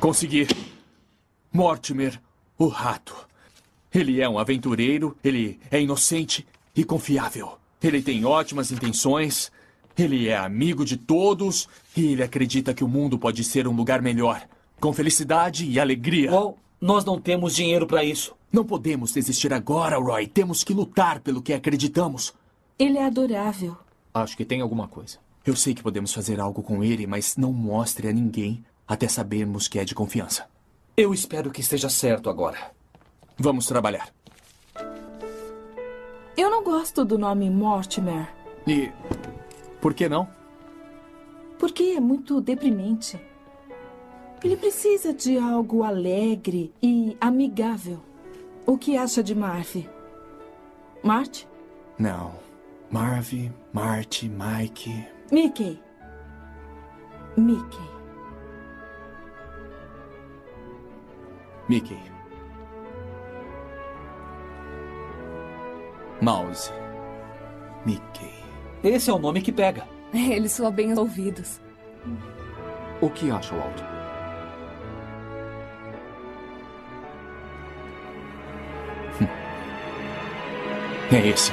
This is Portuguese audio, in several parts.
Consegui. Mortimer, o rato. Ele é um aventureiro, ele é inocente e confiável. Ele tem ótimas intenções, ele é amigo de todos e ele acredita que o mundo pode ser um lugar melhor, com felicidade e alegria. Bom, nós não temos dinheiro para isso. Não podemos desistir agora, Roy. Temos que lutar pelo que acreditamos. Ele é adorável. Acho que tem alguma coisa. Eu sei que podemos fazer algo com ele, mas não mostre a ninguém até sabermos que é de confiança. Eu espero que esteja certo agora. Vamos trabalhar. Eu não gosto do nome Mortimer. E. Por que não? Porque é muito deprimente. Ele precisa de algo alegre e amigável. O que acha de Marv? Marte? Não. Marv, Marty, Mike. Mickey. Mickey. Mickey. Mouse. Mickey. Esse é o nome que pega. Ele soa bem aos ouvidos. O que acha, Walt? É esse.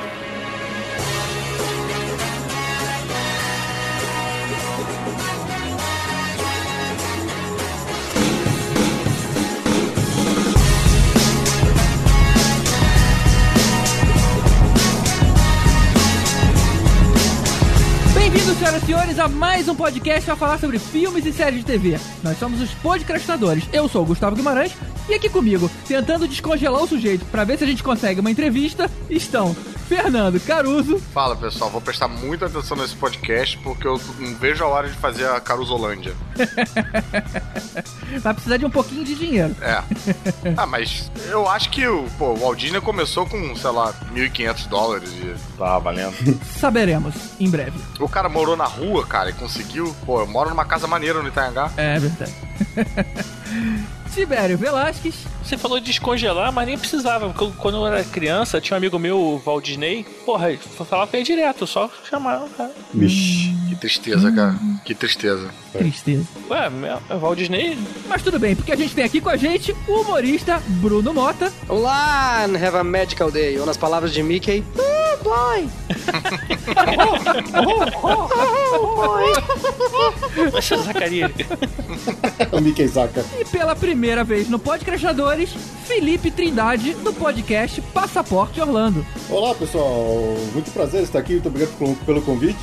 Bem-vindos, senhoras e senhores, a mais um podcast para falar sobre filmes e séries de TV. Nós somos os podcastadores. Eu sou o Gustavo Guimarães e aqui comigo, tentando descongelar o sujeito para ver se a gente consegue uma entrevista, estão Fernando Caruso. Fala pessoal, vou prestar muita atenção nesse podcast porque eu não vejo a hora de fazer a Caruzolândia. Vai precisar de um pouquinho de dinheiro. É. Ah, mas eu acho que o, pô, o Walt Disney começou com, sei lá, 1.500 dólares e tava valendo. Saberemos em breve. O cara morou na rua, cara, e conseguiu. Pô, eu moro numa casa maneira no Itanhangá. É verdade. Tibério Velasquez. Você falou de descongelar, mas nem precisava. Porque eu- quando eu era criança, tinha um amigo meu, o Walt Disney. Porra, ele falava com ele direto, só chamava o cara. Vixe. Que tristeza, cara. Que tristeza. Tristeza. Ué, meu- o Walt Disney. Mas tudo bem, porque a gente tem aqui com a gente o humorista Bruno Mota. Olá, and have a magical day. Ou nas palavras de Mickey, oh boy. Essa Zacarias. o Mickey Zaka. E pela primeira vez no Podcastadores, Felipe Trindade, do podcast Passaporte Orlando. Olá, pessoal. Muito prazer estar aqui. Muito obrigado pelo- convite.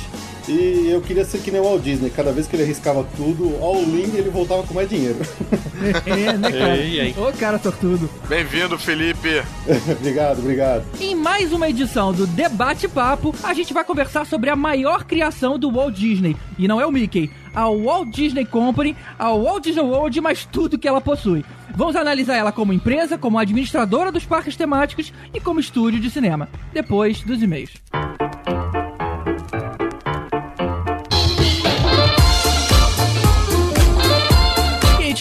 E eu queria ser que nem o Walt Disney. Cada vez que ele arriscava tudo, all in, ele voltava com mais dinheiro. É, né, cara? Ei, ei. Ô, cara sortudo. Bem-vindo, Felipe. obrigado, obrigado. Em mais uma edição do Debate Papo, a gente vai conversar sobre a maior criação do Walt Disney. E não é o Mickey, a Walt Disney Company, a Walt Disney World, mas tudo que ela possui. Vamos analisar ela como empresa, como administradora dos parques temáticos e como estúdio de cinema. Depois dos e-mails. E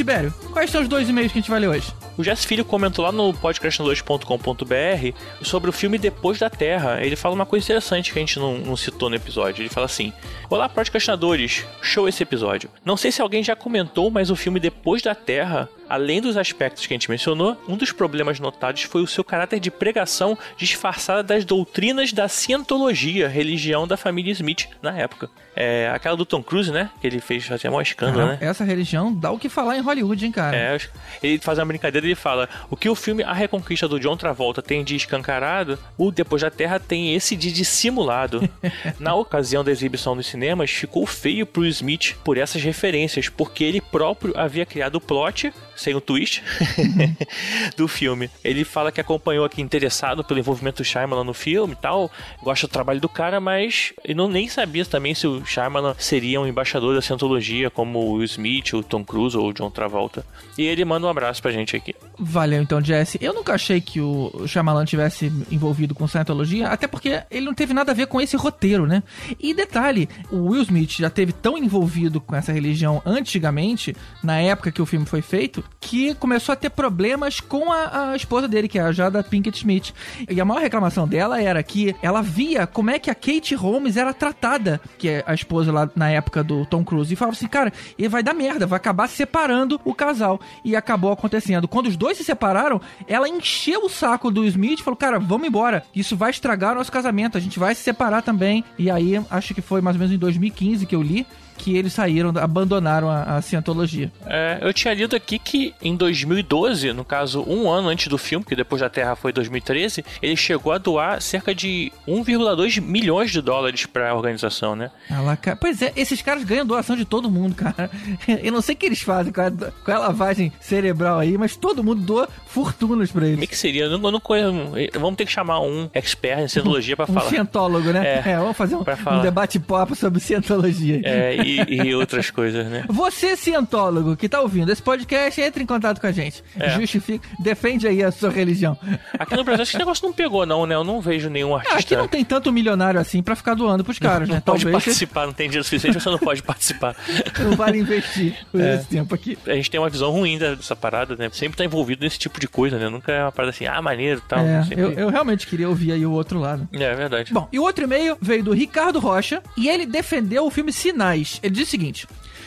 Tibério, quais são os dois e-mails que a gente vai ler hoje? O Jess Filho comentou lá no podcastadores.com.br sobre o filme Depois da Terra. Ele fala uma coisa interessante que a gente não, não citou no episódio. Ele fala assim: Olá, podcastinadores, show esse episódio. Não sei se alguém já comentou, mas o filme Depois da Terra, além dos aspectos que a gente mencionou, um dos problemas notados foi o seu caráter de pregação disfarçada das doutrinas da cientologia, religião da família Smith na época. É aquela do Tom Cruise, né? Que ele fez fazer maior escândalo, né? Essa religião dá o que falar em Hollywood, hein, cara? É, ele faz uma brincadeira e fala: o que o filme A Reconquista do John Travolta tem de escancarado, o Depois da Terra tem esse de dissimulado. Na ocasião da exibição nos cinemas, ficou feio pro Smith por essas referências, porque ele próprio havia criado o plot, sem o twist, do filme. Ele fala que acompanhou aqui interessado pelo envolvimento do Shyamalan no filme e tal, gosta do trabalho do cara, mas ele não nem sabia também se o Shyamalan seria um embaixador da Scientologia, como o Smith, o Tom Cruise ou o John Travolta. E ele manda um abraço pra gente aqui. Valeu então, Jesse. Eu nunca achei que o Shyamalan tivesse envolvido com Scientologia, até porque ele não teve nada a ver com esse roteiro, né? E detalhe, o Will Smith já teve tão envolvido com essa religião antigamente, na época que o filme foi feito, que começou a ter problemas com a, a esposa dele, que é a Jada Pinkett Smith. E a maior reclamação dela era que ela via como é que a Kate Holmes era tratada, que é a esposa lá na época do Tom Cruise, e falava assim, cara, ele vai dar merda, vai acabar separando o casal. E acabou acontecendo. Quando os dois se separaram, ela encheu o saco do Smith e falou, cara, vamos embora. Isso vai estragar o nosso casamento, a gente vai se separar também. E aí, acho que foi mais ou menos em 2015 que eu li que eles saíram, abandonaram a, a cientologia. É, eu tinha lido aqui que em 2012, no caso, um ano antes do filme, que depois da Terra foi 2013, ele chegou a doar cerca de 1,2 milhões de dólares para a organização, né? Ela, pois é, esses caras ganham doação de todo mundo, cara. Eu não sei o que eles fazem com a, com a lavagem cerebral aí, mas todo mundo doa fortunas pra eles. Como é que seria? Eu não, eu não conheço. Vamos ter que chamar um expert em cientologia para um falar. Um cientólogo, né? É, é vamos fazer um, um debate-papo sobre cientologia. É, e, e, outras coisas, né? Você, cientólogo, que tá ouvindo esse podcast, entre em contato com a gente. É. Justifica, defende aí a sua religião. Aqui no Brasil esse negócio não pegou, não, né? Eu não vejo nenhum artista. Aqui não tem tanto milionário assim pra ficar doando pros caras, não, né? Não pode Talvez... participar, não tem dinheiro suficiente, você não pode participar. Não vale investir por é. esse tempo aqui. A gente tem uma visão ruim dessa parada, né? Sempre tá envolvido nesse tipo de coisa, né? Nunca é uma parada assim, ah, maneiro e tal. É, sempre... eu, eu realmente queria ouvir aí o outro lado. É, é verdade. Bom, e o outro e-mail veio do Ricardo Rocha e ele defendeu o filme Sinais. Ele diz o seguinte: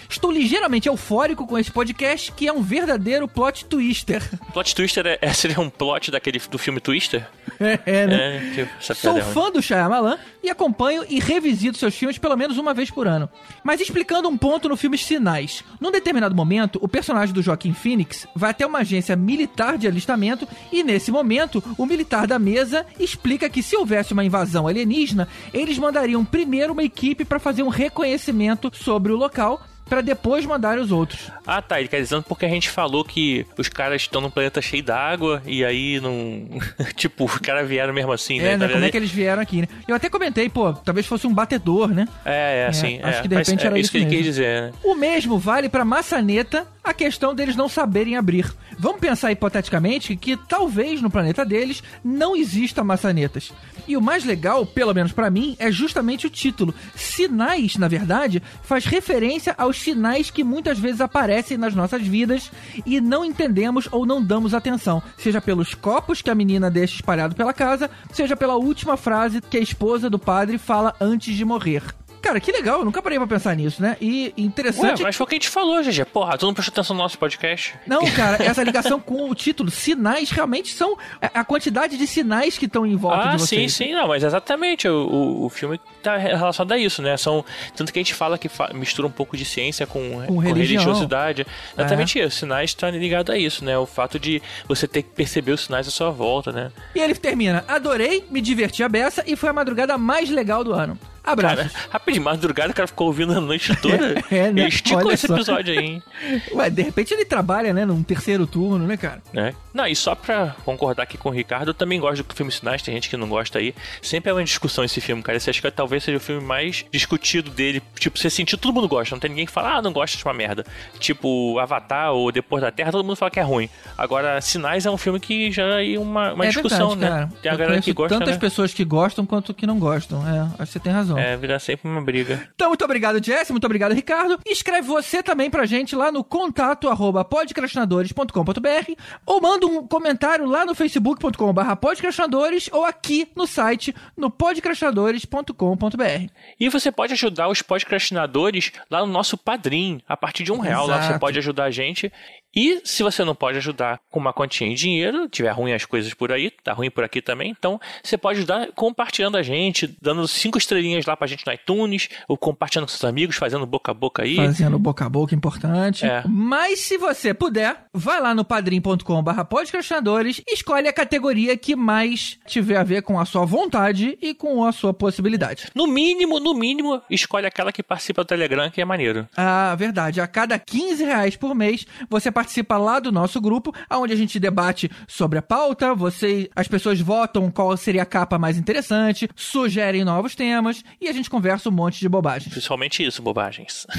Estou ligeiramente eufórico com esse podcast, que é um verdadeiro plot twister. Plot twister é, é, seria um plot daquele do filme Twister? É, é né? É, Sou fã do Shyamalan e acompanho e revisito seus filmes pelo menos uma vez por ano. Mas explicando um ponto no filme Sinais. Num determinado momento, o personagem do Joaquim Phoenix vai até uma agência militar de alistamento e nesse momento, o militar da mesa explica que se houvesse uma invasão alienígena, eles mandariam primeiro uma equipe para fazer um reconhecimento sobre o local para depois mandar os outros. Ah, tá. Ele quer dizer porque a gente falou que os caras estão num planeta cheio d'água e aí não. tipo, os caras vieram mesmo assim, né? É, né? Como é que eles vieram aqui, né? Eu até comentei, pô, talvez fosse um batedor, né? É, é, assim. Acho é, que de repente era é isso que ele quis dizer, né? O mesmo vale pra maçaneta a questão deles não saberem abrir. Vamos pensar hipoteticamente que talvez no planeta deles não exista maçanetas. E o mais legal, pelo menos para mim, é justamente o título. Sinais, na verdade, faz referência aos sinais que muitas vezes aparecem nas nossas vidas e não entendemos ou não damos atenção, seja pelos copos que a menina deixa espalhado pela casa, seja pela última frase que a esposa do padre fala antes de morrer. Cara, que legal, eu nunca parei pra pensar nisso, né? E interessante. Ué, mas foi o que a gente falou, GG. Porra, tu não prestou atenção no nosso podcast. Não, cara, essa ligação com o título, sinais realmente são a quantidade de sinais que estão em volta ah, de vocês. sim, sim, não, mas exatamente. O, o, o, filme tá relacionado a isso, né? São. Tanto que a gente fala que fa mistura um pouco de ciência com, com, com religiosidade. Exatamente é. isso. Sinais tá ligado a isso, né? O fato de você ter que perceber os sinais à sua volta, né? E ele termina: adorei, me diverti a beça e foi a madrugada mais legal do ano. Abraço. Cara, de madrugada, o cara ficou ouvindo a noite toda. é, né? Ele esticou esse só. episódio aí, hein? Ué, de repente ele trabalha, né, num terceiro turno, né, cara? É. Não, e só pra concordar aqui com o Ricardo, eu também gosto do filme Sinais, tem gente que não gosta aí. Sempre é uma discussão esse filme, cara. Você acha que talvez seja o filme mais discutido dele. Tipo, você sentiu, todo mundo gosta. Não tem ninguém que fala, ah, não gosta de uma merda. Tipo, Avatar ou Depois da Terra, todo mundo fala que é ruim. Agora, Sinais é um filme que já é uma, uma é discussão, verdade, né? Cara. Tem a eu galera que gosta. tantas né? pessoas que gostam quanto que não gostam. É, acho que você tem razão. É, vira sempre uma briga. Então, muito obrigado, Jesse. Muito obrigado, Ricardo. E escreve você também pra gente lá no contato arroba podcastinadores.com.br ou manda um comentário lá no facebook.com.br podcastinadores ou aqui no site no podcastinadores.com.br. E você pode ajudar os podcastinadores lá no nosso Padrim. A partir de um real lá você Exato. pode ajudar a gente. E se você não pode ajudar com uma quantia em dinheiro, tiver ruim as coisas por aí, tá ruim por aqui também, então você pode ajudar compartilhando a gente, dando cinco estrelinhas lá pra gente no iTunes, ou compartilhando com seus amigos, fazendo boca a boca aí. Fazendo boca a boca, importante. É. Mas se você puder, vai lá no padrim.com.br podcastinadores e escolhe a categoria que mais tiver a ver com a sua vontade e com a sua possibilidade. No mínimo, no mínimo, escolhe aquela que participa do Telegram, que é maneiro. Ah, verdade. A cada 15 reais por mês, você participa lá do nosso grupo, onde a gente debate sobre a pauta, você, as pessoas votam qual seria a capa mais interessante, sugerem novos temas e a gente conversa um monte de bobagens. Principalmente isso, bobagens.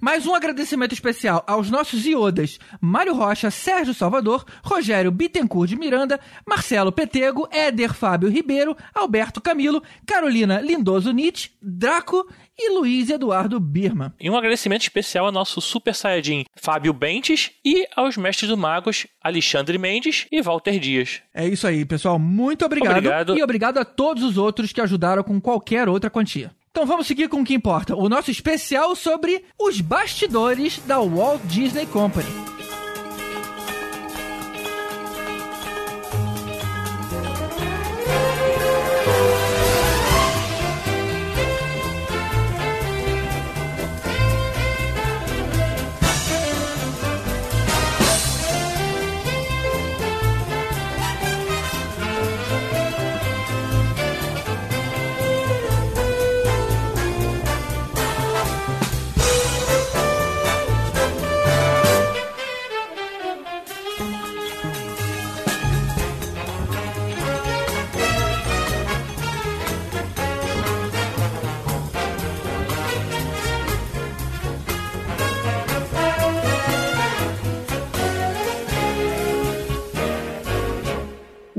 Mais um agradecimento especial aos nossos iodas Mário Rocha, Sérgio Salvador, Rogério Bittencourt de Miranda, Marcelo Petego, Éder Fábio Ribeiro, Alberto Camilo, Carolina Lindoso Nietzsche, Draco e Luiz Eduardo Birman. E um agradecimento especial ao nosso Super Saiyajin Fábio Bentes e aos mestres do Magos Alexandre Mendes e Walter Dias. É isso aí, pessoal. Muito obrigado. Obrigado. E obrigado a todos os outros que ajudaram com qualquer outra quantia. Então vamos seguir com o que importa, o nosso especial sobre os bastidores da Walt Disney Company.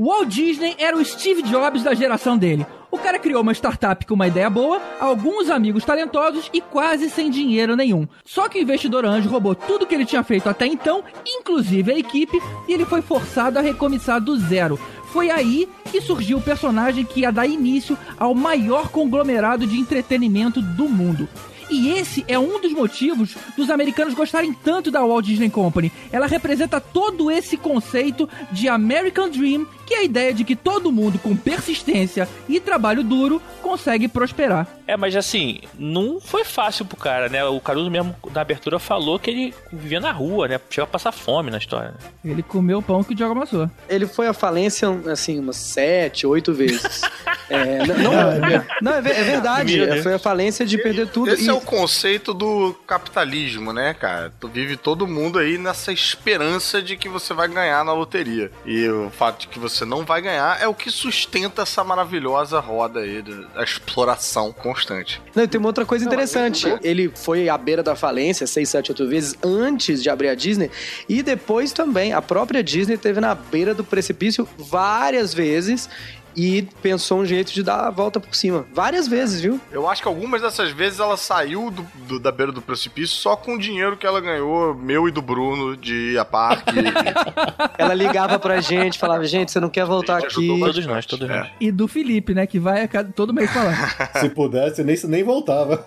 Walt Disney era o Steve Jobs da geração dele. O cara criou uma startup com uma ideia boa, alguns amigos talentosos e quase sem dinheiro nenhum. Só que o investidor anjo roubou tudo que ele tinha feito até então, inclusive a equipe, e ele foi forçado a recomeçar do zero. Foi aí que surgiu o personagem que ia dar início ao maior conglomerado de entretenimento do mundo. E esse é um dos motivos dos americanos gostarem tanto da Walt Disney Company. Ela representa todo esse conceito de American Dream, que é a ideia de que todo mundo com persistência e trabalho duro consegue prosperar. É, mas assim, não foi fácil pro cara, né? O Caruso mesmo na abertura falou que ele vivia na rua, né? Chegou a passar fome na história. né? Ele comeu o pão que o Diogo amassou. Ele foi à falência, assim, umas sete, oito vezes. É, não, é, não, é, é verdade. Deus. Foi a falência de perder tudo. Esse E- é o conceito do capitalismo, né, cara? Tu vive todo mundo aí nessa esperança de que você vai ganhar na loteria. E o fato de que você não vai ganhar é o que sustenta essa maravilhosa roda aí da exploração constante. Não, e tem uma outra coisa interessante. Ele foi à beira da falência seis, sete, oito vezes antes de abrir a Disney. E depois também, a própria Disney teve na beira do precipício várias vezes. E pensou um jeito de dar a volta por cima. Várias vezes, viu? Eu acho que algumas dessas vezes ela saiu do- do- da beira do precipício só com o dinheiro que ela ganhou, meu e do Bruno, de ir a parque. Ela ligava pra gente, falava: gente, você não quer voltar aqui. Todos nós, todos É. nós. E do Felipe, né? Que vai a cada, todo mês falar. Se pudesse, nem, nem voltava.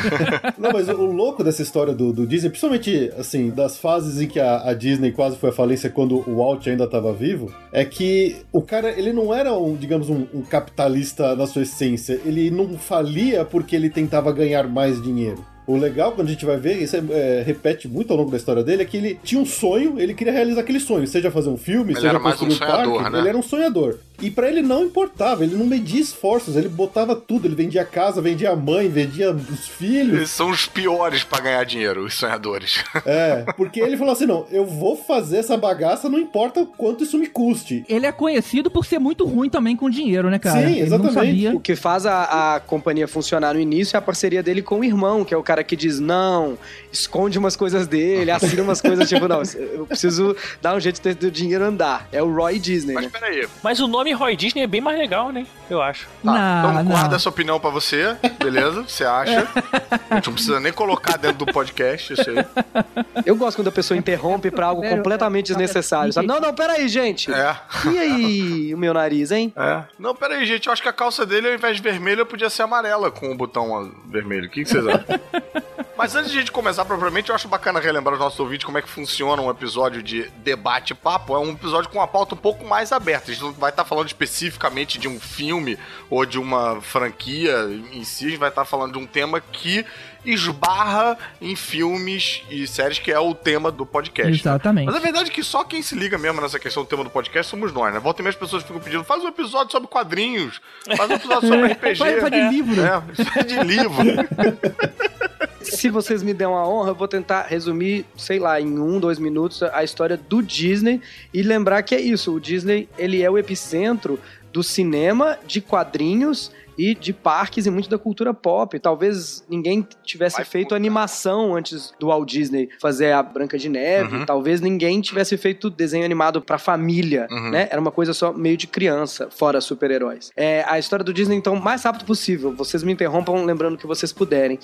Não, mas o, o louco dessa história do, do Disney, principalmente, assim, das fases em que a, a Disney quase foi à falência quando o Walt ainda estava vivo, é que o cara, ele não era, um, digamos, um, um capitalista na sua essência. Ele não falia porque ele tentava ganhar mais dinheiro. O legal, quando a gente vai ver, isso é, é, repete muito ao longo da história dele, é que ele tinha um sonho, ele queria realizar aquele sonho, seja fazer um filme, Ele seja um construir sonhador, parque, né? ele era um sonhador. E pra ele não importava, ele não media esforços, ele botava tudo, ele vendia a casa, vendia a mãe, vendia os filhos. Eles são os piores pra ganhar dinheiro, os sonhadores. É, porque ele falou assim: não, eu vou fazer essa bagaça, não importa o quanto isso me custe. Ele é conhecido por ser muito ruim também com dinheiro, né, cara? Sim, exatamente. O que faz a, a companhia funcionar no início é a parceria dele com o irmão, que é o cara que diz não, esconde umas coisas dele, assina umas coisas tipo, não, eu preciso dar um jeito de ter o dinheiro andar. É o Roy Disney, Mas né? peraí. Mas o nome Roy Disney é bem mais legal, né? Eu acho. Tá, Não, então não. guarda essa opinião pra você, beleza? Você acha? A gente não precisa nem colocar dentro do podcast isso aí. Eu gosto quando a pessoa interrompe pra algo Sério? completamente desnecessário. Sabe? Não, não, peraí, gente. É. E aí, o meu nariz, hein? É. Não, peraí, gente. Eu acho que a calça dele, ao invés de vermelha, podia ser amarela com o botão ah, vermelho. O que, que vocês acham? Mas antes de a gente começar propriamente, eu acho bacana relembrar os nossos ouvintes como é que funciona um episódio de debate-papo. É um episódio com uma pauta um pouco mais aberta. A gente não vai estar falando especificamente de um filme ou de uma franquia em si. A gente vai estar falando de um tema que esbarra em filmes e séries, que é o tema do podcast. né? Exatamente. Mas a verdade é que só quem se liga mesmo nessa questão do tema do podcast somos nós, né? Volta e meia as pessoas ficam pedindo, faz um episódio sobre quadrinhos, faz um episódio sobre RPG. Faz- faz de livro. É, faz de livro. Se vocês me der uma honra, eu vou tentar resumir, sei lá, em um, dois minutos, a história do Disney e lembrar que é isso. O Disney, ele é o epicentro do cinema, de quadrinhos e de parques e muito da cultura pop. Talvez ninguém tivesse Vai feito puta. animação antes do Walt Disney fazer a Branca de Neve. Uhum. Talvez ninguém tivesse feito desenho animado pra família, Uhum. né? Era uma coisa só meio de criança, fora super-heróis. É, a história do Disney, então, mais rápido possível. Vocês me interrompam lembrando que vocês puderem.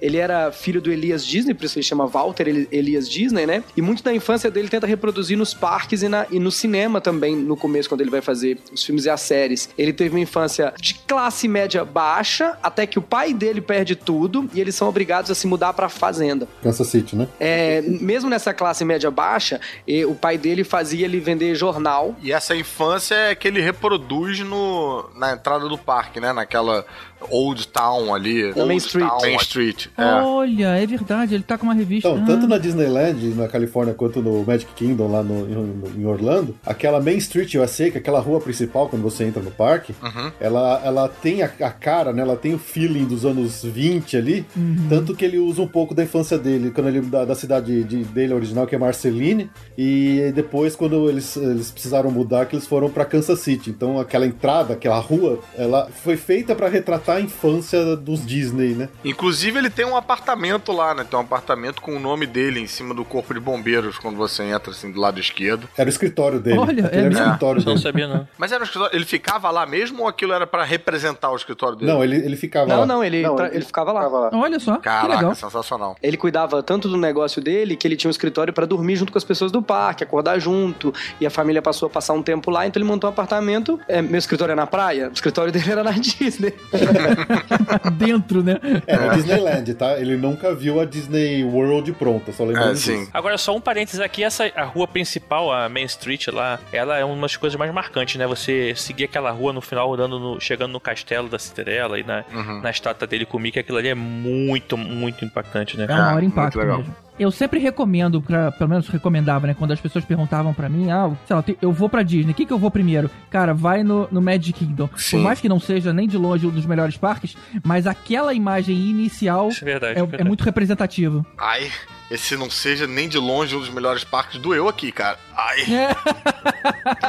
Ele era filho do Elias Disney, por isso ele chama Walter Eli- Elias Disney, né? E muito da infância dele tenta reproduzir nos parques e, na- e no cinema também, no começo, quando ele vai fazer os filmes e as séries. Ele teve uma infância de classe média baixa, até que o pai dele perde tudo e eles são obrigados a se mudar pra fazenda. Kansas City, né? É, mesmo nessa classe média baixa, o pai dele fazia ele vender jornal. E essa infância é que ele reproduz no, na entrada do parque, né? Naquela Old Town ali. Na Main Old Street. Town, Main Street. É. Olha, é verdade, ele tá com uma revista. Então, Ah. tanto na Disneyland, na Califórnia, quanto no Magic Kingdom, lá no, em, em Orlando, aquela Main Street USA, que é aquela rua principal quando você entra no parque, Uhum. ela, ela tem a, a cara, né? Ela tem o feeling dos anos 20 ali, tanto que ele usa um pouco da infância dele, quando ele da, da cidade de- dele original, que é Marceline, e depois quando eles, eles precisaram mudar, que eles foram pra Kansas City. Então aquela entrada, aquela rua, ela foi feita pra retratar a infância dos Disney, né? Inclusive, ele tem um apartamento lá, né? Tem um apartamento com o nome dele em cima do corpo de bombeiros quando você entra, assim, do lado esquerdo. Era o escritório dele. Olha, é era o escritório Não dele. sabia, não. Mas era um escritório. Ele ficava lá mesmo ou aquilo era pra representar o escritório dele? Não, ele, ele ficava Não, lá. não, ele, tra- ele ficava lá. Olha só, que Caraca, legal. sensacional. Ele cuidava tanto do negócio dele que ele tinha um escritório pra dormir junto com as pessoas do parque, acordar junto. E a família passou a passar um tempo lá, então ele montou um apartamento. É, meu escritório é na praia, o escritório dele era na Disney. Dentro, né? É, na Disneyland, tá? Ele nunca viu a Disney World pronta, só lembrando É, disso. sim. Agora, só um parênteses aqui, essa a rua principal, a Main Street lá, ela é uma das coisas mais marcantes, né? Você seguir aquela rua no final, andando no- chegando no castelo da Cinderela e na, Uhum. na estátua dele com o Mickey, aquilo ali é muito, muito impactante, né? É o maior muito impacto legal. mesmo. Eu sempre recomendo, pra, pelo menos recomendava, né? Quando as pessoas perguntavam pra mim, ah, sei lá, eu vou pra Disney, o que, que eu vou primeiro? Cara, vai no, no Magic Kingdom. Sim. Por mais que não seja nem de longe um dos melhores parques, mas aquela imagem inicial é verdade. é, é verdade. muito representativo. Ai, esse não seja nem de longe um dos melhores parques do eu aqui, cara. Ai.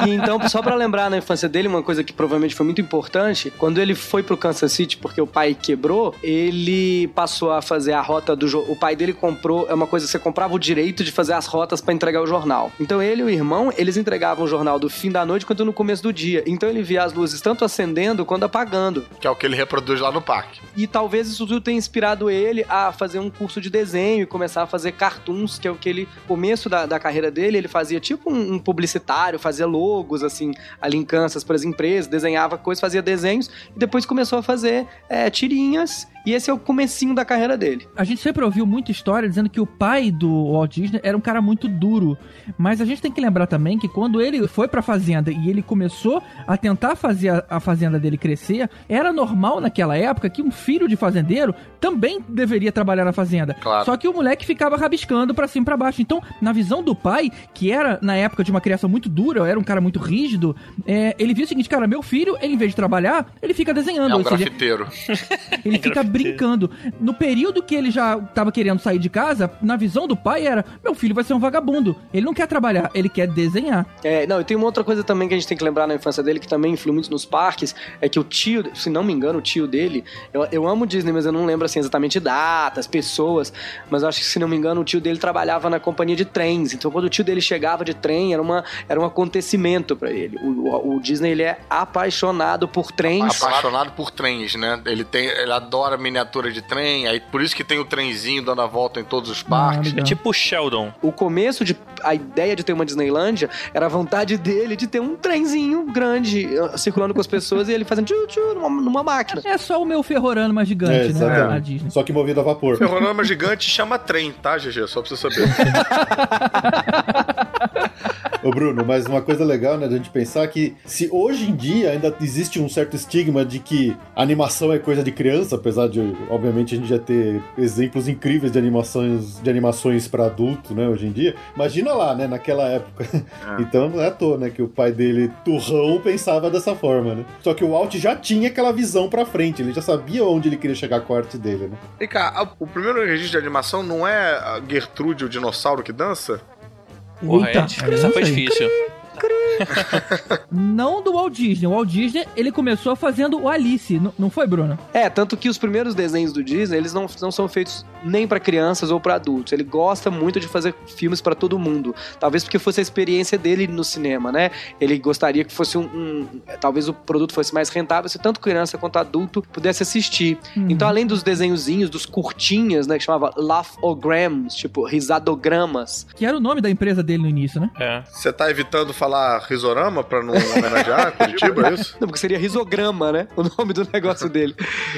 E então, só pra lembrar na infância dele, uma coisa que provavelmente foi muito importante, quando ele foi pro Kansas City porque o pai quebrou, ele passou a fazer a rota do jo- o pai dele comprou, é uma coisa você comprava o direito de fazer as rotas pra entregar o jornal. Então ele e o irmão, eles entregavam o jornal do fim da noite quanto no começo do dia. Então ele via as luzes tanto acendendo quanto apagando. Que é o que ele reproduz lá no parque. E talvez isso tudo tenha inspirado ele a fazer um curso de desenho e começar a fazer cartoons, que é o que ele, começo da, da carreira dele, ele fazia tipo um, um publicitário, fazia logos, assim, ali em Kansas para as empresas, desenhava coisas, fazia desenhos, e depois começou a fazer é, tirinhas, e esse é o comecinho da carreira dele. A gente sempre ouviu muita história dizendo que o pai do Walt Disney era um cara muito duro. Mas a gente tem que lembrar também que quando ele foi pra fazenda e ele começou a tentar fazer a, a fazenda dele crescer, era normal naquela época que um filho de fazendeiro também deveria trabalhar na fazenda. Claro. Só que o moleque ficava rabiscando pra cima e pra baixo. Então, na visão do pai, que era na época de uma criação muito dura, era um cara muito rígido, é, ele viu o seguinte, cara, meu filho, ele, em vez de trabalhar, ele fica desenhando. É um ou seja, grafiteiro. ele fica Grafiteiro. brincando. No período que ele já tava querendo sair de casa, na visão do pai era: meu filho vai ser um vagabundo. Ele não quer trabalhar, ele quer desenhar. É, não, e tem uma outra coisa também que a gente tem que lembrar na infância dele, que também influi muito nos parques, é que o tio, se não me engano, o tio dele, eu, eu amo Disney, mas eu não lembro assim exatamente datas, pessoas, mas eu acho que se não me engano, o tio dele trabalhava na companhia de trens. Então quando o tio dele chegava de trem, era, uma, era um acontecimento pra ele. O, o- o Disney ele é apaixonado por trens. Apaixonado por trens, né? Ele tem, ele adora miniatura de trem, aí por isso que tem o trenzinho dando a volta em todos os parques. legal. É tipo o Sheldon. O começo de a ideia de ter uma Disneylândia era a vontade dele de ter um trenzinho grande uh, circulando com as pessoas e ele fazendo tchu, tchu, numa, numa máquina. É só o meu ferrorano mais É, gigante, né? exatamente. A Disney. Só que movido a vapor. Ferronama gigante chama trem, tá, GG? Só pra você saber. Ô Bruno, mas uma coisa legal, né, da gente pensar que se hoje em dia ainda existe um certo estigma de que animação é coisa de criança, apesar de, obviamente, a gente já ter exemplos incríveis de animações de animações para adulto, né, hoje em dia. Imagina lá, né, naquela época. Então não é à toa, né, que o pai dele, turrão, pensava dessa forma, né? Só que o Walt já tinha aquela visão pra frente, ele já sabia onde ele queria chegar com a arte dele, né? E cá, o primeiro registro de animação não é a Gertrude, o dinossauro que dança? Porra, Eita, é, essa foi eu não não do Walt Disney. O Walt Disney, ele começou fazendo o Alice, n- não foi, Bruno? É, tanto que os primeiros desenhos do Disney, eles não, não são feitos nem pra crianças ou pra adultos. Ele gosta muito de fazer filmes pra todo mundo. Talvez porque fosse a experiência dele no cinema, né? Ele gostaria que fosse um, um- Talvez o produto fosse mais rentável se tanto criança quanto adulto pudesse assistir. Uhum. Então, além dos desenhozinhos, dos curtinhas, né? Que chamava Laughograms, tipo risadogramas. Que era o nome da empresa dele no início, né? É. Você tá evitando falar risorama pra não homenagear Curitiba, é isso? Não, porque seria risograma, né? O nome do negócio dele.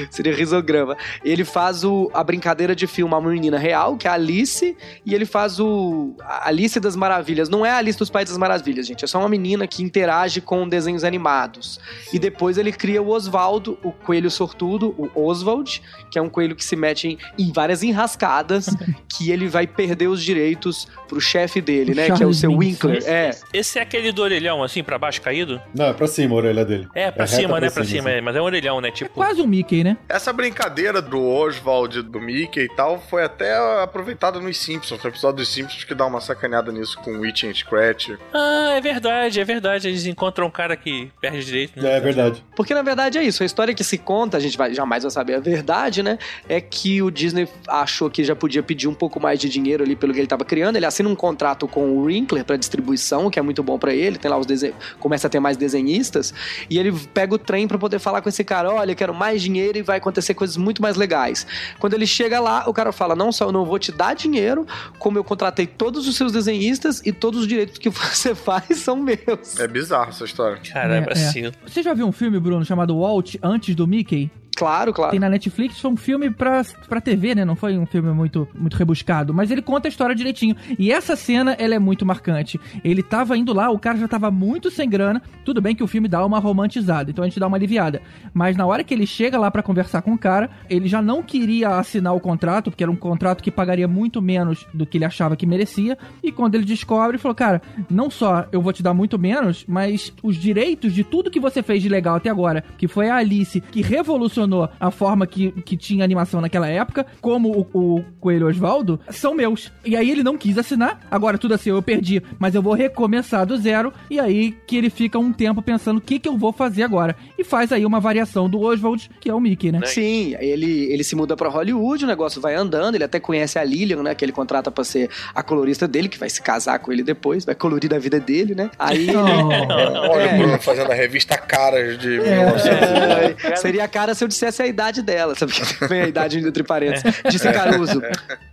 seria risograma. Ele faz o, a brincadeira de filmar uma menina real, que é a Alice, e ele faz o a Alice das Maravilhas. Não é a Alice dos Países das Maravilhas, gente. É só uma menina que interage com desenhos animados. E depois ele cria o Osvaldo, o coelho sortudo, o Oswald, que é um coelho que se mete em, em várias enrascadas, que ele vai perder os direitos pro chefe dele, né? que é o Charles seu. Winkler. É. Esse é aquele do orelhão, assim, pra baixo caído? Não, é pra cima a orelha dele. É, pra reta cima, né? Pra cima, assim. é, mas é um orelhão, né? Tipo. Quase um Mickey, né? Essa brincadeira do Oswald, do Mickey e tal, foi até aproveitada nos Simpsons. Um episódio dos Simpsons que dá uma sacaneada nisso com o Itch and Scratch. Ah, é verdade, é verdade. Eles encontram um cara que perde direito. Né? É verdade. Porque na verdade é isso. A história que se conta, a gente vai, jamais vai saber a verdade, né? É que o Disney achou que já podia pedir um pouco mais de dinheiro ali pelo que ele estava criando. Ele assina um contrato com o Wrinkler para distribuição, que é muito bom para ele. Tem lá os desenhos, começa a ter mais desenhistas e ele pega o trem para poder falar com esse cara, olha, eu quero mais dinheiro e vai acontecer coisas muito mais legais. Quando ele chega lá, o cara fala: "Não só eu não vou te dar dinheiro, como eu contratei todos os seus desenhistas e todos os direitos que você faz são meus". É bizarro essa história. Caramba, É, é. assim. Você já viu um filme, Bruno, chamado Walt, antes do Mickey? Claro, claro. Tem na Netflix, foi um filme pra, pra TV, né? Não foi um filme muito, muito rebuscado. Mas ele conta a história direitinho. E essa cena, ela é muito marcante. Ele tava indo lá, o cara já tava muito sem grana. Tudo bem que o filme dá uma romantizada, então a gente dá uma aliviada. Mas na hora que ele chega lá pra conversar com o cara, ele já não queria assinar o contrato, porque era um contrato que pagaria muito menos do que ele achava que merecia. E quando ele descobre, falou: Cara, não só eu vou te dar muito menos, mas os direitos de tudo que você fez de legal até agora, que foi a Alice, que revolucionou a forma que, que tinha animação naquela época, como o, o Coelho Osvaldo, são meus. E aí ele não quis assinar, agora tudo assim, eu perdi, mas eu vou recomeçar do zero. E aí que ele fica um tempo pensando o que, que eu vou fazer agora. E faz aí uma variação do Oswald, que é o Mickey, né? Sim, ele, ele se muda pra Hollywood, o negócio vai andando, ele até conhece a Lilian, né? Que ele contrata pra ser a colorista dele, que vai se casar com ele depois, vai colorir a vida dele, né? Aí. Olha É. o Bruno fazendo a revista Caras de É. 1900. É, seria a cara se eu dissesse a idade dela, sabe? Que vem a idade entre parênteses. Disse Caruso,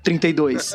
32.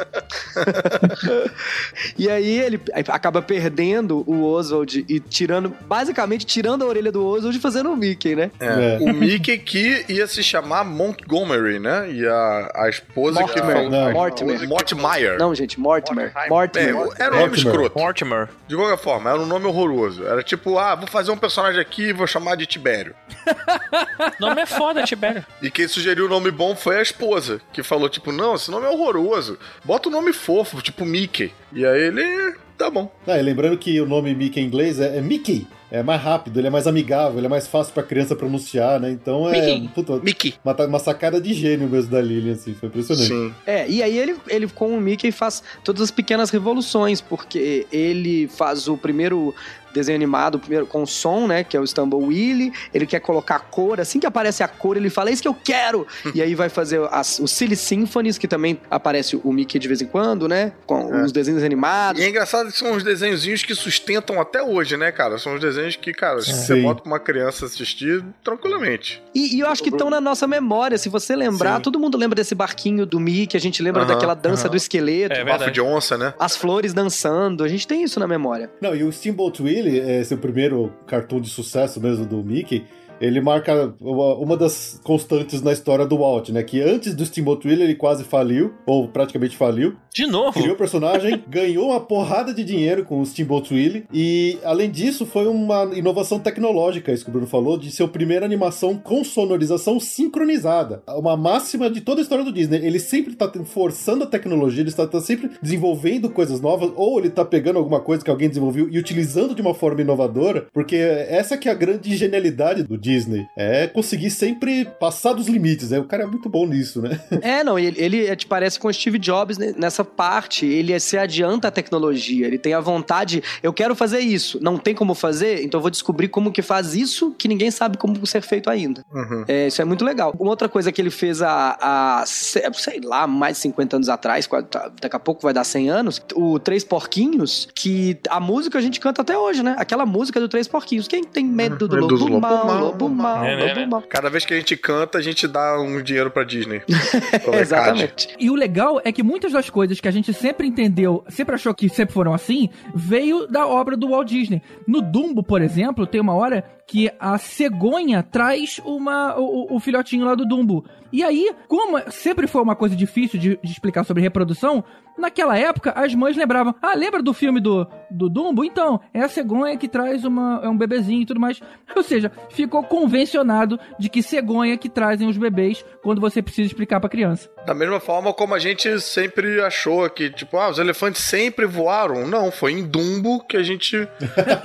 e aí ele acaba perdendo o Oswald e tirando, basicamente tirando a orelha do Oswald e fazendo o Mickey, né? É. É. O Mickey que ia se chamar Montgomery, né? E a, a esposa que Mortimer. falou. Não. Mortimer. Mortimer. Não, gente, Mortimer. É, Mortimer. era um nome Mortimer. escroto. Mortimer. De qualquer forma, era um nome horroroso. Era tipo, ah, vou fazer um personagem aqui e vou chamar de Tibério. nome é foda, Tibério. E quem sugeriu o nome bom foi a esposa, que falou, tipo, não, esse nome é horroroso. Bota um nome fofo, tipo Mickey. E aí ele. Tá bom. Ah, e lembrando que o nome Mickey em inglês é, é Mickey. É mais rápido, ele é mais amigável, ele é mais fácil pra criança pronunciar, né? Então é Mickey. puta, Mickey. uma, uma sacada de gênio mesmo da Lilian, assim, foi impressionante. Sim. É, e aí ele, ele com o Mickey faz todas as pequenas revoluções, porque ele faz o primeiro desenho animado, primeiro com som, né, que é o Stumble Willy, ele quer colocar cor, assim que aparece a cor, ele fala, é isso que eu quero! e aí vai fazer as, o Silly Symphonies, que também aparece o Mickey de vez em quando, né, com É. os desenhos animados. E é engraçado são uns desenhozinhos que sustentam até hoje, né, cara? São uns desenhos que, cara, se você bota pra uma criança assistir tranquilamente. E, e eu acho que estão na nossa memória, se você lembrar, Sim. todo mundo lembra desse barquinho do Mickey, a gente lembra Aham, daquela dança aham. do esqueleto, É Bafo verdade. de onça, né? as flores dançando, a gente tem isso na memória. Não, e o Steamboat Willie, é, seu primeiro cartoon de sucesso mesmo do Mickey, ele marca uma, uma das constantes na história do Walt, né? Que antes do Steamboat Willie ele quase faliu, ou praticamente faliu. De novo? Criou o personagem, ganhou uma porrada de dinheiro com o Steamboat Willie, e além disso foi uma inovação tecnológica, isso que o Bruno falou, de ser a primeira animação com sonorização sincronizada. Uma máxima de toda a história do Disney. Ele sempre tá forçando a tecnologia, ele está tá sempre desenvolvendo coisas novas, ou ele tá pegando alguma coisa que alguém desenvolveu e utilizando de uma forma inovadora, porque essa que é a grande genialidade do Disney Disney. É conseguir sempre passar dos limites, né? O cara é muito bom nisso, né? É, não, ele, ele te parece com o Steve Jobs nessa parte. Ele se adianta a tecnologia, ele tem a vontade. Eu quero fazer isso, não tem como fazer, então eu vou descobrir como que faz isso que ninguém sabe como ser feito ainda. Uhum. É, isso é muito legal. Uma outra coisa que ele fez há, há sei lá, mais de 50 anos atrás, tá- daqui a pouco vai dar 100 anos, o Três Porquinhos, que a música a gente canta até hoje, né? Aquela música do Três Porquinhos. Quem tem medo do Medo lobo, do lobo mal, mau, lobo mal, É, né, lobo mal. Cada vez que a gente canta, a gente dá um dinheiro pra Disney. Exatamente. E o legal é que muitas das coisas que a gente sempre entendeu, sempre achou que sempre foram assim, veio da obra do Walt Disney. No Dumbo, por exemplo, tem uma hora que a cegonha traz uma, o, o filhotinho lá do Dumbo. E aí, como sempre foi uma coisa difícil de, de explicar sobre reprodução, naquela época as mães lembravam: Ah, lembra do filme do, do Dumbo? Então, é a cegonha que traz uma, é um bebezinho e tudo mais. Ou seja, ficou convencionado de que cegonha que trazem os bebês quando você precisa explicar pra criança. Da mesma forma como a gente sempre achou que, tipo, ah, os elefantes sempre voaram. Não, foi em Dumbo que a gente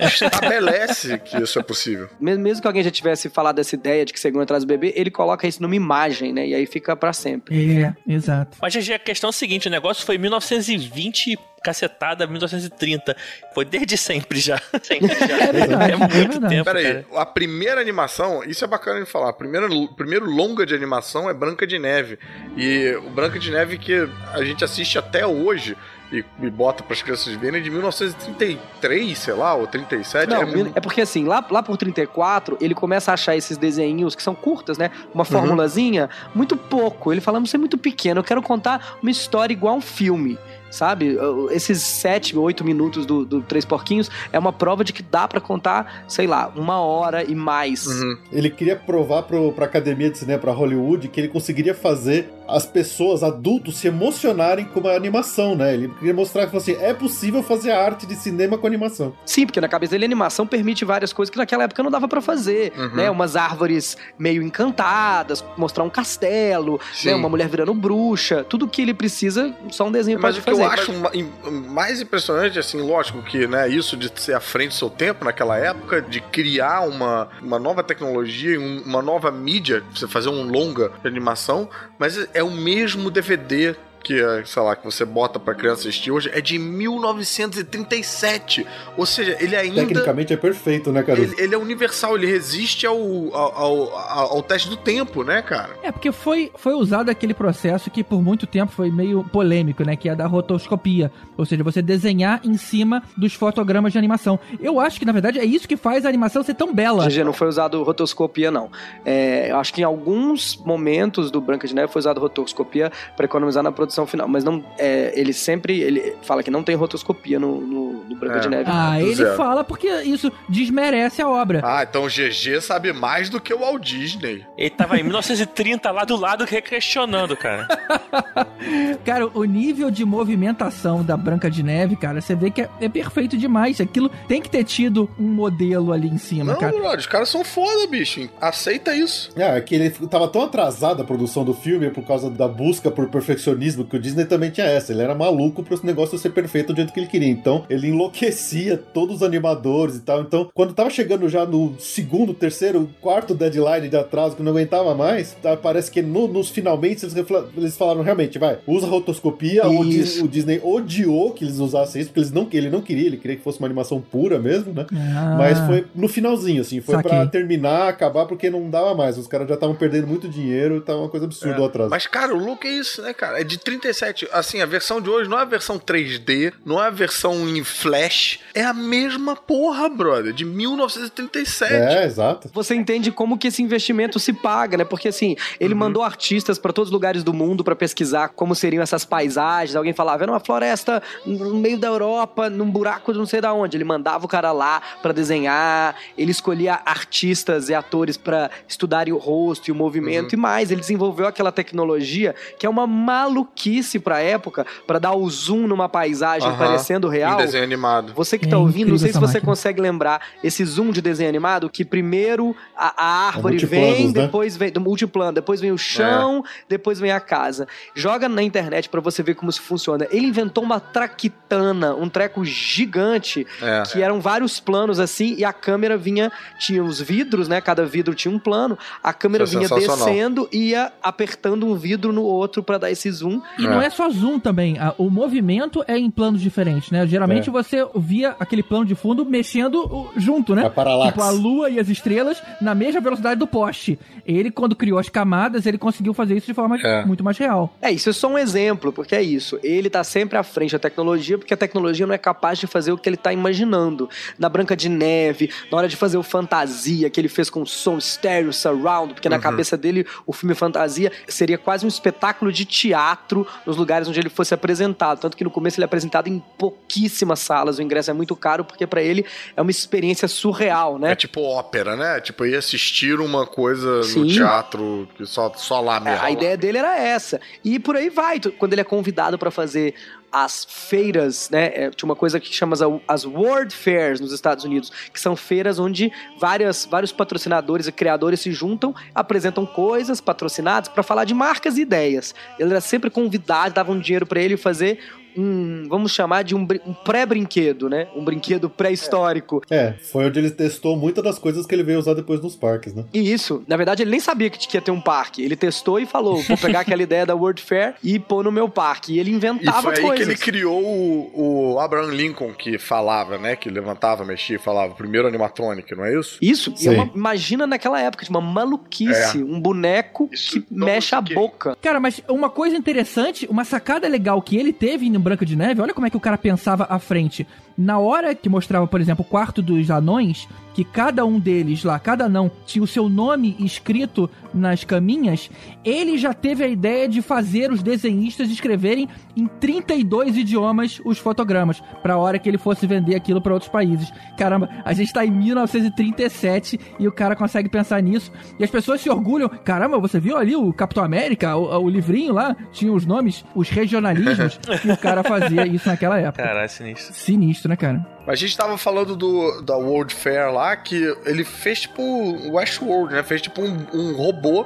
estabelece que isso é possível. Mesmo, mesmo que alguém já tivesse falado dessa ideia de que cegonha traz o bebê, ele coloca isso numa imagem, né? E aí fica pra sempre. É, exato. Mas, GG, a questão é a seguinte: o negócio foi em 1920, cacetada, 1930. Foi desde sempre já. Sempre já. É verdade, É é muito verdade. tempo. Pera aí, cara. a primeira animação, isso é bacana de falar. A primeira, primeiro longa de animação é Branca de Neve. E o Branca de Neve que a gente assiste até hoje e, e bota para as crianças verem é de 1933, sei lá, ou 37. Não, é, muito- é porque assim, lá, lá por 34, ele começa a achar esses desenhinhos que são curtas, né? Uma formulazinha, muito pouco. Ele fala, isso é muito pequeno, eu quero contar uma história igual um filme. Sabe? Esses sete, oito minutos do, do Três Porquinhos é uma prova de que dá pra contar, sei lá, uma hora e mais. Uhum. Ele queria provar pro, pra academia de cinema, pra Hollywood, que ele conseguiria fazer as pessoas, adultos, se emocionarem com uma animação, né? Ele queria mostrar que assim, é possível fazer arte de cinema com animação. Sim, porque na cabeça dele a animação permite várias coisas que naquela época não dava pra fazer, Uhum. né? Umas árvores meio encantadas, mostrar um castelo, né? Uma mulher virando bruxa, tudo que ele precisa, só um desenho Mas pode o que eu fazer. acho mais impressionante, assim, lógico que, né, isso de ser à frente do seu tempo naquela época, de criar uma, uma nova tecnologia, um- uma nova mídia, você fazer um longa de animação, mas é o mesmo DVD que, é, sei lá, que você bota pra criança assistir hoje, é de 1937. Ou seja, ele ainda... Tecnicamente é perfeito, né, cara? Ele, ele é universal, ele resiste ao, ao, ao, ao- teste do tempo, né, cara? É, porque foi, foi usado aquele processo que por muito tempo foi meio polêmico, né? Que é a da rotoscopia. Ou seja, você desenhar em cima dos fotogramas de animação. Eu acho que, na verdade, é isso que faz a animação ser tão bela. GG, não foi usado rotoscopia, não. É, eu acho que em alguns momentos do Branca de Neve foi usado rotoscopia para economizar na produção final, mas não, é, ele sempre ele fala que não tem rotoscopia no, no- no Branca É. de Neve. Ah, Do ele zero. fala porque isso desmerece a obra. Ah, então o GG sabe mais do que o Walt Disney. Ele tava em 1930 lá do lado questionando, cara. Cara, o nível de movimentação da Branca de Neve, cara, você vê que é, é perfeito demais. Aquilo tem que ter tido um modelo ali em cima, Não, cara. brother, os caras são foda, bicho. Aceita isso. É, é que ele tava tão atrasado a produção do filme por causa da busca por perfeccionismo que o Disney também tinha essa. Ele era maluco pro negócio ser perfeito do jeito que ele queria. Então, ele enlouquecia todos os animadores e tal. Então, quando tava chegando já no segundo, terceiro, quarto deadline de atraso, que não aguentava mais, tá, parece que no- nos finalmente eles, eles falaram realmente, vai, usa rotoscopia. O, Dis- Isso. o Disney odiou que eles usassem isso, porque eles não, ele não queria, ele queria que fosse uma animação pura mesmo, né? Ah. Mas foi no finalzinho, assim, foi pra terminar, acabar, porque não dava mais. Os caras já estavam perdendo muito dinheiro, tava uma coisa absurda o atraso. Mas, cara, o look é isso, né, cara? É de 37. Assim, a versão de hoje não é a versão 3D, não é a versão em flash. É a mesma porra, brother, de 1937. É, exato. Você entende como que esse investimento se paga, né? Porque assim, ele Uhum. mandou artistas para todos os lugares do mundo para pesquisar como seriam essas paisagens. Alguém falava, era uma floresta no meio da Europa, num buraco de não sei da onde. Ele mandava o cara lá para desenhar, ele escolhia artistas e atores para estudarem o rosto e o movimento Uhum. e mais. Ele desenvolveu aquela tecnologia que é uma maluquice pra época, para dar o zoom numa paisagem Aham. parecendo real. Em desenho animado. Você que É tá ouvindo, não sei se você máquina. consegue lembrar esse zoom de desenho animado que primeiro a, a árvore vem, né? depois vem do multiplano, depois vem o chão, depois vem a casa. Joga na internet pra você ver como isso funciona. Ele inventou uma traquitana, um treco gigante É. que eram vários planos assim e a câmera vinha tinha os vidros, né? Cada vidro tinha um plano. A câmera é vinha descendo e ia apertando um vidro no outro pra dar esse zoom. E não é só zoom também. O movimento é em planos diferentes, né? Geralmente É. você via aquele plano de fundo mexendo junto, né? A paralaxe. Tipo a lua e as estrelas na mesma velocidade do poste. Ele, quando criou as camadas, ele conseguiu fazer isso de forma É. muito mais real. É, isso é só um exemplo, porque é isso. Ele tá sempre à frente da tecnologia, porque a tecnologia não é capaz de fazer o que ele tá imaginando. Na Branca de Neve, na hora de fazer o Fantasia, que ele fez com som estéreo, surround, porque na cabeça dele o filme Fantasia seria quase um espetáculo de teatro nos lugares onde ele fosse apresentado. Tanto que no começo ele é apresentado em pouquíssimas salas, o ingresso é muito caro, porque pra ele é uma experiência surreal, né? É tipo ópera, né? Tipo, ir assistir uma coisa Sim. no teatro que só, só lá É, mesmo. A ideia dele era essa. E por aí vai. Quando ele é convidado pra fazer as feiras, né? é, tinha uma coisa que chama as, World Fairs nos Estados Unidos, que são feiras onde várias, vários patrocinadores e criadores se juntam, apresentam coisas patrocinadas pra falar de marcas e ideias. Ele era sempre convidado, davam dinheiro pra ele fazer um, vamos chamar de um, um pré-brinquedo, né? Um brinquedo pré-histórico. É, foi onde ele testou muitas das coisas que ele veio usar depois nos parques, né? E isso, na verdade, ele nem sabia que ia ter um parque. Ele testou e falou: vou pegar aquela ideia da World Fair e pôr no meu parque. E ele E inventava foi aí coisas. que ele criou o, o Abraham Lincoln, que falava, né? Que levantava, mexia e falava. Primeiro animatronic, não é isso? Isso, e é uma- imagina naquela época, de uma maluquice, um boneco Isso, que mexe a boca. Cara, mas uma coisa interessante, uma sacada legal que ele teve no Branca de Neve, olha como é que o cara pensava à frente. Na hora que mostrava, por exemplo, o quarto dos anões, que cada um deles lá, cada anão, tinha o seu nome escrito nas caminhas, ele já teve a ideia de fazer os desenhistas escreverem em 32 idiomas os fotogramas, pra hora que ele fosse vender aquilo pra outros países. Caramba, a gente tá em 1937 e o cara consegue pensar nisso, e as pessoas se orgulham. Caramba, você viu ali o Capitão América, o, o livrinho lá, tinha os nomes, os regionalismos, e o cara fazia isso naquela época. Caralho, sinistro. Sinistro, né, cara? Mas a gente tava falando do, da World Fair lá, que ele fez tipo o Westworld, né? Fez tipo um, um robô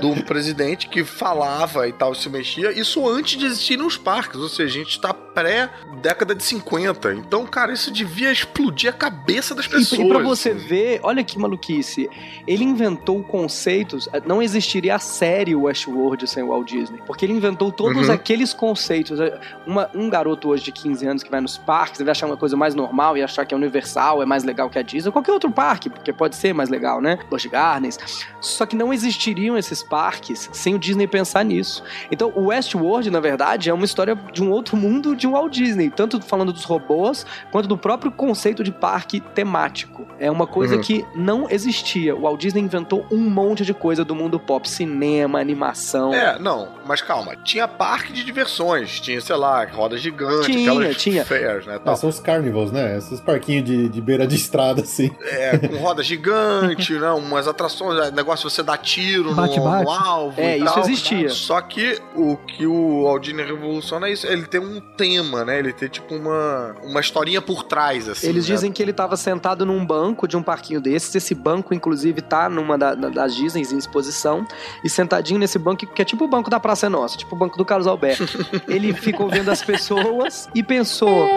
do presidente que falava e tal, se mexia. Isso antes de existirem os parques, ou seja, a gente tá pré-década de 50. Então, cara, isso devia explodir a cabeça das pessoas. E, e pra você assim. ver, olha que maluquice. Ele inventou conceitos. Não existiria a série Westworld sem Walt Disney. Porque ele inventou todos Uhum. aqueles conceitos. Uma- um garoto hoje de 15 anos que vai nos parques, ele vai achar uma coisa mais normal e achar que a Universal é mais legal que a Disney. Qualquer outro parque, porque pode ser mais legal, né? Busch Gardens. Só que não existiriam esses parques sem o Disney pensar nisso. Então, o Westworld, na verdade, é uma história de um outro mundo de um Walt Disney. Tanto falando dos robôs, quanto do próprio conceito de parque temático. É uma coisa Uhum. que não existia. O Walt Disney inventou um monte de coisa do mundo pop, cinema, animação. É, não, mas calma. Tinha parque de diversões. Tinha, sei lá, roda gigante, Tinha, aquelas tinha. fairs, né? Ah, Tal. são os carnivals, né? Esses parquinhos de, de beira de estrada, assim. É, com roda gigante, né? Umas atrações, é, negócio de você dar tiro no, Bate-bate. no alvo. É, e isso tal. existia. Só que o que o Aldini revoluciona é isso. Ele tem um tema, né? Ele tem tipo uma, uma historinha por trás, assim. Eles né? dizem que ele estava sentado num banco de um parquinho desses. Esse banco, inclusive, tá numa da- da- das Disney em exposição. E sentadinho nesse banco, que é tipo o banco da Praça é Nossa, tipo o banco do Carlos Alberto. ele ficou vendo as pessoas e pensou.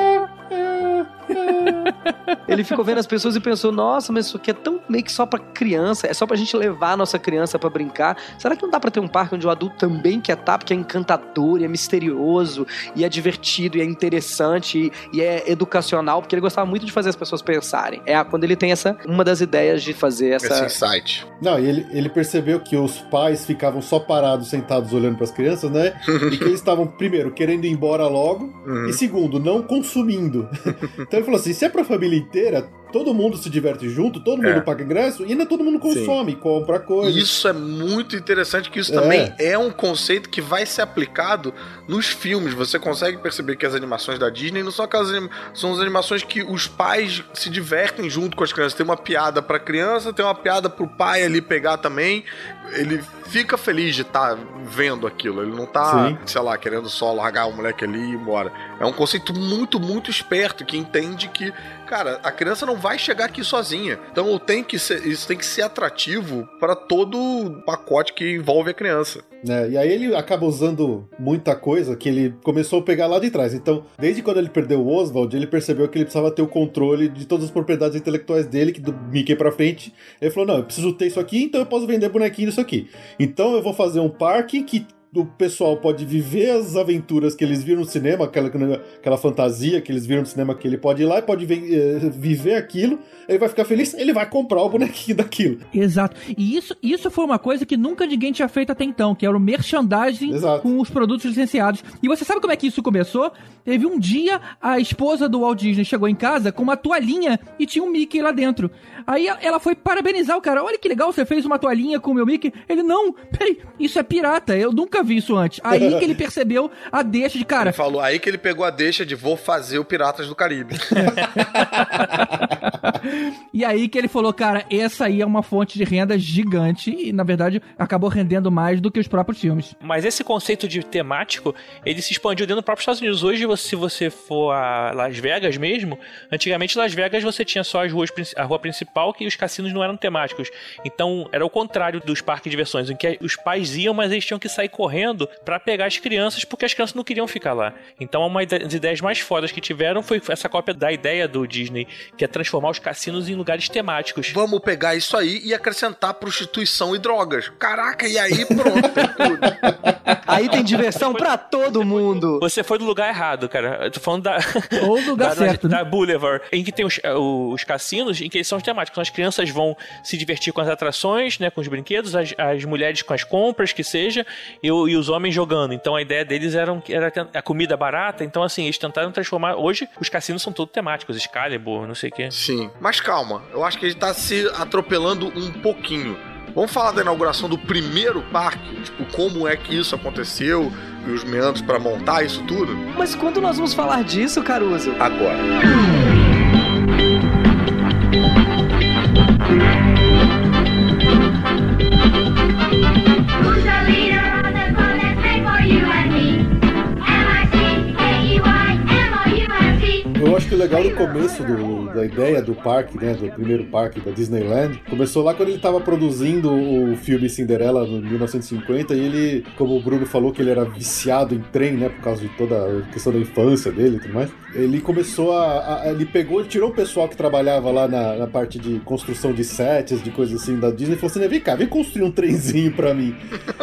Ele ficou vendo as pessoas e pensou: nossa, mas isso aqui é tão meio que só pra criança, é só pra gente levar a nossa criança pra brincar. Será que não dá pra ter um parque onde o adulto também quer estar, porque é encantador, e é misterioso, e é divertido, e é interessante, e, e é educacional? Porque ele gostava muito de fazer as pessoas pensarem. É quando ele tem essa, uma das ideias de fazer essa. Esse insight. Não, e ele, ele percebeu que os pais ficavam só parados, sentados, olhando pras crianças, né? E que eles estavam, primeiro, querendo ir embora logo, Uhum. e segundo, não consumindo. então ele falou assim: se é pra família inteira, todo mundo se diverte junto, todo mundo É. paga ingresso, e ainda todo mundo consome, compra coisas. Isso é muito interessante, que isso É. também é um conceito que vai ser aplicado nos filmes. Você consegue perceber que as animações da Disney não são aquelas são as animações que os pais se divertem junto com as crianças. Tem uma piada pra criança, tem uma piada pro pai ali pegar também. Ele fica feliz de estar vendo aquilo. Ele não tá, Sim. sei lá, querendo só largar o moleque ali e ir embora. É um conceito muito, muito esperto que entende que, cara, a criança não vai chegar aqui sozinha. Então tem que ser, isso tem que ser atrativo para todo o pacote que envolve a criança. né? E aí ele acaba usando muita coisa que ele começou a pegar lá de trás. Então, desde quando ele perdeu o Oswald, ele percebeu que ele precisava ter o controle de todas as propriedades intelectuais dele, que do Mickey pra frente. Ele falou: não, eu preciso ter isso aqui, então eu posso vender bonequinho disso aqui. Então eu vou fazer um parque que o pessoal pode viver as aventuras que eles viram no cinema, aquela, aquela fantasia que eles viram no cinema, que ele pode ir lá e pode vi- eh, viver aquilo, ele vai ficar feliz, ele vai comprar o bonequinho daquilo. Exato. E isso, isso foi uma coisa que nunca ninguém tinha feito até então, que era o merchandising Exato. com os produtos licenciados. E você sabe como é que isso começou? Teve um dia, a esposa do Walt Disney chegou em casa com uma toalhinha e tinha um Mickey lá dentro. Aí ela foi parabenizar o cara. Olha que legal, você fez uma toalhinha com o meu Mickey. Ele, não, peraí, isso é pirata, eu nunca vi isso antes. Aí que ele percebeu a deixa de, cara, Ele falou aí que ele pegou a deixa de vou fazer o Piratas do Caribe. E aí que ele falou, cara, essa aí é uma fonte de renda gigante e, na verdade, acabou rendendo mais do que os próprios filmes. Mas esse conceito de temático, ele se expandiu dentro do próprio Estados Unidos. Hoje, você- se você for a Las Vegas mesmo, antigamente Las Vegas você tinha só as ruas, a rua principal que os cassinos não eram temáticos. Então, era o contrário dos parques de diversões, em que os pais iam, mas eles tinham que sair correndo pra pegar as crianças, porque as crianças não queriam ficar lá. Então, uma das ideias mais fodas que tiveram foi essa cópia da ideia do Disney, que é transformar os cassinos em lugares temáticos. Vamos pegar isso aí e acrescentar prostituição e drogas. Caraca, e aí pronto. tem tudo. Aí tem diversão pra todo mundo. Você foi no lugar errado, cara. Eu tô falando da. Ou no lugar da, certo, da, né? da Boulevard, em que tem os, eh, os cassinos, em que eles são temáticos. As crianças vão se divertir com as atrações, né, com os brinquedos, as, as mulheres com as compras, que seja, e, o- e os homens jogando. Então a ideia deles era, era a comida barata. Então, assim, eles tentaram transformar. Hoje, os cassinos são todos temáticos, Excalibur, não sei o quê. Sim. Mas calma, eu acho que ele tá se atropelando um pouquinho. Vamos falar da inauguração do primeiro parque? Tipo, como é que isso aconteceu e os meandros pra montar isso tudo? Mas quando nós vamos falar disso, Caruso? Agora. Eu acho que o legal do começo do- da ideia do parque, né, do primeiro parque da Disneyland, começou lá quando ele estava produzindo o filme Cinderela em 1950 e ele, como o Bruno falou que ele era viciado em trem, né, por causa de toda a questão da infância dele e tudo mais, ele começou a, a- ele pegou, ele tirou o pessoal que trabalhava lá na, na parte de construção de sets, de coisas assim da Disney e falou assim, "Né, vem cá, vem construir um trenzinho pra mim.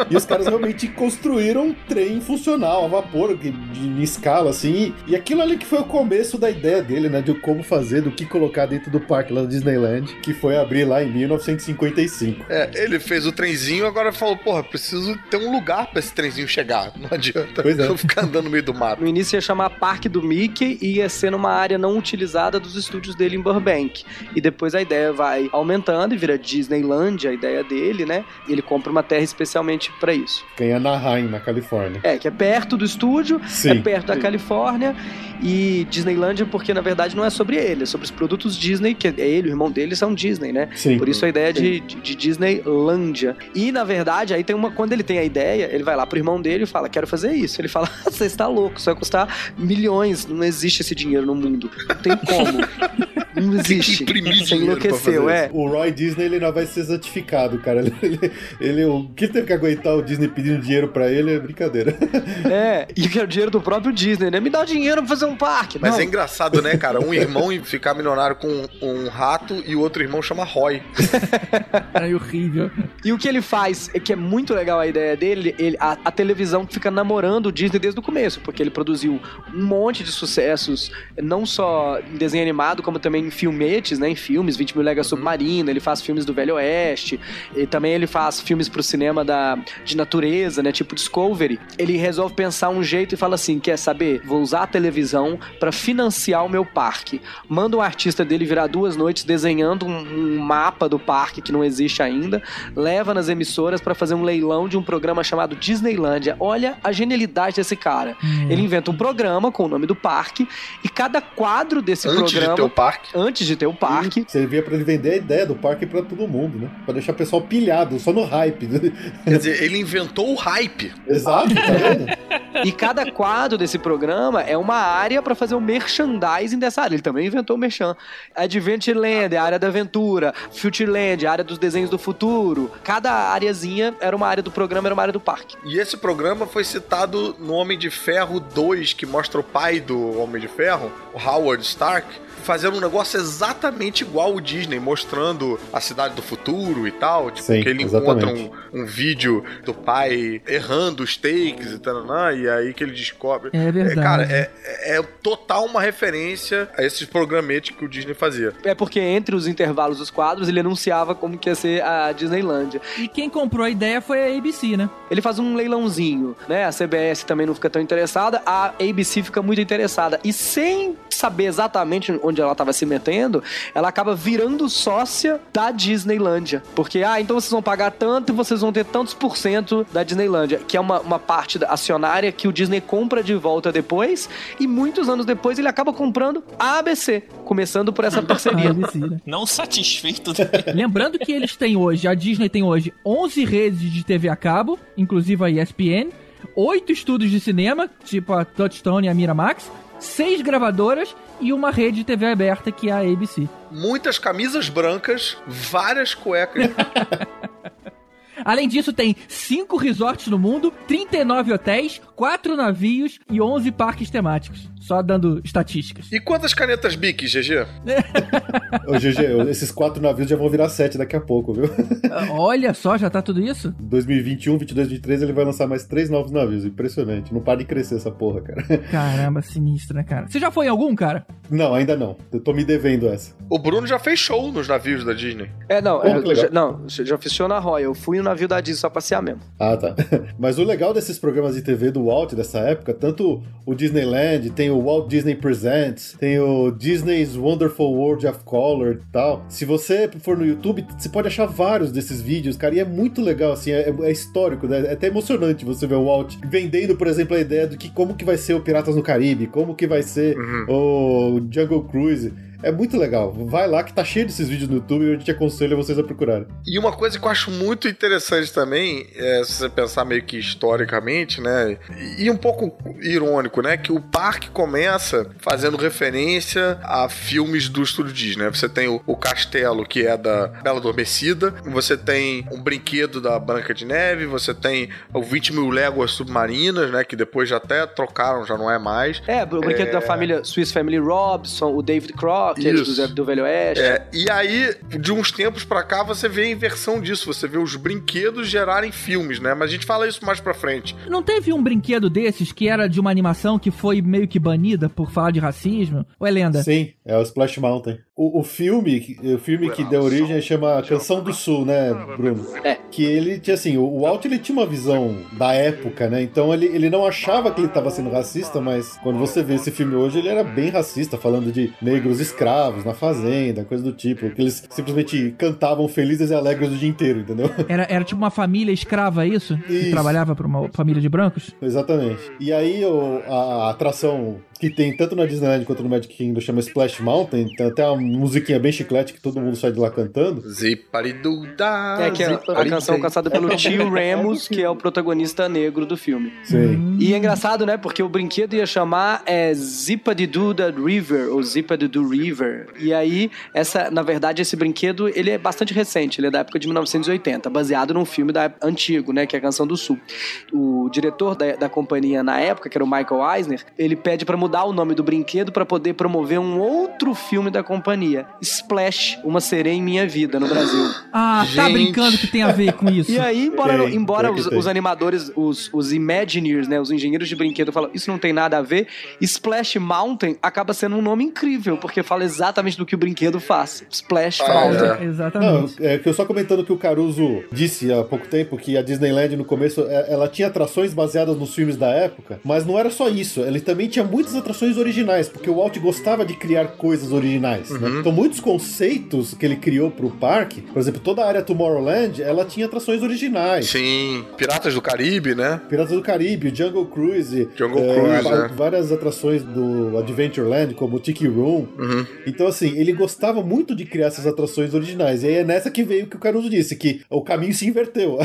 E os caras realmente construíram um trem funcional, a vapor, de, de- escala, assim. E, e aquilo ali que foi o começo da ideia dele, né? De como fazer, do que colocar dentro do parque lá da Disneyland, que foi abrir lá em 1955. É, ele fez o trenzinho, agora falou, porra, preciso ter um lugar pra esse trenzinho chegar. Não adianta Pois é. eu ficar andando no meio do mato. No início ia chamar Parque do Mickey e ia ser numa área não utilizada dos estúdios dele em Burbank. E depois a ideia vai aumentando e vira Disneyland, a ideia dele, né? E ele compra uma terra especialmente pra isso. Fica em Anaheim, na Califórnia. É, que é perto do estúdio, Sim. é perto da Califórnia e Disneylandia porque na verdade não é sobre ele, é sobre os produtos Disney, que é ele, o irmão dele são Disney, né? Sim. Por isso a ideia de, de, Disneylândia. E na verdade, aí tem uma. Quando ele tem a ideia, ele vai lá pro irmão dele e fala: Quero fazer isso. Ele fala: Você está louco, isso vai custar milhões. Não existe esse dinheiro no mundo. Não tem como. Não existe. imprimir Você enlouqueceu, fazer é. O Roy Disney ele não vai ser santificado, cara. Ele, ele, ele- o que ele teve que aguentar o Disney pedindo dinheiro pra ele é brincadeira. É, e que é o dinheiro do próprio Disney, né? Me dá o dinheiro pra fazer um parque. Mas Não. é engraçado, né, cara? Um irmão ficar milionário com um rato e o outro irmão chama Roy. Ai, horrível. E o que ele faz, é que é muito legal a ideia dele, ele, a, a televisão fica namorando o Disney desde o começo, porque ele produziu um monte de sucessos, não só em desenho animado, como também em filmetes, né, em filmes, 20 mil Legas Submarino, ele faz filmes do Velho Oeste, e também ele faz filmes pro cinema da, de natureza, né, tipo Discovery. Ele resolve pensar um jeito e fala assim, quer saber, vou usar a televisão para financiar o meu parque. Manda um artista dele virar duas noites desenhando um, um mapa do parque que não existe ainda, leva nas emissoras para fazer um leilão de um programa chamado Disneylândia. Olha a genialidade desse cara. Ele inventa um programa com o nome do parque e cada quadro desse Antes de programa ter o parque. Antes de ter o parque. Servia pra ele vender a ideia do parque pra todo mundo, né? Pra deixar o pessoal pilhado, só no hype. Quer dizer, ele inventou o hype. Exato, tá vendo? E cada quadro desse programa é uma área pra fazer o merchandising dessa área. Ele também inventou o merchan. Adventureland a área da aventura, Futureland a área dos desenhos do futuro. Cada areazinha era uma área do programa, era uma área do parque. E esse programa foi citado no Homem de Ferro 2, que mostra o pai do Homem de Ferro, o Howard Stark, fazendo um negócio exatamente igual o Disney, mostrando a cidade do futuro e tal. Tipo, Sim, que ele exatamente. encontra um, um vídeo do pai errando os takes e tal, e aí que ele descobre. É verdade. cara, é, é- é total uma referência a esses programetes que o Disney fazia. É porque entre os intervalos dos quadros ele anunciava como que ia ser a Disneylândia. E quem comprou a ideia foi a ABC, né? Ele faz um leilãozinho, né? A CBS também não fica tão interessada, a ABC fica muito interessada. E sem saber exatamente onde ela estava se metendo, ela acaba virando sócia da Disneylândia. Porque, ah, então vocês vão pagar tanto e vocês vão ter tantos por cento da Disneylândia, que é uma, uma parte da- acionária que o Disney compra de volta depois, e muitos anos depois ele acaba comprando a ABC, começando por essa parceria. ABC, né? Não satisfeito. Lembrando que eles têm hoje, a Disney tem hoje 11 redes de TV a cabo, inclusive a ESPN, 8 estúdios de cinema, tipo a Touchstone e a Miramax, 6 gravadoras e uma rede de TV aberta que é a ABC. Muitas camisas brancas, várias cuecas. Além disso, tem 5 resorts no mundo, 39 hotéis, 4 navios e 11 parques temáticos. Só dando estatísticas. E quantas canetas Bic, GG? Ô, GG, esses quatro navios já vão virar sete daqui a pouco, viu? Olha só, já tá tudo isso? 2021, 22, 23 ele vai lançar mais três novos navios. Impressionante. Não para de crescer essa porra, cara. Caramba, sinistro, né, cara? Você já foi em algum, cara? Não, ainda não. Eu tô me devendo essa. O Bruno já fez show nos navios da Disney. É, não, Pô, legal. já, não, já fiz show na Royal. Eu fui no navio da Disney só passear mesmo. Ah, tá. Mas o legal desses programas de TV do Walt dessa época, tanto o Disneyland, tem o Walt Disney Presents, tem o Disney's Wonderful World of Color e tal. Se você for no YouTube, você pode achar vários desses vídeos, cara, e é muito legal, assim, é, é histórico, né? É até emocionante você ver o Walt vendendo, por exemplo, a ideia do que como que vai ser o Piratas no Caribe, como que vai ser o Jungle Cruise. É muito legal. Vai lá que tá cheio desses vídeos no YouTube e eu te aconselho vocês a procurarem. E uma coisa que eu acho muito interessante também, é, se você pensar meio que historicamente, né? E um pouco irônico, né? Que o parque começa fazendo referência a filmes do estúdio Disney. né? Você tem o, o castelo, que é da Bela Adormecida, você tem um brinquedo da Branca de Neve, você tem o 20 mil léguas submarinas, né? Que depois já até trocaram, já não é mais. É, o brinquedo É. da família Swiss Family Robson, o David Crockett, Isso. do, do Velho Oeste. É, e aí, de uns tempos pra cá, você vê a inversão disso. Você vê os brinquedos gerarem filmes, né? Mas a gente fala isso mais pra frente. Não teve um brinquedo desses que era de uma animação que foi meio que banida por falar de racismo? Ou é lenda? Sim, é o Splash Mountain. O, o filme, o filme que deu origem chama Canção do Sul, né, Bruno? É. Que ele tinha assim, o Walt ele tinha uma visão da época, né? Então ele, ele não achava que ele estava sendo racista, mas quando você vê esse filme hoje, ele era bem racista, falando de negros escravos na fazenda, coisa do tipo. Que eles simplesmente cantavam felizes e alegres o dia inteiro, entendeu? Era, era tipo uma família escrava, isso? Que Isso. trabalhava pra uma família de brancos? Exatamente. E aí o- a, a atração que tem tanto na Disneyland quanto no Magic Kingdom chama Splash Mountain, tem até uma musiquinha bem chiclete que todo mundo sai de lá cantando. Zipariduda. É, que é a canção caçada pelo tio Remus, que é o protagonista negro do filme. Sim. E é engraçado, né? Porque o brinquedo ia chamar é, Zipa de Duda River, ou Zipa de Do River. E aí, essa, na verdade, esse brinquedo, ele é bastante recente, ele é da época de 1980, baseado num filme da, antigo, né? Que é a Canção do Sul. O diretor da, da companhia na época, que era o Michael Eisner, ele pede pra mudar o nome do brinquedo pra poder promover um outro filme da companhia, Splash, Uma Sereia em Minha Vida, no Brasil. Ah, tá Gente. brincando que tem a ver com isso. E aí, embora, Tem, embora que os, tem. os animadores, os, os Imagineers, né, os engenheiros de brinquedo falam, isso não tem nada a ver, Splash Mountain acaba sendo um nome incrível, porque fala exatamente do que o brinquedo faz. Splash Ah, Mountain. é. Não, Exatamente. é que eu só comentando que o Caruso disse há pouco tempo que a Disneyland no começo é, ela tinha atrações baseadas nos filmes da época, mas não era só isso. Ele também tinha muitas atrações originais, porque o Walt gostava de criar coisas originais. né? Uhum. Então, muitos conceitos que ele criou pro parque, por exemplo, toda a área Tomorrowland, ela tinha atrações originais. Sim. Piratas do Caribe, né? Piratas do Caribe, Jungle Cruise, Jungle é, Cruise, várias atrações do Adventureland, como o Tiki Room. Uhum. Então, assim, ele gostava muito de criar essas atrações originais. E aí é nessa que veio o que o Caruso disse, que o caminho se inverteu.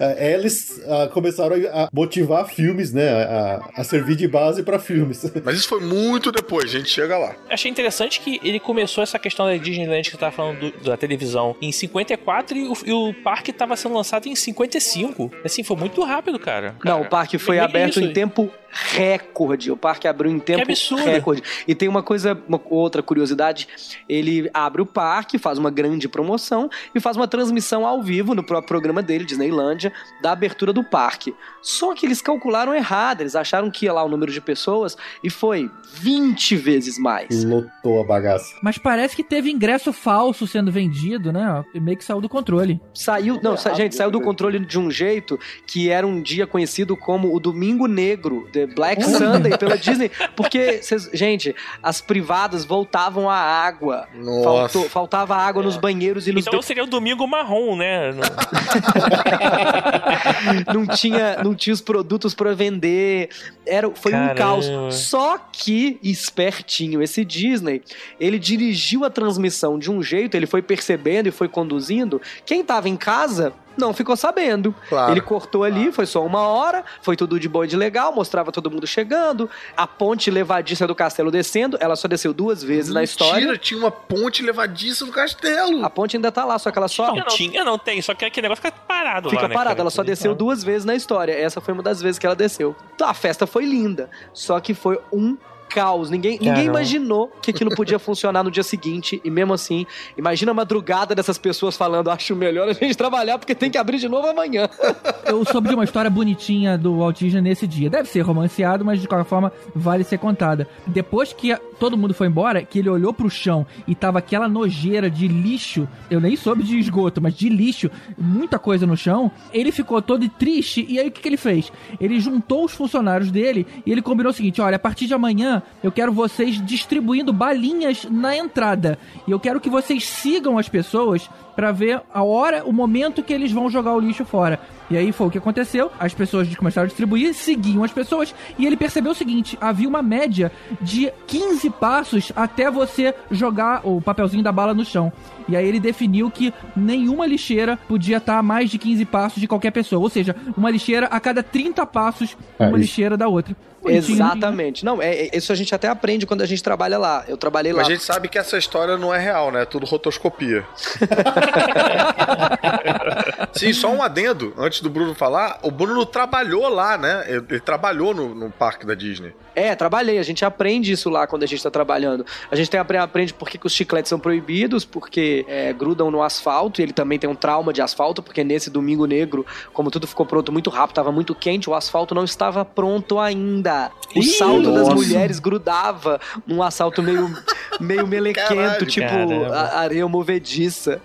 É, Eles ah, começaram a a motivar filmes, né? A, a servir de base para filmes. Mas isso foi muito depois, a gente chega lá. Achei interessante que ele começou essa questão da Disneyland que você tava falando do- da televisão em 54 e o, e o parque tava sendo lançado em 55. Assim, foi muito rápido, cara. Não, o parque foi aberto isso? em tempo recorde. O parque abriu em tempo absurdo. recorde. E tem uma coisa, uma outra curiosidade. Ele abre o parque, faz uma grande promoção e faz uma transmissão ao vivo no próprio programa dele, Disneylândia, da abertura do parque. Só que eles calcularam errado. Eles acharam que ia lá o número de pessoas e foi 20 vezes mais. Lotou a bagaça. Mas parece que teve ingresso falso sendo vendido, né? E meio que saiu do controle. Saiu, não, sa- gente, saiu do controle de um jeito que era um dia conhecido como o Domingo Negro, The Black Sunday pela Disney, porque, cês- gente, as privadas voltavam à água. Nossa. Faltou- faltava água nos banheiros e nos Então seria o domingo marrom, né? não tinha, não tinha os produtos pra vender. Era, foi um Caramba. caos. Só que espertinho esse Disney, ele dirigiu a transmissão de um jeito, ele foi percebendo e foi conduzindo. Quem tava em casa não ficou sabendo. Claro. Ele cortou ali, foi só uma hora, foi tudo de boa e de legal, mostrava todo mundo chegando, a ponte levadiça do castelo descendo, ela só desceu duas vezes na história. Mentira, tinha uma ponte levadiça no castelo. A ponte ainda tá lá, só que ela só Não tinha, não tem. Só que aquele negócio fica parado Fica lá, né, parada, cara? ela só desceu Então, duas vezes na história. Essa foi uma das vezes que ela desceu. Então, a festa foi linda, só que foi um caos. Ninguém, ninguém imaginou que aquilo podia funcionar no dia seguinte. E mesmo assim, imagina a madrugada dessas pessoas falando: acho melhor a gente trabalhar porque tem que abrir de novo amanhã. Eu soube de uma história bonitinha do Walt Disney nesse dia. Deve ser romanceado, mas de qualquer forma vale ser contada. Depois que a- todo mundo foi embora, que ele olhou pro chão e tava aquela nojeira de lixo, eu nem soube de esgoto, mas de lixo, muita coisa no chão, ele ficou todo triste e aí o que, que ele fez? Ele juntou os funcionários dele e ele combinou o seguinte: olha, a partir de amanhã eu quero vocês distribuindo balinhas na entrada. E eu quero que vocês sigam as pessoas pra ver a hora, o momento que eles vão jogar o lixo fora. E aí foi o que aconteceu. As pessoas começaram a distribuir, seguiam as pessoas e ele percebeu o seguinte: havia uma média de 15 passos até você jogar o papelzinho da bala no chão. E aí ele definiu que nenhuma lixeira podia estar a mais de 15 passos de qualquer pessoa. Ou seja, uma lixeira a cada 30 passos, Ah, uma isso. lixeira da outra. Bonitinho, né? Exatamente. Não, é, é- isso a gente até aprende quando a gente trabalha lá. Eu trabalhei lá. Mas a gente sabe que essa história não é real, né? É tudo rotoscopia. Sim, só um adendo, antes do Bruno falar, o Bruno trabalhou lá, né? Ele, ele trabalhou no, no parque da Disney. É, trabalhei. A gente aprende isso lá quando a gente tá trabalhando. A gente tem, apre- aprende por que que os chicletes são proibidos, porque é, grudam no asfalto, e ele também tem um trauma de asfalto, porque nesse domingo negro, como tudo ficou pronto muito rápido, tava muito quente, o asfalto não estava pronto ainda. O Ih, salto das nossa. mulheres grudava num assalto meio, meio melequento, Caralho. tipo Caramba. areia movediça.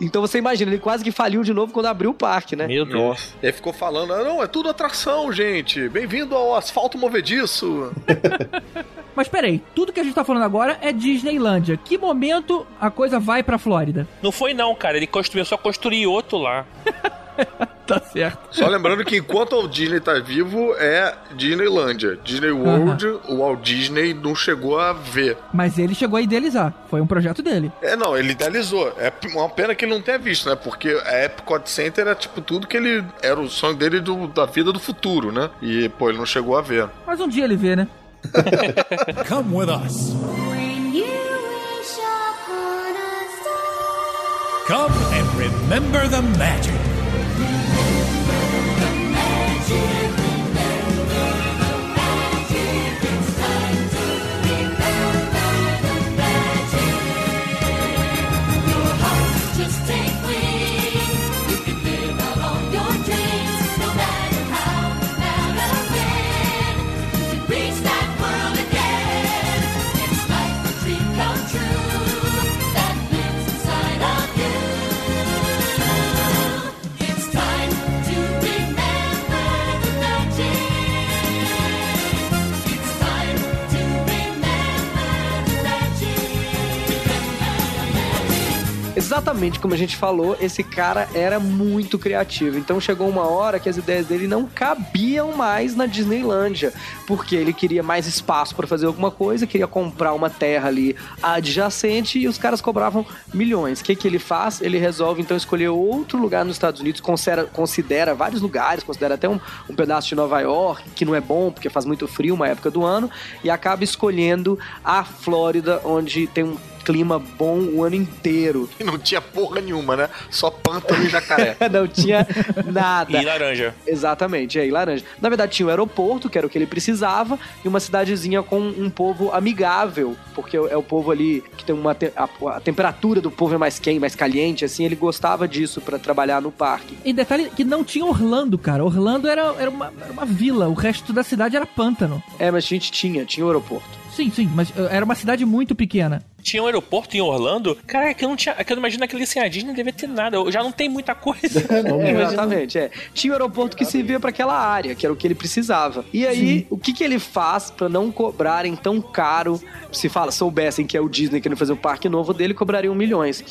Então você imagina, ele quase que faliu de novo quando abriu o parque, né? Meu Deus. E aí ficou falando, ah, não, é tudo atração, gente. Bem-vindo ao asfalto movediço. Mas peraí, tudo que a gente tá falando agora é Disneylândia. Que momento a coisa vai pra Flórida? Não foi não, cara. Ele construiu, só construir outro lá. Tá certo. Só lembrando que enquanto o Disney tá vivo, é Disneylândia. Disney World, o Walt Disney não chegou a ver. Mas ele chegou a idealizar. Foi um projeto dele. É, não, ele idealizou. É uma pena que ele não tenha visto, né? Porque a Epcot Center era tipo tudo que ele. Era o sonho dele do- da vida do futuro, né? E, pô, ele não chegou a ver. Mas um dia ele vê, né? Come with us. Come and remember the magic. Exatamente como a gente falou, esse cara era muito criativo. Então chegou uma hora que as ideias dele não cabiam mais na Disneylândia, porque ele queria mais espaço para fazer alguma coisa, queria comprar uma terra ali adjacente e os caras cobravam milhões. O que, que ele faz? Ele resolve então escolher outro lugar nos Estados Unidos, considera, considera vários lugares, considera até um, um pedaço de Nova York, que não é bom porque faz muito frio uma época do ano, e acaba escolhendo a Flórida, onde tem um clima bom o ano inteiro. E não tinha porra nenhuma, né? Só pântano e jacaré. não tinha nada. E laranja. Exatamente, é, e laranja. Na verdade, tinha o aeroporto, que era o que ele precisava, e uma cidadezinha com um povo amigável, porque é o povo ali que tem uma. te- a, a temperatura do povo é mais quente, mais caliente, assim, ele gostava disso pra trabalhar no parque. E detalhe que não tinha Orlando, cara. Orlando era, era, uma, era uma vila, o resto da cidade era pântano. É, mas a gente tinha, tinha o aeroporto. Sim, sim, mas uh, era uma cidade muito pequena. Tinha um aeroporto em Orlando. Cara, é que eu não tinha. É que eu não imagino aquele assim, a Disney devia ter nada. Já não tem muita coisa. É, exatamente, é. Tinha o aeroporto que servia pra aquela área, que era o que ele precisava. E aí, o que, que ele faz pra não cobrarem tão caro? Se fala, soubessem que é o Disney querendo fazer o parque novo dele, cobrariam milhões.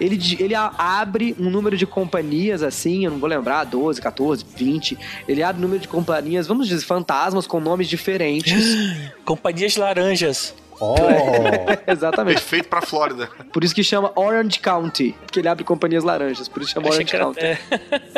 Ele, ele abre um número de companhias assim, eu não vou lembrar, 12, 14, 20. Ele abre um número de companhias, vamos dizer, fantasmas com nomes diferentes. Companhias laranjas. Oh, Exatamente. Perfeito pra Flórida. Por isso que chama Orange County, porque ele abre companhias laranjas, por isso chama Achei Orange County. é.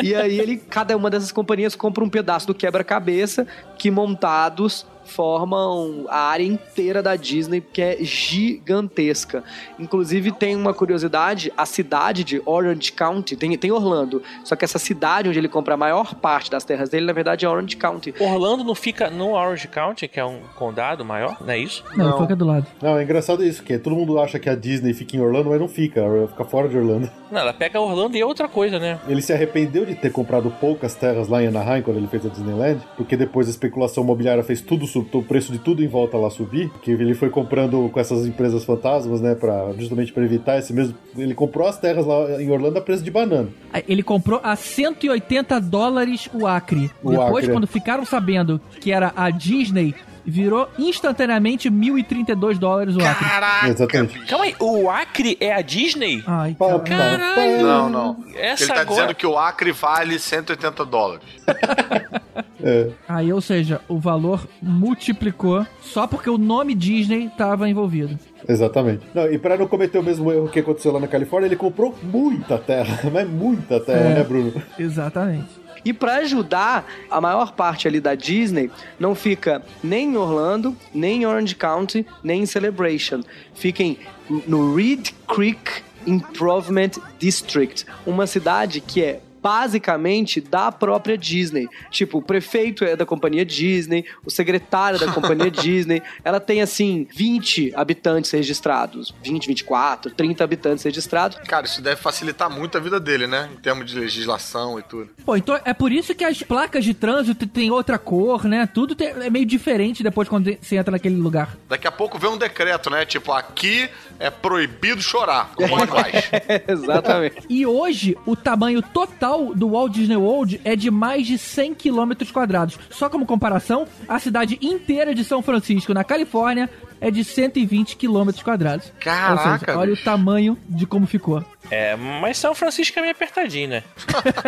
E aí ele, cada uma dessas companhias compra um pedaço do quebra-cabeça que montados formam a área inteira da Disney, que é gigantesca. Inclusive tem uma curiosidade, a cidade de Orange County, tem, tem Orlando, só que essa cidade onde ele compra a maior parte das terras dele, na verdade é Orange County. Orlando não fica no Orange County, que é um condado maior, não é isso? Não, Não. fica do lado. Não, é engraçado isso, que todo mundo acha que a Disney fica em Orlando, mas não fica, ela fica fora de Orlando. Não, ela pega Orlando e é outra coisa, né? Ele se arrependeu de ter comprado poucas terras lá em Anaheim quando ele fez a Disneyland, porque depois a especulação imobiliária fez tudo, o preço de tudo em volta lá subir, que ele foi comprando com essas empresas fantasmas, né, para justamente para evitar esse mesmo. Ele comprou as terras lá em Orlando a preço de banana. Aí Ele comprou a 180 dólares o acre. O Depois, acre. quando ficaram sabendo que era a Disney, virou instantaneamente 1.032 dólares o acre. Caraca! Exatamente. Calma aí, o Acre é a Disney? Ai, Pá, cara. pá, pá. Não, não. Essa Ele tá agora- dizendo que o Acre vale 180 dólares. É. Aí, ou seja, o valor multiplicou só porque o nome Disney estava envolvido. Exatamente. Não, e para não cometer o mesmo erro que aconteceu lá na Califórnia, ele comprou muita terra, mas muita terra, É. né, Bruno? Exatamente. E pra ajudar, a maior parte ali da Disney não fica nem em Orlando, nem em Orange County, nem em Celebration. Fica em- no Reed Creek Improvement District, uma cidade que é basicamente da própria Disney. Tipo, o prefeito é da companhia Disney, o secretário é da companhia Disney. Ela tem, assim, 20 habitantes registrados. 20, 24, 30 habitantes registrados. Cara, isso deve facilitar muito a vida dele, né? Em termos de legislação e tudo. Pô, então é por isso que as placas de trânsito tem outra cor, né? Tudo tem- é meio diferente depois quando você entra naquele lugar. Daqui a pouco vem um decreto, né? Tipo, aqui é proibido chorar. Como é que faz? Exatamente. E hoje, o tamanho total do Walt Disney World é de mais de 100 quilômetros quadrados. Só como comparação, a cidade inteira de São Francisco, na Califórnia, é de 120 quilômetros quadrados. Caraca, Ou seja, olha bicho. o tamanho de como ficou. É, mas São Francisco é meio apertadinho, né?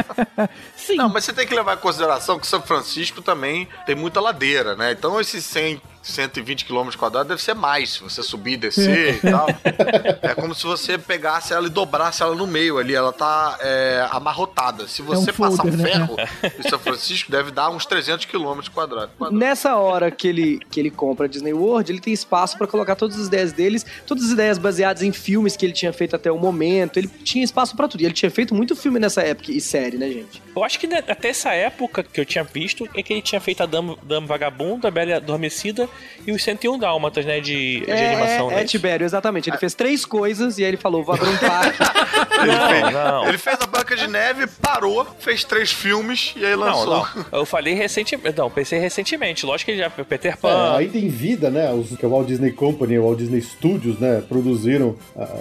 Sim, Não, mas você tem que levar em consideração que São Francisco também tem muita ladeira, né? Então esses 100, 120 km quadrados deve ser mais, se você subir e descer e tal. É como se você pegasse ela e dobrasse ela no meio ali. Ela tá é, amarrotada. Se você passar um folder, né? ferro em São Francisco, deve dar uns 300 km quadrados. Nessa hora que ele, que ele compra a Disney World, ele tem espaço pra colocar todas as ideias deles, todas as ideias baseadas em filmes que ele tinha feito até o momento. Ele tinha espaço pra tudo. E ele tinha feito muito filme nessa época e série, né, gente? Eu acho que até essa época que eu tinha visto é que ele tinha feito a Dama, Dama Vagabunda, a Bela Adormecida e os 101 Dálmatas, né? De, de animação, é, né? é Tibério, exatamente. Ele fez três coisas e aí ele falou: vou abrir um parque. Não, não. Ele fez a Branca de Neve, parou, fez três filmes e aí Não, lançou. não. Eu falei recentemente. Não, pensei recentemente. Lógico que ele já. Peter É, Pan. ainda em vida, né? Os que a Walt Disney Company, o Walt Disney Studios, né? Produziram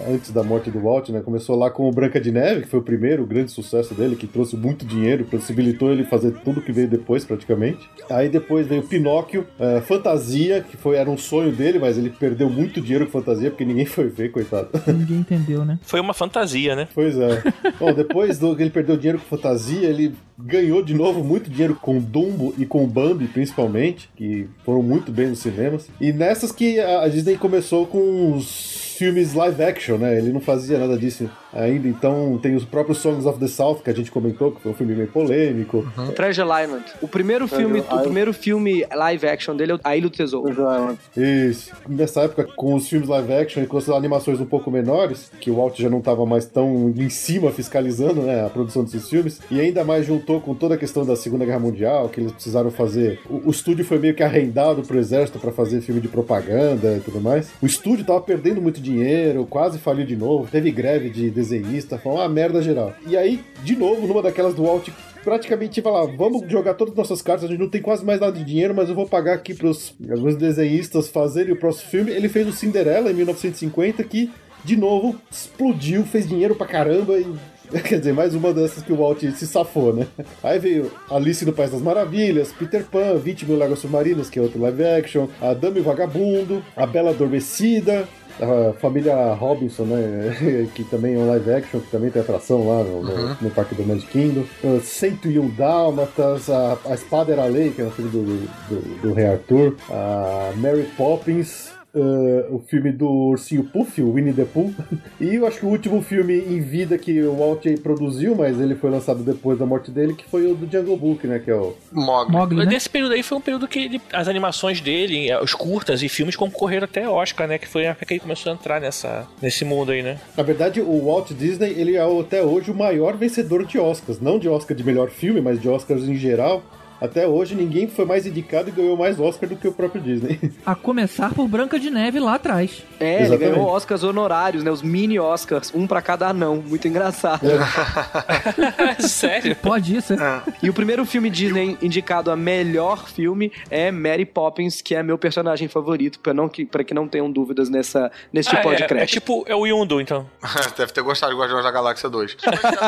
antes da morte do Walt, né? Começou lá com o Branca de Neve, que foi o primeiro, o grande sucesso dele, que trouxe muito dinheiro, possibilitou ele fazer tudo que veio depois, praticamente. Aí depois veio Pinóquio, eh, Fantasia, que foi, era um sonho dele, mas ele perdeu muito dinheiro com Fantasia, porque ninguém foi ver, coitado. Ninguém entendeu, né? Foi uma fantasia, né? Pois é. Bom, depois do que ele perdeu dinheiro com fantasia, ele ganhou de novo muito dinheiro com Dumbo e com Bambi, principalmente, que foram muito bem nos cinemas. E nessas que a Disney começou com os filmes live action, né? Ele não fazia nada disso ainda, então tem os próprios Songs of the South que a gente comentou, que foi um filme meio polêmico. Treasure Island. O primeiro Treasure filme, o Island. primeiro filme live action dele é A Ilha do Tesouro. Isso. Nessa época, com os filmes live action e com as animações um pouco menores, que o Walt já não estava mais tão em cima fiscalizando né, a produção desses filmes, e ainda mais juntou com toda a questão da Segunda Guerra Mundial, que eles precisaram fazer. O, o estúdio foi meio que arrendado pro exército para fazer filme de propaganda e tudo mais. O estúdio tava perdendo muito dinheiro, quase faliu de novo, teve greve de desenhista, foi uma merda geral. E aí, de novo, numa daquelas do Walt praticamente falar, vamos jogar todas as nossas cartas, a gente não tem quase mais nada de dinheiro, mas eu vou pagar aqui pros alguns desenhistas fazerem o próximo filme. Ele fez o Cinderela em 1950, que de novo explodiu, fez dinheiro pra caramba e. Quer dizer, mais uma dessas que o Walt se safou, né? Aí veio Alice no País das Maravilhas, Peter Pan, 20 mil Lágrimas Submarinas, que é outro live action, A e Vagabundo, A Bela Adormecida, a família Robinson, né? que também é um live action, que também tem atração lá no, Uhum. no Parque do Magic Kingdom. Uh, 101 Dálmatas, a, a Espada era a Lei, que é o filme do, do, do Rei Arthur, a Mary Poppins. Uh, o filme do Ursinho Puff, o Winnie the Pooh. E eu acho que o último filme em vida que o Walt produziu, mas ele foi lançado depois da morte dele, que foi o do Jungle Book, né? Que é o Mogli. Mas Nesse período aí foi um período que ele- as animações dele, os curtas e filmes concorreram até Oscar, né? Que foi a época que ele começou a entrar nessa, nesse mundo aí, né? Na verdade, o Walt Disney ele é até hoje o maior vencedor de Oscars. Não de Oscar de melhor filme, mas de Oscars em geral. Até hoje, ninguém foi mais indicado e ganhou mais Oscar do que o próprio Disney. A começar por Branca de Neve lá atrás. É, ele Exatamente. ganhou Oscars honorários, né? Os mini Oscars, um pra cada anão. Muito engraçado. Sério? Pode isso, é? E o primeiro filme Disney indicado a melhor filme é Mary Poppins, que é meu personagem favorito, pra, não, que, pra que não tenham dúvidas nessa, neste Ah, é, podcast. é tipo, é o Yundu, então. Deve ter gostado de Guardiões da Galáxia 2.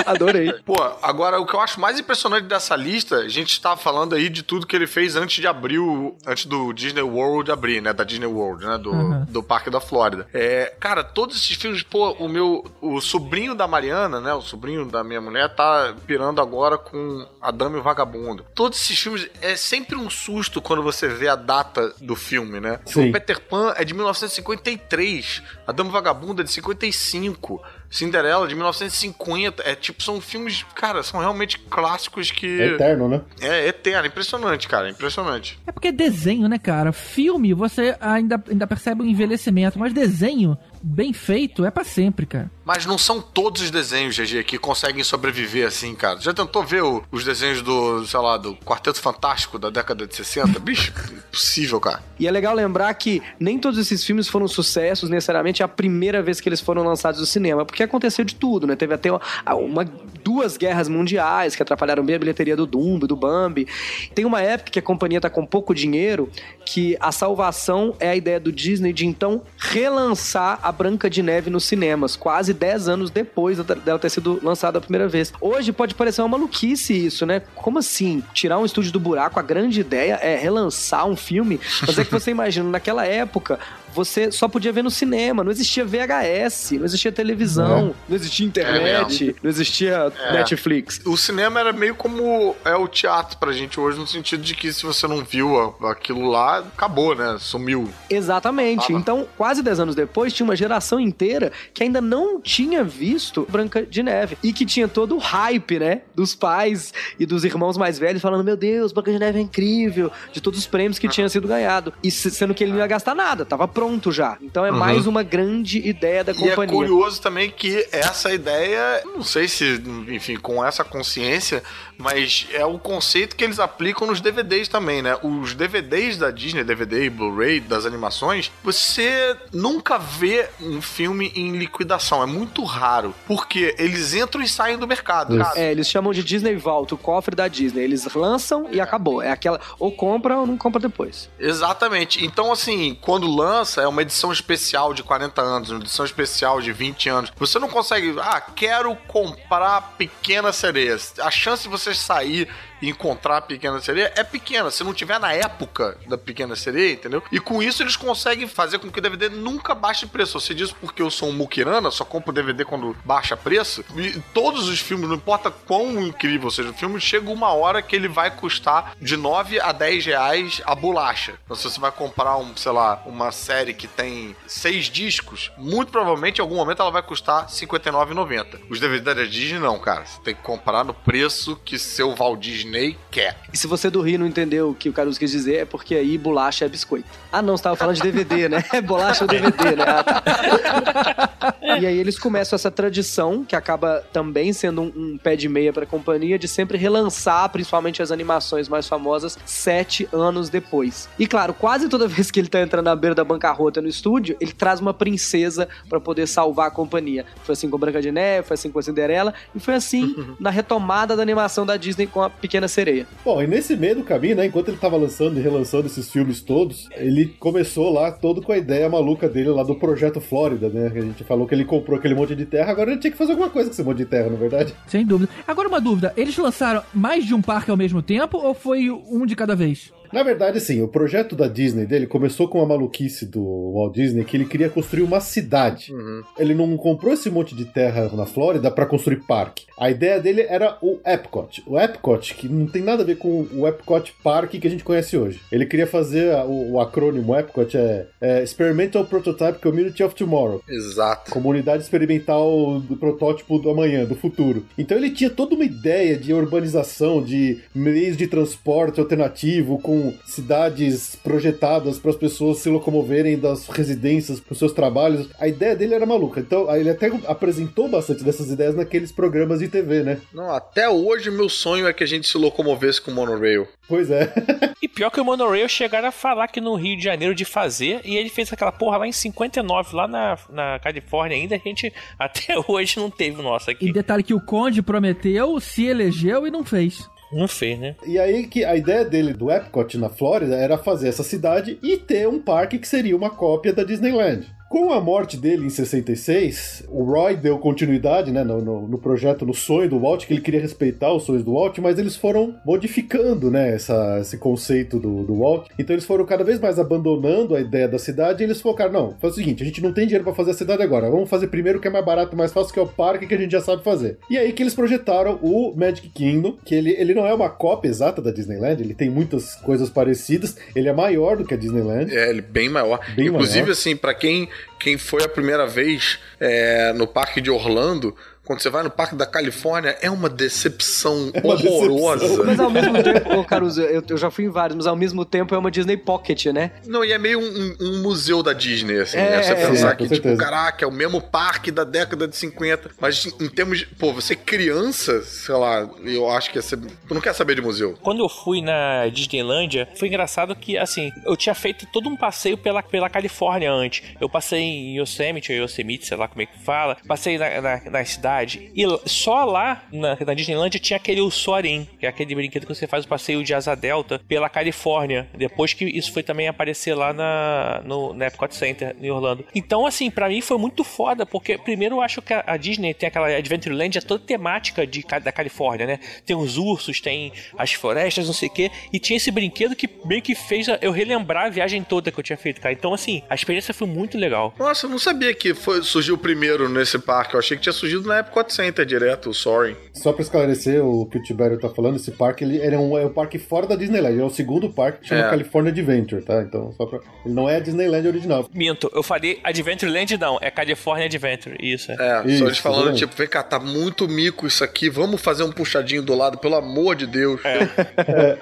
Adorei. Pô, agora o que eu acho mais impressionante dessa lista, a gente tá falando aí de tudo que ele fez antes de abrir o. Antes do Disney World abrir, né? Da Disney World, né? Do, Uhum. do Parque da Flórida. É, cara, todos esses filmes, pô, o meu. O sobrinho da Mariana, né? O sobrinho da minha mulher tá pirando agora com A Dama e o Vagabundo. Todos esses filmes é sempre um susto quando você vê a data do filme, né? Sim. O Peter Pan é de 1953, A Dama e o Vagabundo é de 55. Cinderela de 1950. É tipo, são filmes, cara, são realmente clássicos que. É eterno, né? É eterno, impressionante, cara, impressionante. É porque é desenho, né, cara? Filme, você ainda, ainda percebe o envelhecimento, mas desenho bem feito é pra sempre, cara. Mas não são todos os desenhos, GG, que conseguem sobreviver assim, cara. Já tentou ver o- os desenhos do, sei lá, do Quarteto Fantástico da década de 60? Bicho, impossível, cara. E é legal lembrar que nem todos esses filmes foram sucessos necessariamente a primeira vez que eles foram lançados no cinema, porque aconteceu de tudo, né? Teve até uma, uma- duas guerras mundiais que atrapalharam bem a bilheteria do Dumbo, do Bambi. Tem uma época que a companhia tá com pouco dinheiro, que a salvação é a ideia do Disney de então relançar a Branca de Neve nos cinemas, quase 10 anos depois dela ter sido lançada a primeira vez. Hoje pode parecer uma maluquice isso, né? Como assim? Tirar um estúdio do buraco, a grande ideia é relançar um filme, mas é que você imagina, naquela época, você só podia ver no cinema, não existia VHS, não existia televisão, não existia internet, não existia É. Netflix. O cinema era meio como é o teatro pra gente hoje, no sentido de que se você não viu aquilo lá, acabou, né? Sumiu. Exatamente. Ah. Então, quase 10 anos depois, tinha uma geração inteira que ainda não tinha visto Branca de Neve. E que tinha todo o hype, né? Dos pais e dos irmãos mais velhos falando: Meu Deus, Branca de Neve é incrível. De todos os prêmios que tinha sido ganhado. E se- sendo que ele não ia gastar nada, tava pronto já. Então é Uhum. mais uma grande ideia da E é companhia. curioso também que essa ideia, não sei se, enfim, com essa consciência, mas é o conceito que eles aplicam nos DVDs também, né? Os DVDs da Disney, DVD e Blu-ray das animações, você nunca vê um filme em liquidação, é muito raro, porque eles entram e saem do mercado. cara. É, eles chamam de Disney Vault, o cofre da Disney. Eles lançam e acabou. É aquela, ou compra ou não compra depois. Exatamente. Então, assim, quando lança, lança é uma edição especial de 40 anos, uma edição especial de 20 anos, você não consegue, ah, quero comprar Pequena Sereia. A chance de você sair encontrar a Pequena Sereia é pequena. Se não tiver na época da Pequena Sereia, entendeu? E com isso eles conseguem fazer com que o DVD nunca baixe preço. Você diz porque eu sou um muquirana, só compro DVD quando baixa preço. E todos os filmes, não importa quão incrível seja o filme, chega uma hora que ele vai custar de 9 a 10 reais a bolacha. Então, se você vai comprar, um, sei lá, uma série que tem seis discos, muito provavelmente em algum momento ela vai custar R$ 59,90. Os DVDs da Disney não, cara. Você tem que comprar no preço que seu Walt Disney quer. E se você do Rio não entendeu o que o Caruso quis dizer, é porque aí bolacha é biscoito. Ah, não, você tava falando de DVD, né? Bolacha é DVD, né? Ah, tá. E aí eles começam essa tradição, que acaba também sendo um, um pé de meia pra companhia, de sempre relançar, principalmente as animações mais famosas, sete anos depois. E claro, quase toda vez que ele tá entrando na beira da bancarrota no estúdio, ele traz uma princesa pra poder salvar a companhia. Foi assim com Branca de Neve, foi assim com a Cinderela, e foi assim na retomada da animação da Disney com a Pequena Sereia. Bom, e nesse meio do caminho, né, enquanto ele tava lançando e relançando esses filmes todos, ele começou lá todo com a ideia maluca dele lá do Projeto Flórida, né? Que a gente falou que ele comprou aquele monte de terra, agora ele tinha que fazer alguma coisa com esse monte de terra, na é verdade. Sem dúvida. Agora uma dúvida, eles lançaram mais de um parque ao mesmo tempo ou foi um de cada vez? Na verdade, sim, o projeto da Disney dele começou com a maluquice do Walt Disney que ele queria construir uma cidade. Ele não comprou esse monte de terra na Flórida para construir parque. A ideia dele era o Epcot. O Epcot, que não tem nada a ver com o Epcot Park que a gente conhece hoje. Ele queria fazer o, o acrônimo Epcot é, é Experimental Prototype Community of Tomorrow. Exato. Comunidade experimental do protótipo do amanhã, do futuro. Então ele tinha toda uma ideia de urbanização, de meios de transporte alternativo, com cidades projetadas para as pessoas se locomoverem das residências para os seus trabalhos. A ideia dele era maluca. Então ele até apresentou bastante dessas ideias naqueles programas de TV, né? Não, até hoje meu sonho é que a gente se locomovesse com o monorail. Pois é. E pior que o Monorail chegaram a falar que no Rio de Janeiro de fazer, e ele fez aquela porra lá em 59, lá na, na Califórnia ainda, a gente até hoje não teve o nosso E aqui. detalhe que o Conde prometeu, se elegeu e não fez. Não fez, né? E aí que a ideia dele do Epcot na Flórida era fazer essa cidade e ter um parque que seria uma cópia da Disneyland. Com a morte dele em 66, o Roy deu continuidade né, no, no- no projeto, no sonho do Walt, que ele queria respeitar os sonhos do Walt, mas eles foram modificando né, essa- esse conceito do, do Walt. Então eles foram cada vez mais abandonando a ideia da cidade e eles focaram, não, faz o seguinte, a gente não tem dinheiro pra fazer a cidade agora, vamos fazer primeiro o que é mais barato, mais fácil, que é o parque que a gente já sabe fazer. E aí que eles projetaram o Magic Kingdom, que ele, ele não é uma cópia exata da Disneyland, ele tem muitas coisas parecidas, ele é maior do que a Disneyland. É, ele bem maior. Bem Inclusive, maior. assim, pra quem, quem foi a primeira vez é, no parque de Orlando, quando você vai no parque da Califórnia, é uma decepção É uma horrorosa. Mas ao mesmo tempo, Caruso, eu, eu já fui em vários, mas ao mesmo tempo é uma Disney Pocket, né? Não, e é meio um, um- um museu da Disney, assim, É, né? Você é, pensar é, que, tipo, certeza. caraca, é o mesmo parque da década de 50. Mas em termos de. Pô, você criança, sei lá, eu acho que ia ser. Tu não quer saber de museu. Quando eu fui na Disneylândia, foi engraçado que, assim, eu tinha feito todo um passeio pela, pela Califórnia antes. Eu passei em Yosemite, ou Yosemite, sei lá como é que fala. Passei na, na, na cidade. E só lá, na, na Disneylândia, tinha aquele Soarin, que é aquele brinquedo que você faz o passeio de asa delta pela Califórnia. Depois que isso foi também aparecer lá na, no, na Epcot Center, em Orlando. Então, assim, pra mim foi muito foda, porque primeiro eu acho que a, a Disney tem aquela Adventureland, é toda temática de, da Califórnia, né? Tem os ursos, tem as florestas, não sei o quê. E tinha esse brinquedo que meio que fez eu relembrar a viagem toda que eu tinha feito, cara. Então, assim, a experiência foi muito legal. Nossa, eu não sabia que foi, surgiu primeiro nesse parque. Eu achei que tinha surgido na Epcot Center direto, o Soaring. Só pra esclarecer o que o Tibério tá falando, esse parque ele, ele é, um, é um parque fora da Disneyland, é o segundo parque que chama É. California Adventure, tá? Então, só pra... Ele não é a Disneyland original. Minto, eu falei Adventureland não, é California Adventure, isso. É. É, Isso, só eles falando, exatamente. tipo, vem cá, tá muito mico isso aqui, vamos fazer um puxadinho do lado, pelo amor de Deus.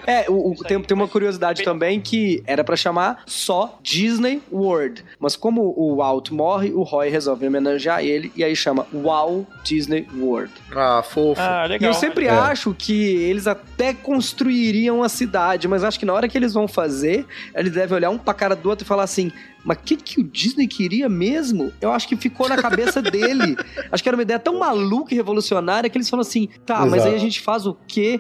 É, o, o- tem, tem uma curiosidade também que era pra chamar só Disney World. Mas como o Walt morre, o Roy resolve homenagear ele e aí chama Walt Disney World. Ah, fofo. Ah, E eu sempre É. acho que eles até construiriam a cidade, mas acho que na hora que eles vão fazer, eles devem olhar um pra cara do outro e falar assim: mas o que, que o Disney queria mesmo? Eu acho que ficou na cabeça dele. Acho que era uma ideia tão maluca e revolucionária que eles falaram assim: tá, mas Exato. aí a gente faz o quê?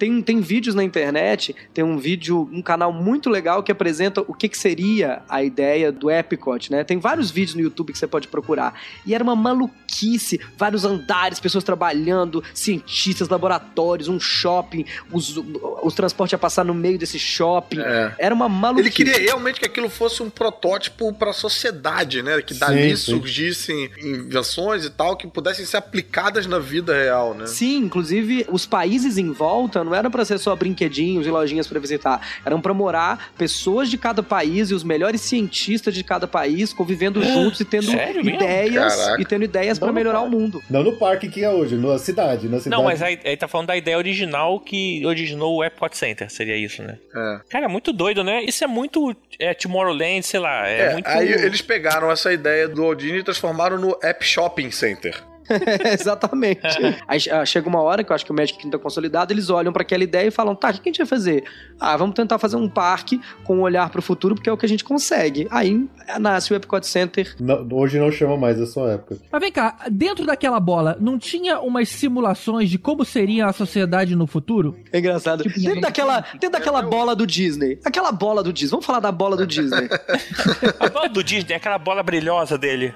Tem, tem vídeos na internet, tem um vídeo, um canal muito legal que apresenta o que, que seria a ideia do Epcot, né? Tem vários vídeos no YouTube que você pode procurar. E era uma maluquice, vários andares, pessoas trabalhando, cientistas, laboratórios, um shopping, os, os transportes a passar no meio desse shopping. É. Era uma maluquice. Ele queria realmente que aquilo fosse um protótipo para a sociedade, né? Que dali Sim, sim. surgissem invenções e tal que pudessem ser aplicadas na vida real, né? Sim, inclusive os países em volta não eram pra ser só brinquedinhos e lojinhas pra visitar, eram pra morar pessoas de cada país e os melhores cientistas de cada país convivendo juntos e tendo sério ideias e tendo ideias pra Não, melhorar o mundo. Não no parque que é hoje, na cidade. Na cidade. Não, mas aí, aí tá falando da ideia original que originou o Epcot Center, seria isso, né? É. Cara, é muito doido, né? Isso é muito é, Tomorrowland, sei lá, é, É, muito... aí eles pegaram essa ideia do Disney e transformaram no App Shopping Center. Exatamente. Aí ah, chega uma hora que eu acho que o Magic Kingdom tá consolidado, eles olham pra aquela ideia e falam: tá, o que a gente vai fazer? Ah, vamos tentar fazer um parque com um olhar pro futuro, porque é o que a gente consegue. Aí nasce o Epcot Center. Não- hoje não chama mais, é só época. Mas vem cá, dentro daquela bola, não tinha umas simulações de como seria a sociedade no futuro? É engraçado. Tipo, Dentro daquela, dentro daquela bola do Disney. Aquela bola do Disney. Vamos falar da bola do Disney. A bola do Disney, aquela bola brilhosa dele.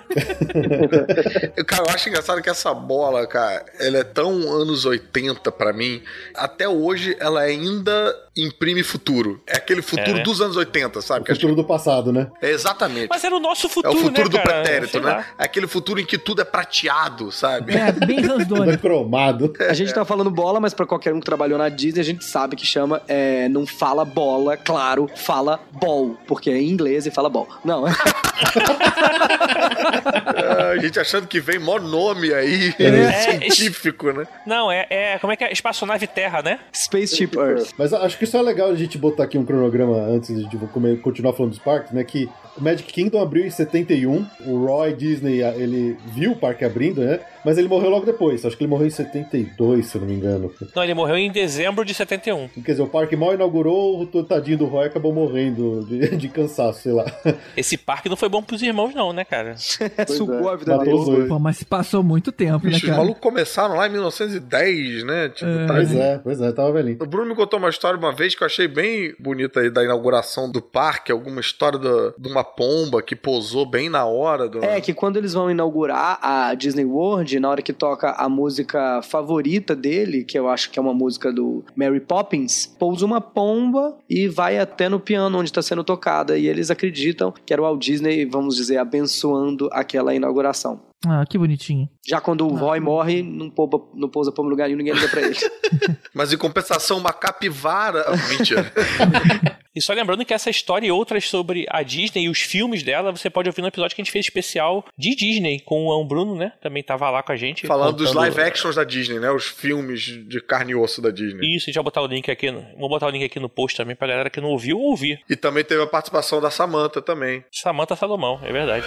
Eu, Cara, eu acho engraçado que essa bola, cara, ela é tão anos 80 pra mim. Até hoje ela ainda imprime futuro. É aquele futuro É, né? dos anos 80, sabe? O que- futuro do passado, né? É exatamente. Mas era o nosso É futuro, o futuro né, do cara? pretérito, né? É aquele futuro em que tudo é prateado, sabe? É, bem Tudo é Ransdone. cromado. A gente tá falando bola, mas pra qualquer um que trabalhou na Disney, a gente sabe que chama. é, não fala bola, claro, fala ball. Porque é em inglês e fala ball. Não, É, a gente achando que vem mó nome aí, É, científico, né? Não, é, é. Como é que é? Espaçonave Terra, né? Spaceship Earth. Mas acho que isso é legal a gente botar aqui um cronograma antes de continuar falando dos parques, né? Que o Magic Kingdom abriu em 71, o Roy Disney, ele viu o parque abrindo, né? Mas ele morreu logo depois. Acho que ele morreu em 72, se eu não me engano. Não, ele morreu em dezembro de 71. Quer dizer, o parque mal inaugurou, o tadinho do Roy acabou morrendo de, de cansaço, sei lá. Esse parque não foi bom pros irmãos, não, né, cara? Sugou a vida Matou os dele. dois. Pô, mas se passou muito tempo, né, Bicho, os cara? malucos começaram lá em 1910, né? Tipo, tá Pois é, pois é, tava velhinho. O Bruno me contou uma história uma vez que eu achei bem bonita aí da inauguração do parque, alguma história do- de uma pomba que pousou bem na hora do. É, que quando eles vão inaugurar a Disney World, na hora que toca a música favorita dele, que eu acho que é uma música do Mary Poppins, pousa uma pomba e vai até no piano onde está sendo tocada. E eles acreditam que era o Walt Disney, vamos dizer, abençoando aquela inauguração. Ah, que bonitinho. Já quando o Roy morre, não, poupa, não pousa pomba em lugar nenhum, ninguém liga pra ele. Mas em compensação, uma capivara. Ah, Mentira. E só lembrando que essa história e outras sobre a Disney e os filmes dela, você pode ouvir no episódio que a gente fez especial de Disney com o Bruno, né? Também tava lá com a gente. Falando dos contando- live actions da Disney, né? Os filmes de carne e osso da Disney. Isso, a gente vai botar o link aqui. No... Vou botar o link aqui no post também pra galera que não ouviu ouvir. E também teve a participação da Samantha também. Samantha Salomão, é verdade.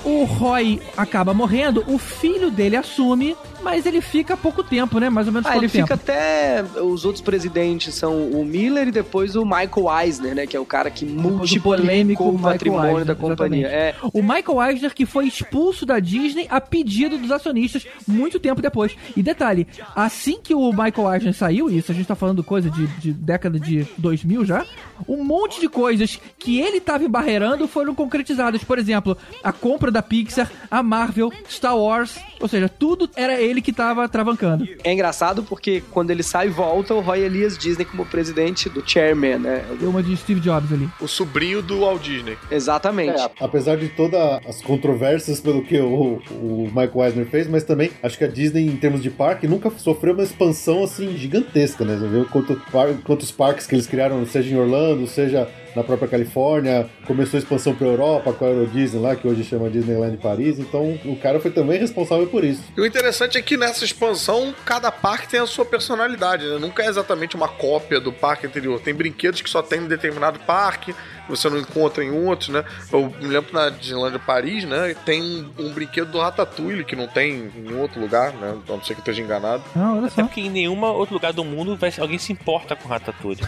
o Roy acaba morrendo, o filho dele assume, mas ele fica pouco tempo, né? Mais ou menos Ah, ele tempo? fica até. Os outros presidentes são o Miller e depois o Michael Eisner, né? Que é o cara que multiplicou o patrimônio Eisner, da companhia. É, O Michael Eisner que foi expulso da Disney a pedido dos acionistas muito tempo depois. E detalhe, assim que o Michael Eisner saiu, isso a gente tá falando coisa de, de década de 2000 já, um monte de coisas que ele tava embarreirando foram concretizadas. Por exemplo, a compra da Pixar, a Marvel, Star Wars, ou seja, tudo era ele que tava travancando. É engraçado porque quando ele sai e volta, o Roy Elias Disney como presidente do chairman, né? Deu uma de Steve Jobs ali. O sobrinho do Walt Disney. Exatamente. É, apesar de todas as controvérsias pelo que o, o Michael Eisner fez, mas também acho que a Disney, em termos de parque, nunca sofreu uma expansão assim gigantesca, né? Você viu quanto, par- quantos parques que eles criaram, seja em Orlando, seja na própria Califórnia, começou a expansão pra Europa com a Euro Disney lá, que hoje chama Disneyland Paris, então o cara foi também responsável por isso. E o interessante é que nessa expansão, cada parque tem a sua personalidade, né? Nunca é exatamente uma cópia do parque anterior. Tem brinquedos que só tem em determinado parque, que você não encontra em outros, né? Eu me lembro na Disneyland Paris, né? Tem um, um brinquedo do Ratatouille que não tem em outro lugar, né? Então não sei que eu esteja enganado. Ah, olha Até porque em nenhum outro lugar do mundo vai, alguém se importa com Ratatouille.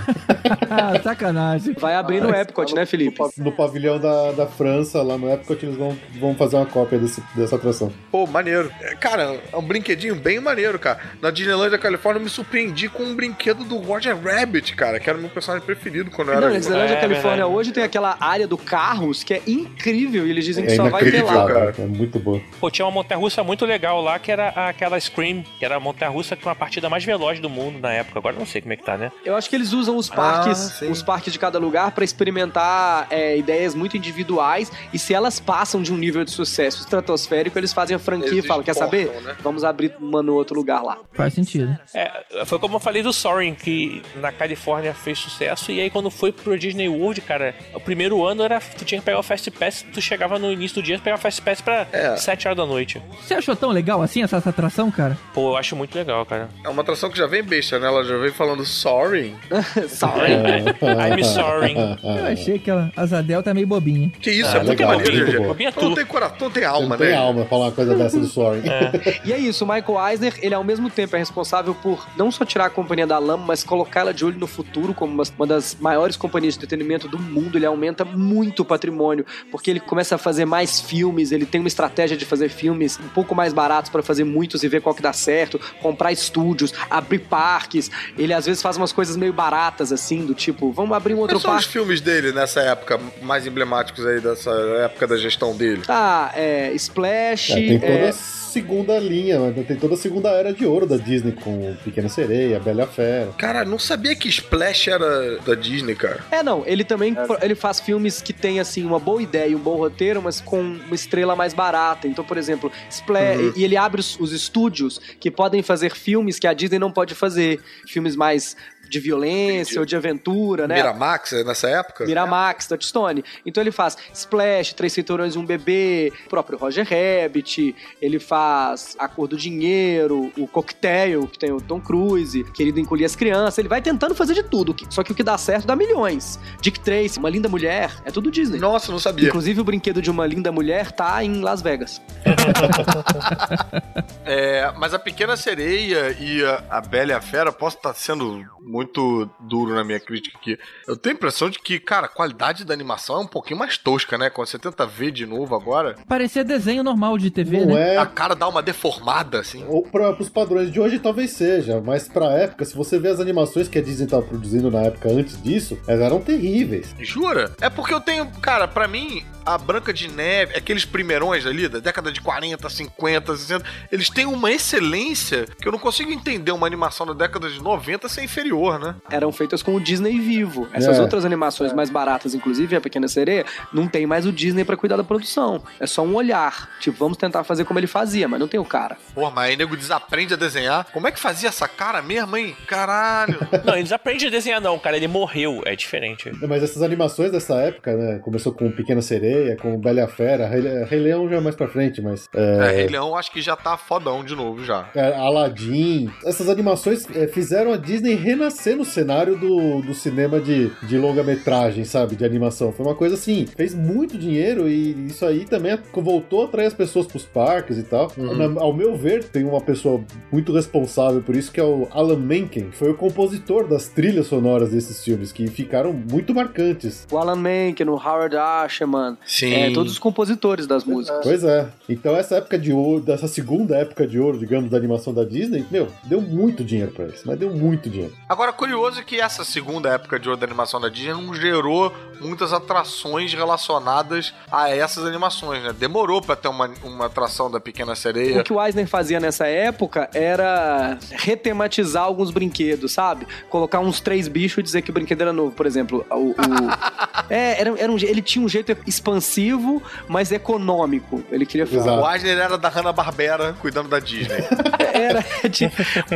Ah, sacanagem. Vai abrir no Epcot, né, Felipe? No pavilhão da, da França, lá no Epcot, eles vão, vão fazer uma cópia desse, dessa atração. Pô, maneiro. Cara, é um brinquedinho bem maneiro, cara. Na Disneyland da Califórnia eu me surpreendi com um brinquedo do Roger Rabbit, cara, que era o meu personagem preferido quando eu Não, era na Disneyland É, da Califórnia verdade. Hoje tem aquela área do carros que é incrível e eles dizem que É só vai ter lá. cara. É muito boa. Pô, tinha uma montanha-russa muito legal lá, que era aquela Scream, que era a montanha-russa com a partida mais veloz do mundo na época. Agora eu não sei como é que tá, né? Eu acho que eles usam os Ah, parques, sim. os parques de cada lugar pra experimentar é, ideias muito individuais e se elas passam de um nível de sucesso estratosférico, eles fazem a franquia Eles e falam, quer saber? né? Vamos abrir uma no outro lugar lá. Faz sentido. É, foi como eu falei do Soaring, que na Califórnia fez sucesso, e aí quando foi pro Disney World, cara, o primeiro ano era. Tu tinha que pegar o Fast Pass, tu chegava no início do dia e pegava o Fast Pass pra É. 7 horas da noite. Você achou tão legal assim essa, essa atração, cara? Pô, eu acho muito legal, cara. É uma atração que já vem besta, né? Ela já vem falando sorry. Sorry. I'm sorry. Eu achei que ela, a Zadel tá meio bobinha. Que isso, Ah, é muito legal, maneiro, muito GG. bom. Bobinha Não tem coração, não tem Não alma, tem né? alma falar uma coisa dessa do Soaring. E é isso, o Michael Eisner, ele ao mesmo tempo é responsável por não só tirar a companhia da lama, mas colocá-la de olho no futuro como uma das maiores companhias de entretenimento do mundo. Ele aumenta muito o patrimônio, porque ele começa a fazer mais filmes, ele tem uma estratégia de fazer filmes um pouco mais baratos para fazer muitos e ver qual que dá certo, comprar estúdios, abrir parques. Ele às vezes faz umas coisas meio baratas assim, do tipo, vamos abrir um outro Quais são os parque. filmes dele nessa época, mais emblemáticos aí dessa época da gestão dele? Tá, é, Splash, É, tem toda é, a segunda linha, né? tem toda a segunda era de ouro da Disney com Pequena Sereia, Bela Fera. Cara, não sabia que Splash era da Disney, cara. É, não, ele também ele faz filmes que tem assim uma boa ideia e um bom roteiro, mas com uma estrela mais barata. Então, por exemplo, Spla Uhum. e ele abre os, os estúdios que podem fazer filmes que a Disney não pode fazer, filmes mais de violência Entendi. ou de aventura, né? Miramax, é nessa época? Miramax, Touchstone. Então ele faz Splash, Três Cinturões e um Bebê, o próprio Roger Rabbit, ele faz A Cor do Dinheiro, o Cocktail, que tem o Tom Cruise, Querido Encolher as Crianças. Ele vai tentando fazer de tudo, só que o que dá certo dá milhões. Dick Tracy, Uma Linda Mulher, é tudo Disney. Nossa, não sabia. Inclusive o brinquedo de Uma Linda Mulher tá em Las Vegas. É, mas a Pequena Sereia e a, a Bela e a Fera, posso estar sendo muito duro na minha crítica aqui. Eu tenho a impressão de que, cara, a qualidade da animação é um pouquinho mais tosca, né? Quando você tenta ver de novo agora, Parecia desenho normal de TV, Não né? é. a cara dá uma deformada, assim. Ou para os padrões de hoje talvez seja, mas pra época, se você vê as animações que a Disney tava produzindo na época antes disso, elas eram terríveis. Jura? É porque eu tenho, cara, pra mim, a Branca de Neve, aqueles primeirões ali, da década de 40, 50, 60, eles têm uma excelência que eu não consigo entender uma animação da década de 90 ser inferior, né? Eram feitas com o Disney vivo. Essas É. outras animações mais baratas, inclusive a Pequena Sereia, não tem mais o Disney pra cuidar da produção. É só um olhar. Tipo, vamos tentar fazer como ele fazia, mas não tem o cara. Porra, mas aí nego desaprende a desenhar. Como é que fazia essa cara mesmo, hein? Caralho. Não, eles aprendem a desenhar, não, cara. Ele morreu, é diferente. Mas essas animações dessa época, né? Começou com Pequena Sereia, com Bela e a Fera, Rei, Rei Leão já é mais pra frente, mas. É, É, Rei Leão acho que já tá fodão de novo já. é, Aladdin. Essas animações é, fizeram a Disney renascer no cenário do, do cinema de, de longa-metragem, sabe? De animação. Foi uma coisa assim, fez muito dinheiro e isso aí também voltou a atrair as pessoas pros parques e tal. Na- ao meu ver, tem uma pessoa muito responsável por isso, que é o Alan Menken, que foi o compositor das trilhas sonoras desses filmes, que ficaram muito marcantes. O Alan Menken, o Howard Asherman, Sim. é, todos os compositores das músicas. Pois é. Então essa época de ouro, dessa segunda época de ouro, digamos, da animação da Disney, meu, deu muito dinheiro pra eles, mas deu muito dinheiro. Agora, curioso é que essa segunda época de ouro da animação da Disney não gerou muitas atrações relacionadas a essas animações, né? Demorou pra ter uma, uma atração da Pequena O Sereia. que o Eisner fazia nessa época era retematizar alguns brinquedos, sabe? Colocar uns três bichos e dizer que o brinquedo era novo, por exemplo. O, o- é, era, era um, ele tinha um jeito expansivo, mas econômico. Ele queria. Exato. O Eisner era da Hanna-Barbera cuidando da Disney. Era, de-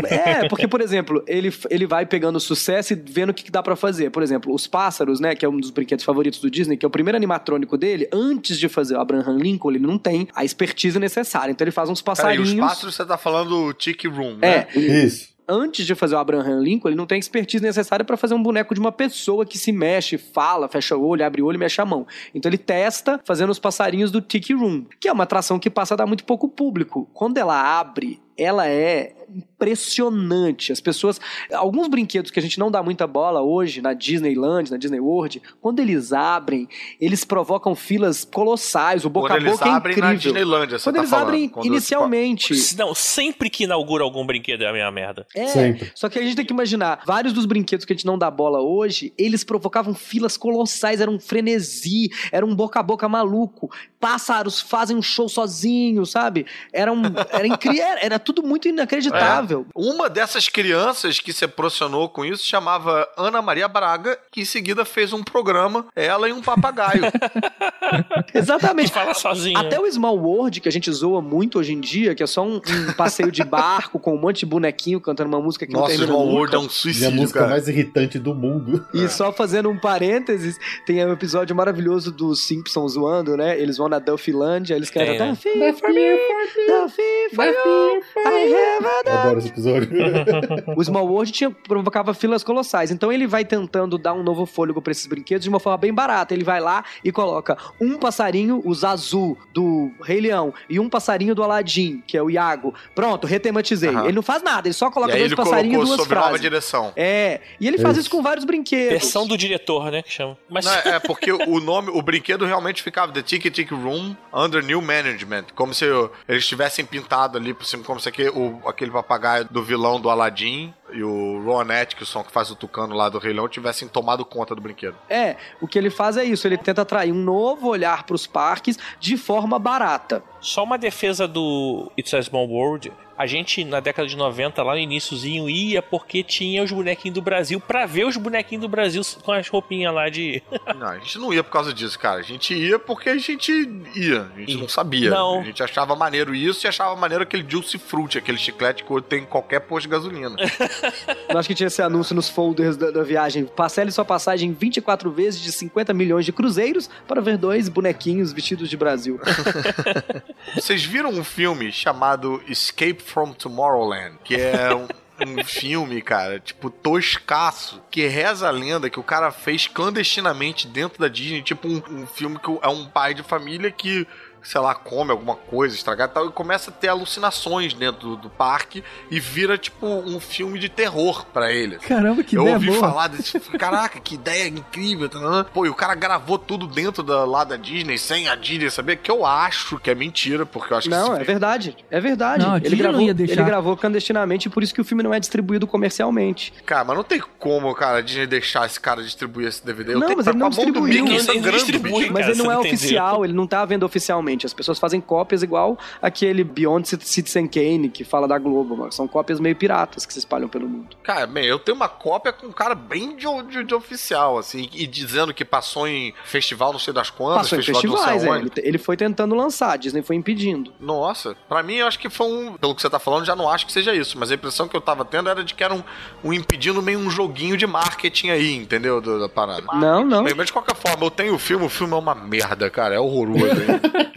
é, porque, por exemplo, ele, ele vai pegando sucesso e vendo o que, que dá pra fazer. Por exemplo, os pássaros, né, que é um dos brinquedos favoritos do Disney, que é o primeiro animatrônico dele, antes de fazer o Abraham Lincoln, ele não tem a expertise necessária. Então ele faz uns Peraí, passarinhos. os pássaros você tá falando Tiki Room, É, né? Isso. antes de fazer o Abraham Lincoln, ele não tem a expertise necessária para fazer um boneco de uma pessoa que se mexe, fala, fecha o olho, abre o olho e mexe a mão. Então ele testa fazendo os passarinhos do Tiki Room, que é uma atração que passa a dar muito pouco público. Quando ela abre, ela é impressionante. As pessoas, alguns brinquedos que a gente não dá muita bola hoje na Disneyland, na Disney World, quando eles abrem, eles provocam filas colossais. O boca Quando a eles boca é abrem na incrível. Disneylândia, você Quando tá eles falando. abrem Quando- inicialmente. Não, sempre que inaugura algum brinquedo é a minha merda. É, Sempre. só que a gente tem que imaginar, vários dos brinquedos que a gente não dá bola hoje, eles provocavam filas colossais, era um frenesi, era um boca a boca maluco. Pássaros fazem um show sozinhos, sabe? Era, um, era incrível, era tudo muito inacreditável. Uma dessas crianças que se aproximou com isso chamava Ana Maria Braga, que em seguida fez um programa, ela e um papagaio. Exatamente. Fala sozinho. Até o Small World, que a gente zoa muito hoje em dia, que é só um, um passeio de barco com um monte de bonequinho cantando uma música que não Nossa, termina Small nunca. World é um E a suicídio, música cara. mais irritante do mundo. E só fazendo um parênteses, tem um episódio maravilhoso dos Simpsons zoando, né? Eles vão na Duffylândia, eles cantam Tem, né? Duffy for me, Duffy for you, I have a Eu adoro esse episódio. O Small World tinha, provocava filas colossais. Então ele vai tentando dar um novo fôlego pra esses brinquedos de uma forma bem barata. Ele vai lá e coloca um passarinho, o Zazu, do Rei Leão, e um passarinho do Aladdin, que é o Iago. Pronto, retematizei. Ele não faz nada, ele só E coloca aí dois ele passarinhos e colocou duas sob nova frases. direção. É, e ele faz Isso. isso com vários brinquedos. Versão do diretor, né, que chama. Mas Não, é porque o nome, o brinquedo realmente ficava The Tiki Tiki Room Under New Management. Como se eles tivessem pintado ali por cima, como se aquele, o, aquele papagaio do vilão do Aladdin e o Rowan Atkinson, que faz o tucano lá do Rei Leão, tivessem tomado conta do brinquedo. É, o que ele faz é isso, ele tenta atrair um novo olhar pros parques de forma barata. Só uma defesa do It's a Small World. A gente, na década de 90, lá no iníciozinho, ia porque tinha os bonequinhos do Brasil pra ver os bonequinhos do Brasil com as roupinhas lá de. Não, a gente não ia por causa disso, cara. A gente ia porque a gente ia. A gente não sabia. Não. A gente achava maneiro isso e achava maneiro aquele Juicy Fruit, aquele chiclete que tem em qualquer posto de gasolina. Eu acho que tinha esse anúncio nos folders da, da viagem. Parcele sua passagem 24 vezes de 50 milhões de cruzeiros para ver dois bonequinhos vestidos de Brasil. Vocês viram um filme chamado Escape from Tomorrowland? Que é um. um filme, cara, tipo, toscaço, que reza a lenda que o cara fez clandestinamente dentro da Disney, tipo um, um filme que é um pai de família que, sei lá, come alguma coisa estragada e tal, e começa a ter alucinações dentro do, do parque e vira, tipo, um filme de terror pra ele. Caramba, que Eu ideia ouvi boa. falar desse caraca, que ideia incrível. tá. Pô, e o cara gravou tudo dentro da, lá da Disney, sem a Disney saber, que eu acho que é mentira, porque eu acho que Não, é verdade. É verdade. Não, ele, não gravou, ia deixar. ele gravou clandestinamente, por isso que o filme não é distribuído comercialmente. Cara, mas não tem como, cara, a Disney deixar esse cara distribuir esse DVD. Eu Não, tenho mas ele não distribuiu. Mickey Ele não distribui. bicho. Mas cara, ele não é não entendeu. oficial, ele não tá vendo oficialmente. As pessoas fazem cópias igual aquele Beyond Citizen Kane, que fala da Globo, mano. São cópias meio piratas que se espalham pelo mundo. Cara, bem, eu tenho uma cópia com um cara bem de, de- de oficial, assim, e dizendo que passou em festival não sei das quantas, Passou em festival festivais, é. Ele, ele foi tentando lançar, a Disney foi impedindo. Nossa, pra mim eu acho que foi um. Pelo que você tá falando, já não acho que seja isso. Mas a impressão que eu tava tendo era de que era um, um impedindo meio um joguinho de marketing aí, entendeu? Do- da parada. Não, não. Bem, mas de qualquer forma, eu tenho o filme, o filme é uma merda, cara. É horroroso.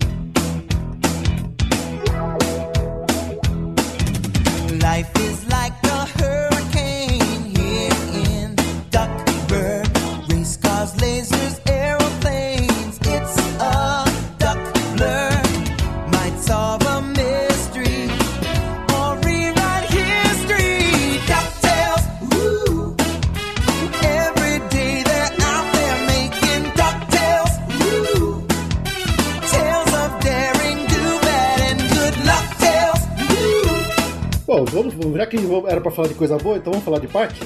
Bom, vamos, já que era pra falar de coisa boa, então vamos falar de parque?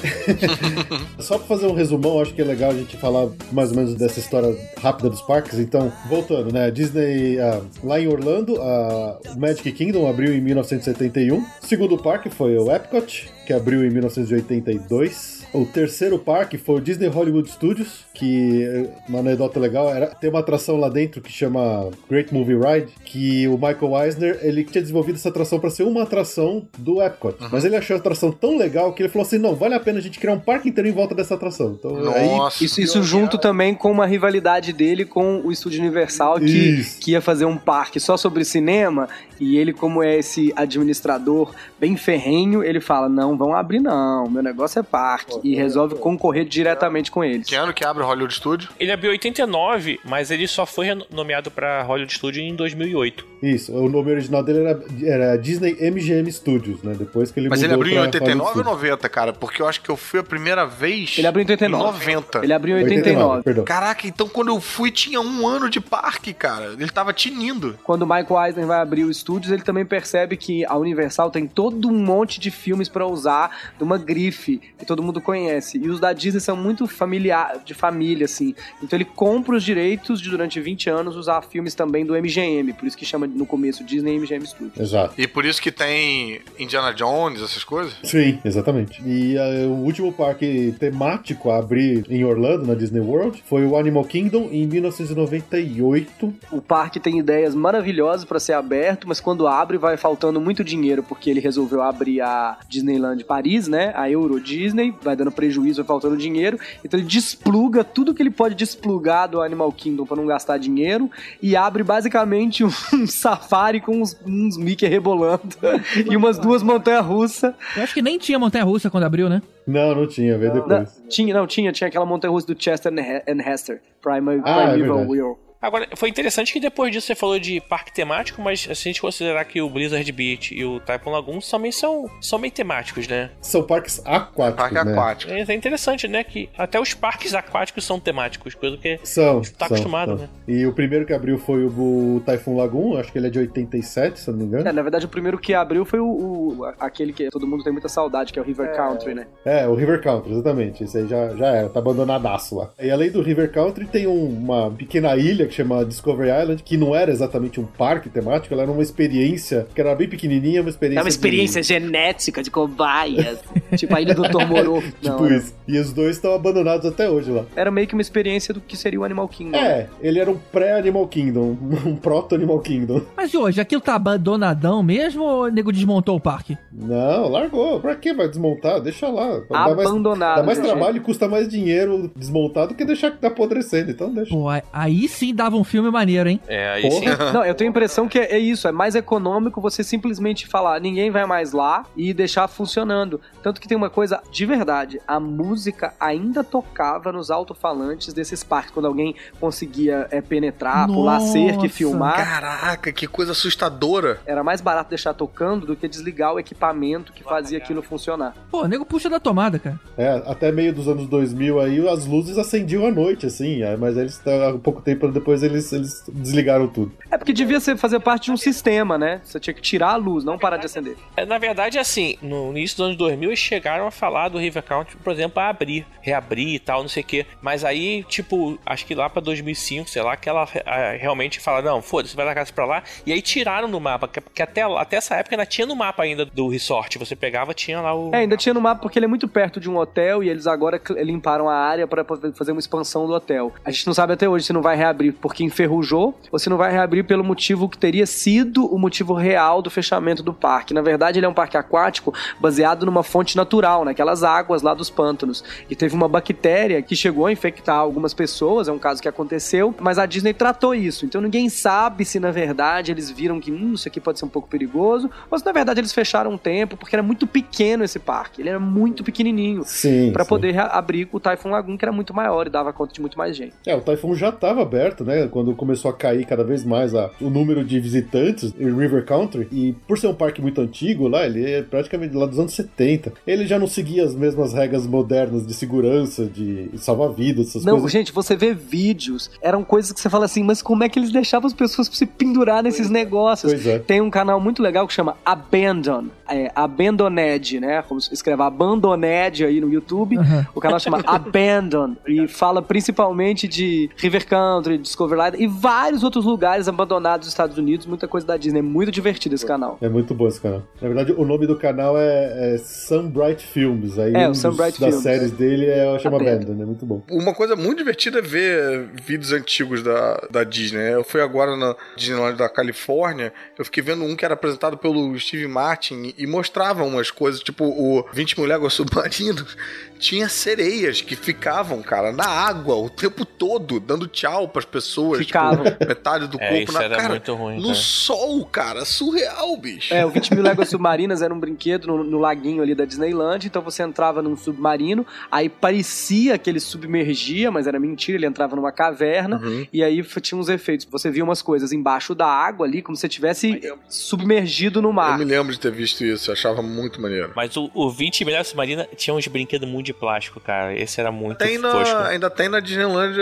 Só pra fazer um resumão, acho que é legal a gente falar mais ou menos dessa história rápida dos parques. Então, voltando, né? Disney, ah, lá em Orlando, a Magic Kingdom abriu em 1971. O segundo parque foi o Epcot, que abriu em 1982. O terceiro parque foi o Disney Hollywood Studios, que uma anedota legal, era tem uma atração lá dentro que chama Great Movie Ride, que o Michael Eisner, ele tinha desenvolvido essa atração para ser uma atração do Epcot. Mas ele achou a atração tão legal que ele falou assim: "Não, vale a pena a gente criar um parque inteiro em volta dessa atração". Então, aí Isso, isso junto também com uma rivalidade dele com o Estúdio Universal, que, Isso. que ia fazer um parque só sobre cinema, e ele, como é esse administrador bem ferrenho, ele fala: não, vão abrir não, meu negócio é parque, e resolve concorrer diretamente com eles. Que ano que abre o Hollywood Studio? Ele abriu em 89, mas ele só foi nomeado pra Hollywood Studio em 2008. Isso, o nome original dele era, era Disney MGM Studios, né? Depois que ele Mas ele abriu em pra 89 ou Hollywood 90, cara? Porque eu acho que eu fui a primeira vez. Ele abriu em 89. Em 90. Ele abriu em 89, 89. perdão. Caraca, então quando eu fui tinha um ano de parque, cara. Ele tava tinindo. Quando o Michael Eisner vai abrir o estúdios, ele também percebe que a Universal tem todo um monte de filmes pra usar de uma grife que todo mundo conhece. E os da Disney são muito familiar, de família, assim. Então ele compra os direitos de durante 20 anos usar filmes também do MGM. Por isso que chama no começo Disney MGM Studios. Exato. E por isso que tem Indiana Jones, essas coisas? Sim, exatamente. E eh, o último parque temático a abrir em Orlando, na Disney World, foi o Animal Kingdom em 1998. O parque tem ideias maravilhosas pra ser aberto, mas quando abre vai faltando muito dinheiro porque ele resolveu abrir a Disneyland Paris, né? A Euro Disney, vai dando prejuízo, vai faltando dinheiro. Então ele despluga tudo que ele pode desplugar do Animal Kingdom pra não gastar dinheiro e abre basicamente um safari com uns, uns Mickey rebolando e umas duas montanhas russas. Eu acho que nem tinha montanha-russa quando abriu, né? Não, não tinha, veio depois. Tinha, não, tinha, tinha aquela montanha russa do Chester and He- and Hester, Ah, é Primeval verdade. Wheel. Agora, foi interessante que depois disso você falou de parque temático, mas se a gente considerar que o Blizzard Beach e o Typhoon Lagoon também são, são meio temáticos, né? São parques aquáticos, Parque né? aquático. É é interessante, né? Que até os parques aquáticos são temáticos, coisa que São. tá são, acostumado, são. né? E o primeiro que abriu foi o, Typhoon Lagoon, acho que ele é de 87, se eu não me engano. É, na verdade, o primeiro que abriu foi o, o- aquele que todo mundo tem muita saudade, que é o River Country, né? É, o River Country, exatamente. Esse aí já, já era, tá abandonadaço lá. E além do River Country, tem um- uma pequena ilha que chama Discovery Island, que não era exatamente um parque temático, ela era uma experiência, que era bem pequenininha, uma experiência. É uma experiência de- genética de cobaias. tipo a ilha do Dr. Moro. Não, Tipo era- isso. E os dois estão abandonados até hoje lá. Era meio que uma experiência do que seria o Animal Kingdom. É, ele era um pré-Animal Kingdom, um proto-Animal Kingdom. Mas e hoje, aquilo tá abandonadão mesmo ou o nego desmontou o parque? Não, largou. Pra que vai desmontar? Deixa lá. Dá mais, Abandonado. dá mais gente. trabalho e custa mais dinheiro desmontar do que deixar que tá apodrecendo. Então deixa. Pô, aí sim dava um filme maneiro, hein? É, aí Porra. sim. Não, eu tenho a impressão que é isso, é mais econômico você simplesmente falar, ninguém vai mais lá e deixar funcionando. Tanto que tem uma coisa de verdade, a música ainda tocava nos alto-falantes desses parques, quando alguém conseguia é, penetrar, pular Nossa. cerca e filmar. Caraca, que coisa assustadora. Era mais barato deixar tocando do que desligar o equipamento que fazia aquilo funcionar. Pô, o nego puxa da tomada, cara. É, até meio dos anos 2000 aí, as luzes acendiam à noite, assim. aí- Mas eles, há pouco tempo depois, eles, eles desligaram tudo. É porque devia ser, fazer parte de um sistema, né? Você tinha que tirar a luz, não parar de acender. É, Na verdade, assim, no início dos anos 2000, eles chegaram a falar do River Country, por exemplo, a abrir, reabrir e tal, não sei o quê. Mas aí, tipo, acho que lá pra 2005, sei lá, que ela ah, realmente fala, não, foda-se, vai largar isso pra lá. E aí tiraram do mapa, que- porque até, até essa época ainda tinha no mapa ainda do resort. Você pegava, tinha lá o... É, ainda tinha no mapa porque ele é muito perto de um hotel e eles agora limparam a área para fazer uma expansão do hotel. A gente não sabe até hoje se não vai reabrir porque enferrujou ou se não vai reabrir pelo motivo que teria sido o motivo real do fechamento do parque. Na verdade, ele é um parque aquático baseado numa fonte natural, naquelas águas lá dos pântanos. E teve uma bactéria que chegou a infectar algumas pessoas, é um caso que aconteceu, mas a Disney tratou isso. Então ninguém sabe se na verdade eles viram que hum, isso aqui pode ser um pouco perigoso, ou se na verdade eles fecharam um tempo, porque era muito pequeno esse parque. Ele era muito pequenininho Sim. Pra sim. poder abrir o Typhoon Lagoon, que era muito maior e dava conta de muito mais gente. É, o Typhoon já estava aberto, né? Quando começou a cair cada vez mais a- o número de visitantes em River Country. E por ser um parque muito antigo lá, ele é praticamente lá dos anos 70. Ele já não seguia as mesmas regras modernas de segurança, de salvar-vidas, essas Não, coisas. gente, você vê vídeos, eram coisas que você fala assim, mas como é que eles deixavam as pessoas se pendurar nesses negócios? Pois é. Tem um canal muito legal que chama Abandon. É, Abandoned, né? Como se escreve Abandoned aí no YouTube. O canal chama Abandon e fala principalmente de River Country, Discover Island e vários outros lugares abandonados dos Estados Unidos. Muita coisa da Disney. É muito divertido esse canal. É muito bom esse canal. Na verdade, o nome do canal é, é Sunbright Films. Aí É, um o Sunbright das Films. séries dele é chama Abandon. Abandon, é muito bom. Uma coisa muito divertida é ver vídeos antigos da, da Disney. né? Eu fui agora na Disneyland da Califórnia, eu fiquei vendo um que era apresentado pelo Steve Martin e mostrava umas coisas, tipo o 20 mil léguas submarinos. Tinha sereias que ficavam, cara, na água o tempo todo, dando tchau pras pessoas. Ficavam. Tipo, metade do É, corpo isso na era cara. muito ruim, No cara. sol, cara. Surreal, bicho. É, o 20 mil léguas submarinas era um brinquedo no, no laguinho ali da Disneyland, então você entrava num submarino, aí parecia que ele submergia, mas era mentira, ele entrava numa caverna, Uhum. e aí tinha uns efeitos. Você via umas coisas embaixo da água ali, como se você tivesse submergido no Eu mar. me lembro de ter visto isso, eu achava muito maneiro. Mas o, o 20 milhas submarina tinha uns brinquedos muito de plástico, cara. Esse era muito Tem fosco. na, ainda tem na Disneyland,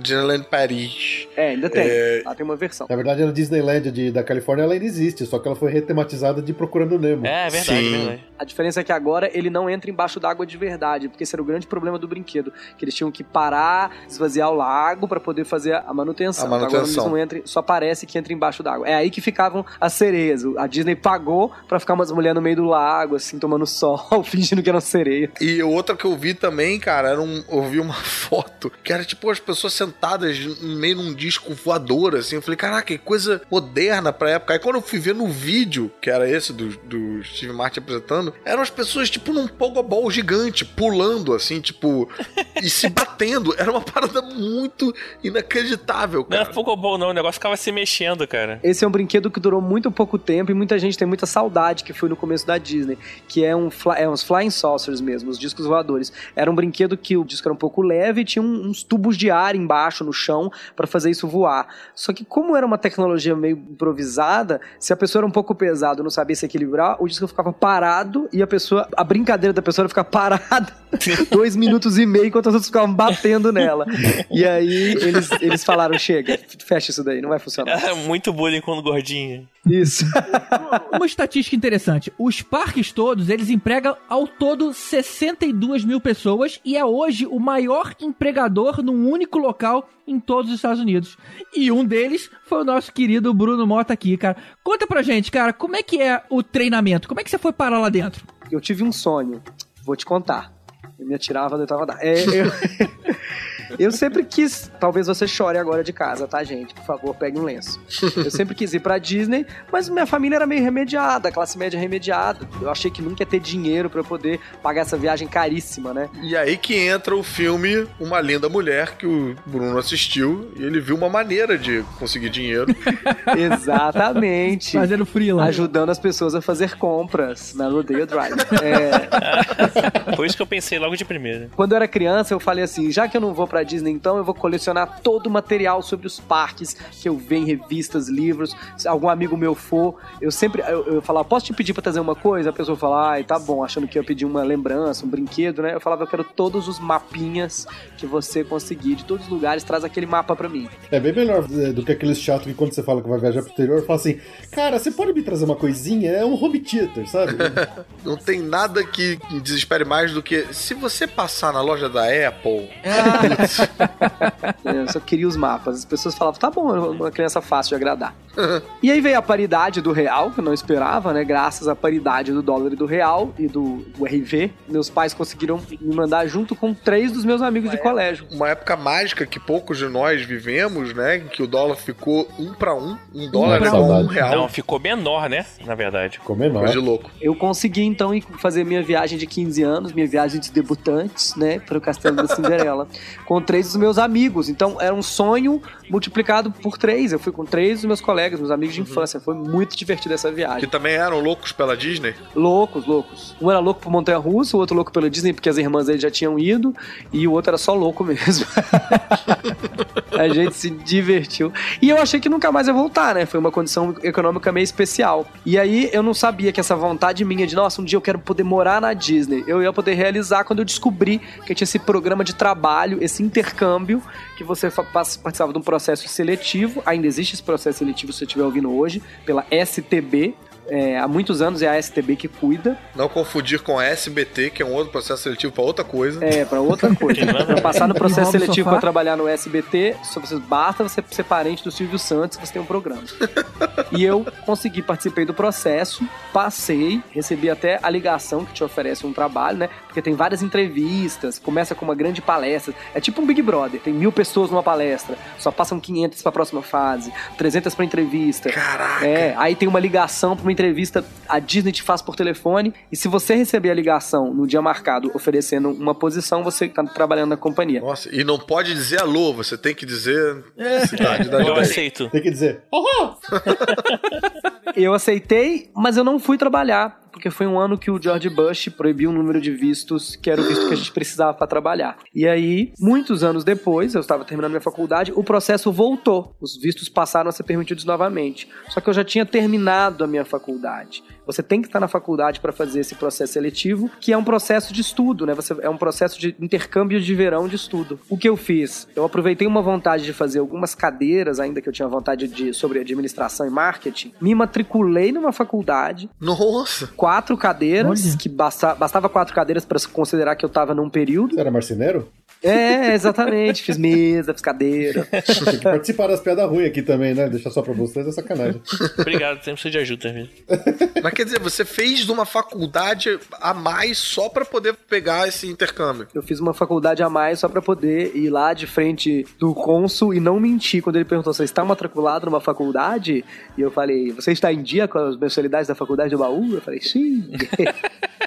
Disneyland Paris. É, ainda tem. É. Tem uma versão. Na verdade, a Disneyland de- da Califórnia ela ainda existe, só que ela foi retematizada de Procurando Nemo. É, é verdade, Sim. é verdade. A diferença é que agora ele não entra embaixo d'água de verdade, porque esse era o grande problema do brinquedo, que eles tinham que parar, esvaziar o lago pra poder fazer a manutenção. A Então Agora manutenção. eles não entram, só parece que entra embaixo d'água. É aí que ficavam as sereias. A Disney pagou pra ficar umas mulheres no meio do lago, assim, tomando sol, fingindo que eram sereias. E outra que eu vi também, cara, era um, eu vi uma foto que era tipo as pessoas sentadas no meio num disco voador, assim. Eu falei, caraca, que coisa moderna pra época. Aí quando eu fui ver no vídeo, que era esse do, do Steve Martin apresentando, eram as pessoas tipo num pogobol gigante, pulando, assim, tipo, e se batendo. Era uma parada muito inacreditável, Não cara. era Pokéball, não. O negócio ficava se mexendo, cara. Esse é um brinquedo que durou muito pouco tempo e muita gente tem muita saudade que foi no começo da Disney, que é, um é uns flying saucers mesmo, os discos voadores. Era um brinquedo que o disco era um pouco leve e tinha um- uns tubos de ar embaixo no chão pra fazer isso voar. Só que como era uma tecnologia meio improvisada, se a pessoa era um pouco pesada e não sabia se equilibrar, o disco ficava parado e a pessoa, a brincadeira da pessoa era ficar parada dois minutos e meio enquanto as outras ficavam batendo nela. E aí eles, eles falaram, chega, fecha isso daí, não vai funcionar. Era muito bullying com o gordinho. Isso. Uma estatística interessante. Os parques todos, eles empregam ao todo 62 mil pessoas e é hoje o maior empregador num único local em todos os Estados Unidos. E um deles foi o nosso querido Bruno Mota aqui, cara. Conta pra gente, cara, como é que é o treinamento? Como é que você foi parar lá dentro? Eu tive um sonho, vou te contar. Eu me atirava eu tava. É, eu... eu sempre quis. Talvez você chore agora de casa, tá, gente? Por favor, pegue um lenço. Eu sempre quis ir pra Disney, mas minha família era meio remediada, classe média remediada. Eu achei que nunca ia ter dinheiro pra eu poder pagar essa viagem caríssima, né? E aí que entra o filme Uma Linda Mulher, que o Bruno assistiu, e ele viu uma maneira de conseguir dinheiro. Exatamente. Fazendo freela. Ajudando as pessoas a fazer compras na Rodeo Drive. É, Foi isso que eu pensei logo de primeira. Quando eu era criança, eu falei assim: já que eu não vou pra Disney, então eu vou colecionar todo o material sobre os parques que eu vejo em revistas, livros. Se algum amigo meu for, eu sempre eu, eu falava: posso te pedir pra trazer uma coisa? A pessoa fala: ai, tá bom, achando que eu ia pedir uma lembrança, um brinquedo, né? Eu falava: eu quero todos os mapinhas que você conseguir de todos os lugares, traz aquele mapa pra mim. É bem melhor é, do que aqueles chato que quando você fala que vai viajar pro exterior, fala assim, cara, você pode me trazer uma coisinha? É um home theater, sabe? Não tem nada que desespere mais do que se você passar na loja da Apple. É, Eu só queria os mapas. As pessoas falavam, tá bom, uma criança fácil de agradar. e aí veio a paridade do real, que eu não esperava, né? Graças à paridade do dólar e do real e do, do RV, meus pais conseguiram me mandar junto com três dos meus amigos de colégio. Uma época mágica que poucos de nós vivemos, né? em Que o dólar ficou um pra um. Um dólar um um. real. Não, ficou menor, né? Na verdade. Ficou menor. Coisa de louco. Eu consegui então fazer minha viagem de 15 anos, minha viagem de debutantes, né, para o Castelo da Cinderela, com três dos meus amigos. Então era um sonho multiplicado por três. Eu fui com três dos meus colegas, meus amigos de infância. Foi muito divertido essa Que viagem. também eram loucos pela Disney. Loucos, loucos. Um era louco por Montanha Russa, o outro louco pela Disney, porque as irmãs dele já tinham ido, e o outro era só louco mesmo. a gente se divertiu. E eu achei que nunca mais ia voltar, né? Foi uma condição econômica meio especial. E aí eu não sabia que essa vontade minha de, nossa, um dia eu quero poder morar na Disney, eu ia poder realizar quando eu descobri que tinha esse programa de trabalho, esse intercâmbio, que você participava de um processo seletivo. Ainda existe esse processo seletivo, se você estiver ouvindo hoje, pela STB. É, há muitos anos é a STB que cuida. Não confundir com a SBT, que é um outro processo seletivo pra outra coisa. É, pra outra coisa. pra passar no processo seletivo pra trabalhar no SBT, só você, basta você ser parente do Silvio Santos que você tem um programa. e eu consegui, participei do processo, passei, recebi até a ligação que te oferece um trabalho, né? Porque tem várias entrevistas, começa com uma grande palestra. É tipo um Big Brother, tem mil pessoas numa palestra, só passam 500 pra próxima fase, 300 pra entrevista. Caraca! É, aí tem uma ligação pra uma entrevista, a Disney te faz por telefone, e se você receber a ligação no dia marcado oferecendo uma posição, você tá trabalhando na companhia. Nossa, e não pode dizer alô, você tem que dizer É. cidade da Eu aceito. Tem que dizer. Eu aceitei, mas eu não fui trabalhar, porque foi um ano que o George Bush proibiu o número de vistos, que era o visto que a gente precisava para trabalhar. E aí, muitos anos depois, eu estava terminando minha faculdade, o processo voltou. Os vistos passaram a ser permitidos novamente. Só que eu já tinha terminado a minha faculdade. Você tem que estar na faculdade para fazer esse processo seletivo, que é um processo de estudo, né? Você, é um processo de intercâmbio de verão de estudo. O que eu fiz? Eu aproveitei uma vontade de fazer algumas cadeiras, ainda que eu tinha vontade de sobre administração e marketing. Me matriculei numa faculdade, Nossa! quatro cadeiras, Olha. que basta- bastava quatro cadeiras para considerar que eu tava num período. Você era marceneiro? É, exatamente. Fiz mesa, fiz cadeira. Tem que participar das piadas ruins aqui também, né? Deixar só pra vocês é sacanagem. Obrigado, sempre preciso de ajuda mesmo. Mas quer dizer, você fez uma faculdade a mais só pra poder pegar esse intercâmbio. Eu fiz uma faculdade a mais só pra poder ir lá de frente do cônsul e não mentir quando ele perguntou: você está matriculado numa faculdade? E eu falei: você está em dia com as mensalidades da faculdade do baú? Eu falei: sim.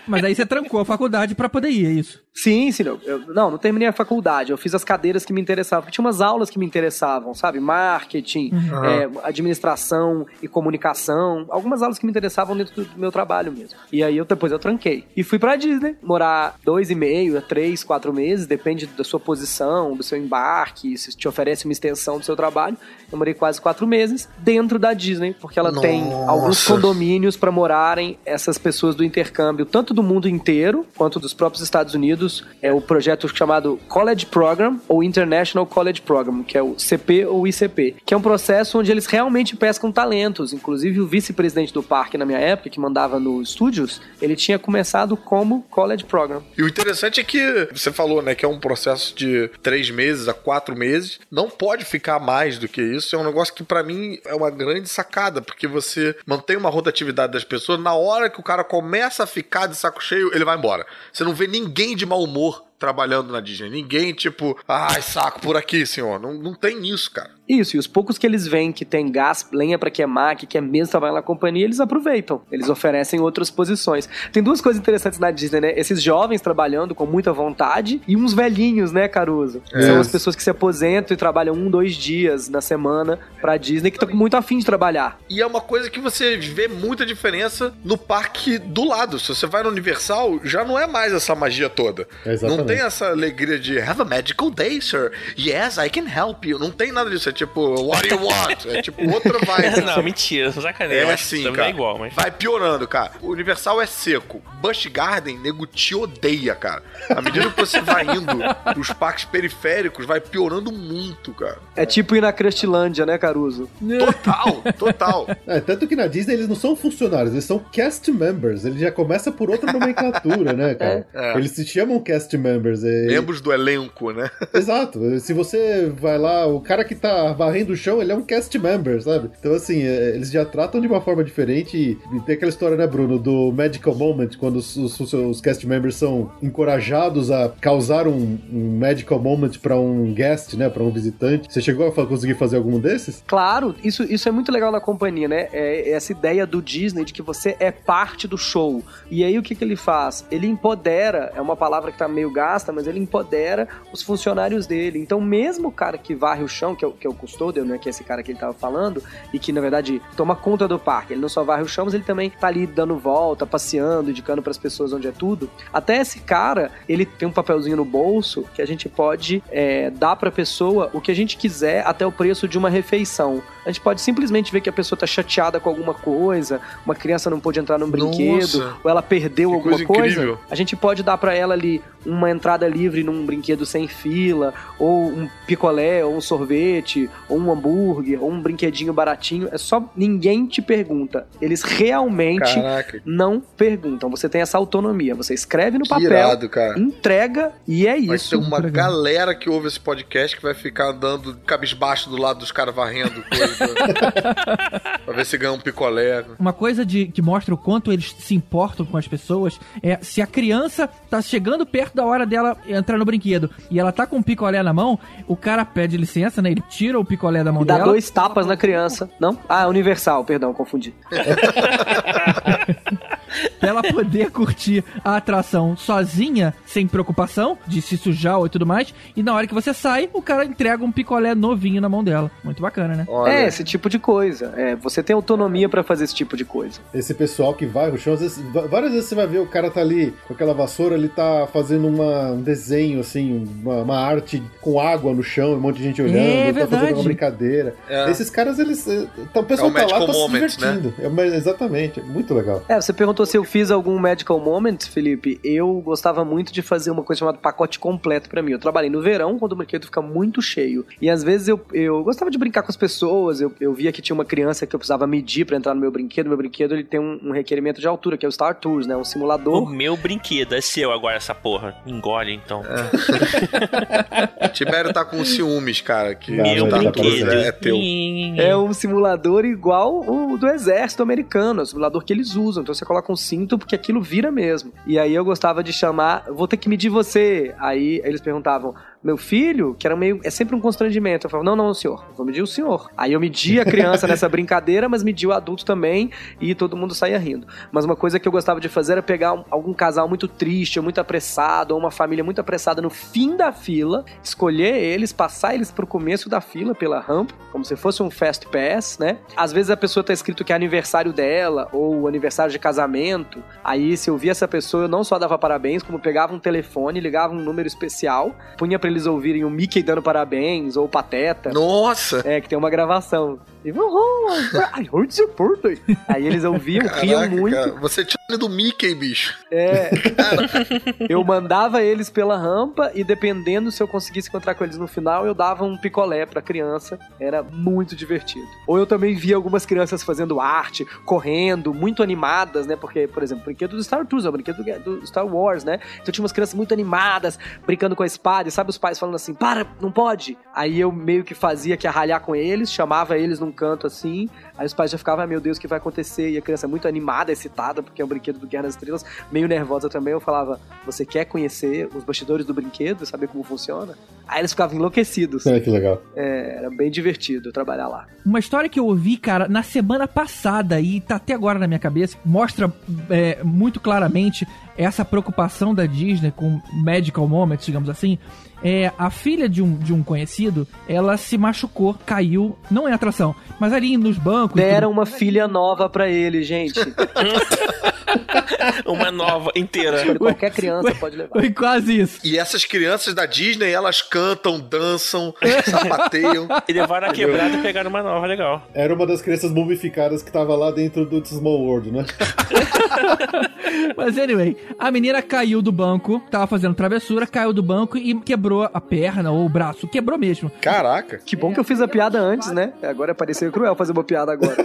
Mas aí você trancou a faculdade pra poder ir, é isso? Sim, sim. Não, eu, não, não terminei a faculdade. Eu fiz as cadeiras que me interessavam. Porque tinha umas aulas que me interessavam, sabe? Marketing, é, administração e comunicação. Algumas aulas que me interessavam dentro do meu trabalho mesmo. E aí eu depois eu tranquei. E fui pra Disney. Morar dois e meio, a três, quatro meses. Depende da sua posição, do seu embarque. Se te oferece uma extensão do seu trabalho. Eu morei quase quatro meses dentro da Disney. Porque ela tem Nossa. alguns condomínios para morarem essas pessoas do intercâmbio, tanto do mundo inteiro quanto dos próprios Estados Unidos. É o projeto chamado College Program ou International College Program, que é o CP ou ICP, que é um processo onde eles realmente pescam talentos. Inclusive o vice-presidente do parque na minha época, que mandava nos estúdios, ele tinha começado como College Program. E o interessante é que você falou, né, que é um processo de três meses a quatro meses. Não pode ficar mais do que isso. É um negócio que pra mim é uma grande sacada, porque você mantém uma rotatividade das pessoas. Na hora que o cara começa a ficar de saco cheio, ele vai embora. Você não vê ninguém de mau humor trabalhando na Disney. Ninguém, tipo, ai, saco por aqui, senhor. Não, não tem isso, cara. Isso, e os poucos que eles veem que tem gás, lenha pra queimar, que quer mesmo trabalhar na companhia, eles aproveitam. Eles oferecem outras posições. Tem duas coisas interessantes na Disney, né? Esses jovens trabalhando com muita vontade e uns velhinhos, né, Caruso? São as pessoas que se aposentam e trabalham um, dois dias na semana pra Disney que estão com muito afim de trabalhar. E é uma coisa que você vê muita diferença no parque do lado. Se você vai no Universal, já não é mais essa magia toda. Exatamente. Não tem essa alegria de have a magical day, sir. Yes, I can help you. Não tem nada disso. É tipo, what do you want? É tipo outra vibe. Não, mentira, sacanagem. É assim, cara. é igual, mas. Vai piorando, cara. O Universal é seco. Busch Garden, nego te odeia, cara. À medida que você vai indo pros parques periféricos, vai piorando muito, cara. É tipo ir na Crustlândia, né, Caruso? Total, total. É, tanto que na Disney eles não são funcionários, eles são cast members. Ele já começa por outra nomenclatura, né, cara? É. Eles se chamam cast members. é- Membros do elenco, né? Exato. Se você vai lá, o cara que tá varrendo o chão, ele é um cast member, sabe? Então, assim, é, eles já tratam de uma forma diferente. E, tem aquela história, né, Bruno, do Magical Moment, quando os, os, os cast members são encorajados a causar um, um Magical Moment pra um guest, né, pra um visitante. Você chegou a conseguir fazer algum desses? Claro, isso, isso é muito legal na companhia, né? É essa ideia do Disney de que você é parte do show. E aí o que, que ele faz? Ele empodera, é uma palavra que tá meio gasta, mas ele empodera os funcionários dele. Então, mesmo o cara que varre o chão, que é, o- que é o custodian, né? Que é esse cara que ele tava falando, e que na verdade toma conta do parque. Ele não só varre o chão, mas ele também tá ali dando volta, passeando, indicando pras pessoas onde é tudo. Até esse cara, ele tem um papelzinho no bolso que a gente pode é, dar pra pessoa o que a gente quiser até o preço de uma refeição. A gente pode simplesmente ver que a pessoa tá chateada com alguma coisa, uma criança não pôde entrar num brinquedo, Nossa. ou ela perdeu Que alguma coisa coisa. incrível. A gente pode dar pra ela ali uma entrada livre num brinquedo sem fila, ou um picolé, ou um sorvete, ou um hambúrguer, ou um brinquedinho baratinho. É só ninguém te pergunta. Eles realmente Caraca. não perguntam. Você tem essa autonomia. Você escreve no Que papel, irado, cara. entrega e é Vai isso. ter uma galera que ouve esse podcast que vai ficar andando cabisbaixo do lado dos caras varrendo coisa. Pra ver se ganha um picolé. Uma coisa de, que mostra o quanto eles se importam com as pessoas é se a criança tá chegando perto da hora dela entrar no brinquedo e ela tá com um picolé na mão, o cara pede licença, né? Ele tira o picolé da mão E dá dela. dois tapas na criança. Não? Ah, Universal, perdão, confundi. pra ela poder curtir a atração sozinha, sem preocupação de se sujar ou tudo mais. E na hora que você sai, o cara entrega um picolé novinho na mão dela. Muito bacana, né? É, esse tipo de coisa. É, você tem autonomia pra fazer esse tipo de coisa. Esse pessoal que vai no chão, às vezes, várias vezes você vai ver o cara tá ali com aquela vassoura, ele tá fazendo uma- um desenho, assim, uma, uma arte com água no chão, um monte de gente olhando, É ele tá fazendo uma brincadeira. É. Esses caras, eles. Tá, o pessoal É tá lá, tá se Moment, né? divertindo. É, mas exatamente, é muito legal. É, você perguntou se eu fiz algum medical moment, Felipe. Eu gostava muito de fazer uma coisa chamada pacote completo pra mim. Eu trabalhei no verão, quando o brinquedo fica muito cheio. E às vezes eu, eu gostava de brincar com as pessoas. Eu, eu via que tinha uma criança que eu precisava medir pra entrar no meu brinquedo. Meu brinquedo ele tem um, um requerimento de altura, que é o Star Tours, né? Um O simulador. meu brinquedo é seu agora, essa porra. Engole, então. Tibério tá com ciúmes, cara. Que meu não, Star tá Tours brinquedo. é, é teu. É um simulador igual o do exército americano, é o simulador que eles usam. Então você coloca um cinto porque aquilo vira mesmo. E aí eu gostava de chamar, vou ter que medir você. Aí eles perguntavam, meu filho, que era meio. É sempre um constrangimento. Eu falava, não, não, senhor, vou medir o senhor. Aí eu media a criança nessa brincadeira, mas media o adulto também e todo mundo saía rindo. Mas uma coisa que eu gostava de fazer era pegar um- algum casal muito triste, ou muito apressado, ou uma família muito apressada no fim da fila, escolher eles, passar eles pro começo da fila pela rampa, como se fosse um fast pass, né? Às vezes a pessoa tá escrito que é aniversário dela, ou aniversário de casamento. Aí, se eu via essa pessoa, eu não só dava parabéns, como pegava um telefone, ligava um número especial, punha pra eles ouvirem o Mickey dando parabéns, ou o Pateta. Nossa! É, que tem uma gravação. E, "Oh, I heard your birthday." Aí eles ouviam, riam Caraca, muito. cara, você tinha do Mickey, bicho. É. eu mandava eles pela rampa e dependendo se eu conseguisse encontrar com eles no final, eu dava um picolé pra criança. Era muito divertido. Ou eu também via algumas crianças fazendo arte, correndo, muito animadas, né? Porque, por exemplo, o brinquedo do Star Tours, é o brinquedo do, Star Wars, né? Então tinha umas crianças muito animadas, brincando com a espada, e sabe os pais falando assim, para, não pode. Aí eu meio que fazia que ia ralhar com eles, chamava eles num canto assim, aí os pais já ficavam, ah, meu Deus, o que vai acontecer? E a criança muito animada, excitada, porque é um brinquedo do Guerra das Estrelas, meio nervosa também, eu falava, você quer conhecer os bastidores do brinquedo, saber como funciona? Aí eles ficavam enlouquecidos. É, que legal. É, era bem divertido trabalhar lá. Uma história que eu ouvi, cara, na semana passada e tá até agora na minha cabeça, mostra é, muito claramente essa preocupação da Disney com medical moments, digamos assim. É, a filha de um, de um conhecido, ela se machucou, caiu, não em atração, mas ali nos bancos. Deram tudo. uma filha nova pra ele, gente. Uma nova inteira. Qualquer criança pode levar. Foi quase isso. E essas crianças da Disney, elas cantam, dançam, sapateiam. E levaram a quebrada e pegaram uma nova, legal. Era uma das crianças mumificadas que tava lá dentro do Small World, né? Mas anyway, a menina caiu do banco, tava fazendo travessura, caiu do banco e quebrou a perna ou o braço. Quebrou mesmo. Caraca. Que bom que eu fiz a piada antes, né? Agora pareceu cruel fazer uma piada agora.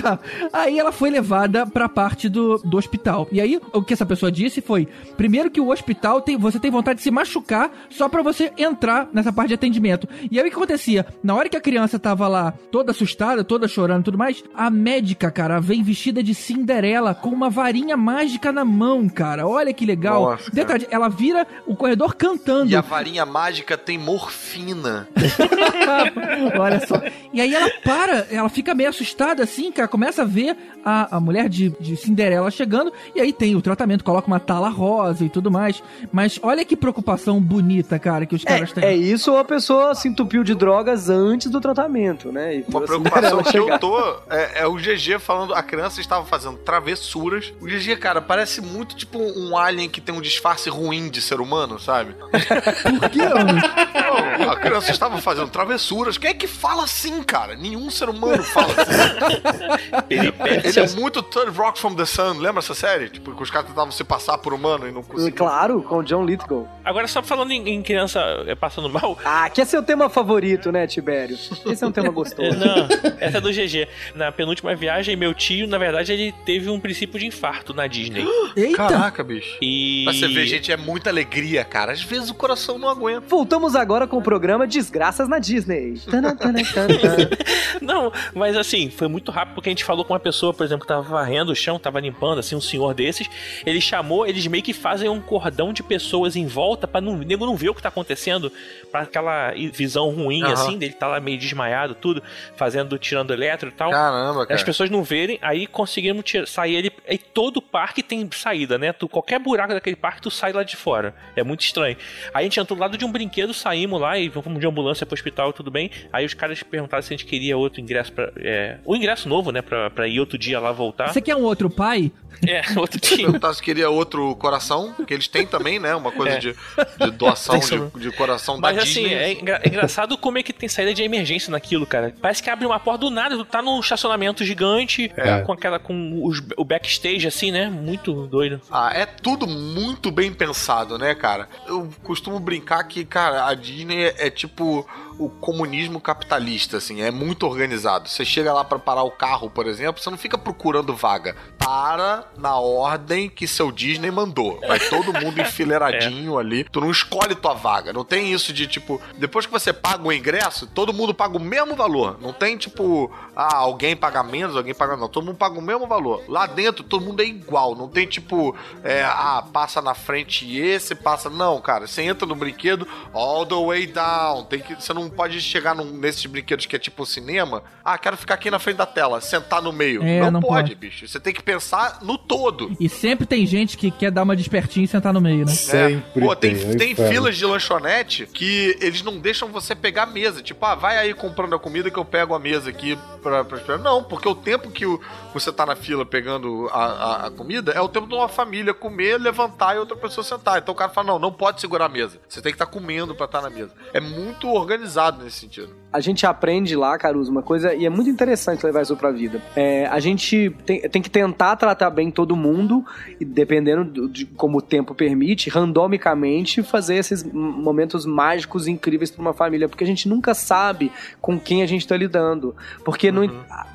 Tá. Aí ela foi levada pra parte do, do hospital. E aí, o que essa pessoa disse foi: primeiro que o hospital tem, você tem vontade de se machucar só pra você entrar nessa parte de atendimento. E aí o que acontecia? Na hora que a criança tava lá toda assustada, toda chorando e tudo mais, a médica, cara, vem vestida de Cinderela com uma varinha mágica na mão, cara. Olha que legal. Nossa. Detalhe, ela vira o corredor cantando. E a varinha mágica tem morfina. Olha só. E aí ela para, ela fica meio assustada assim, cara, começa a ver a, a mulher de, de Cinderela chegando, e aí tem o tratamento, coloca uma tala rosa e tudo mais. Mas olha que preocupação bonita, cara, que os caras têm. É isso ou a pessoa se entupiu de drogas antes do tratamento, né? E Uma assim, preocupação que eu chegar. tô é, é o GG falando, a criança estava fazendo travessuras. O GG, cara, parece muito tipo um alien que tem um disfarce ruim de ser humano, sabe? Por que? Não, a criança estava fazendo travessuras. Quem é que fala assim, cara? Nenhum ser humano fala assim. Ele é muito Third Rock from the Sun. Lembra essa série? Tipo, que os caras tentavam se passar por humano e não conseguiam. Claro, com o John Lithgow. Agora, só falando em, em criança é, passando mal, Ah, que é seu tema favorito, né, Tibério? Esse é um tema gostoso. Não, essa é do GG. Na penúltima viagem, meu tio, na verdade, ele teve um princípio de infarto na Disney. Eita! Caraca, bicho. E. Mas você vê, gente, é muita alegria, cara. Às vezes o coração não aguenta. Voltamos agora com o programa Desgraças na Disney. Não, mas assim, foi muito rápido porque a gente falou com uma pessoa, por exemplo, que tava varrendo o chão, tava limpando, assim, um senhor desses. Ele chamou, eles meio que fazem um cordão de pessoas em volta pra não, o nego não ver o que tá acontecendo, pra aquela visão ruim, Aham. assim, dele tá lá meio desmaiado, tudo, fazendo, tirando eletro e tal. Caramba, As cara. pessoas não verem, aí conseguimos tirar- sair ele. E todo parque tem saída, né? Tu, qualquer buraco daquele parque, tu sai lá de fora. É muito estranho. Aí a gente entrou do lado de um brinquedo, saímos lá e fomos de ambulância pro hospital, tudo bem. Aí os caras perguntaram se a gente queria outro ingresso pra. É, o ingresso novo, né? Pra, pra ir outro dia lá voltar. Você quer um outro pai? É, outro dia. Perguntar se queria outro coração, que eles têm também, né? Uma coisa É. de, de doação de, de coração da Mas assim, Disney. é, engra- é engraçado como é que tem saída de emergência naquilo, cara. Parece que abre uma porta do nada, tu tá num estacionamento gigante, É. com aquela. com os- o backstage, assim, né? Muito doido. Ah, é tudo muito bem pensado, né, cara? Eu costumo brincar que, cara, a Disney é, é tipo o comunismo capitalista, assim, é muito organizado. Você chega lá pra parar o carro, por exemplo, você não fica procurando vaga. Para na ordem que seu Disney mandou. Vai todo mundo enfileiradinho ali. Tu não escolhe tua vaga. Não tem isso de tipo, depois que você paga o ingresso, todo mundo paga o mesmo valor. Não tem tipo, ah, alguém paga menos, alguém paga não. Todo mundo paga o mesmo valor. Lá dentro, todo mundo é igual. Não tem tipo, é, ah, passa na frente esse, passa. Não, cara. Você entra no brinquedo all the way down. Tem que, você não pode chegar num, nesses brinquedos que é tipo cinema. Ah, quero ficar aqui na frente da tela, sentar no meio. É, não, não pode, pode. bicho. Você tem que pensar no todo. E sempre tem gente que quer dar uma despertinha e sentar no meio, né? Sempre Pô, tem, tem, é tem filas de lanchonete que eles não deixam você pegar a mesa. Tipo, ah, vai aí comprando a comida que eu pego a mesa aqui pra, pra esperar. Não, porque o tempo que o- você tá na fila pegando a, a- a comida é o tempo de uma família comer, levantar e outra pessoa sentar. Então o cara fala, não, não pode segurar a mesa. Você tem que estar comendo pra estar na mesa. É muito organizado nesse sentido. A gente aprende lá, Caruso, uma coisa, e é muito interessante levar isso pra vida. É, a gente tem, tem que tentar tratar bem todo mundo, e dependendo do- de como o tempo permite, randomicamente fazer esses momentos mágicos e incríveis pra uma família, porque a gente nunca sabe com quem a gente tá lidando. Porque no-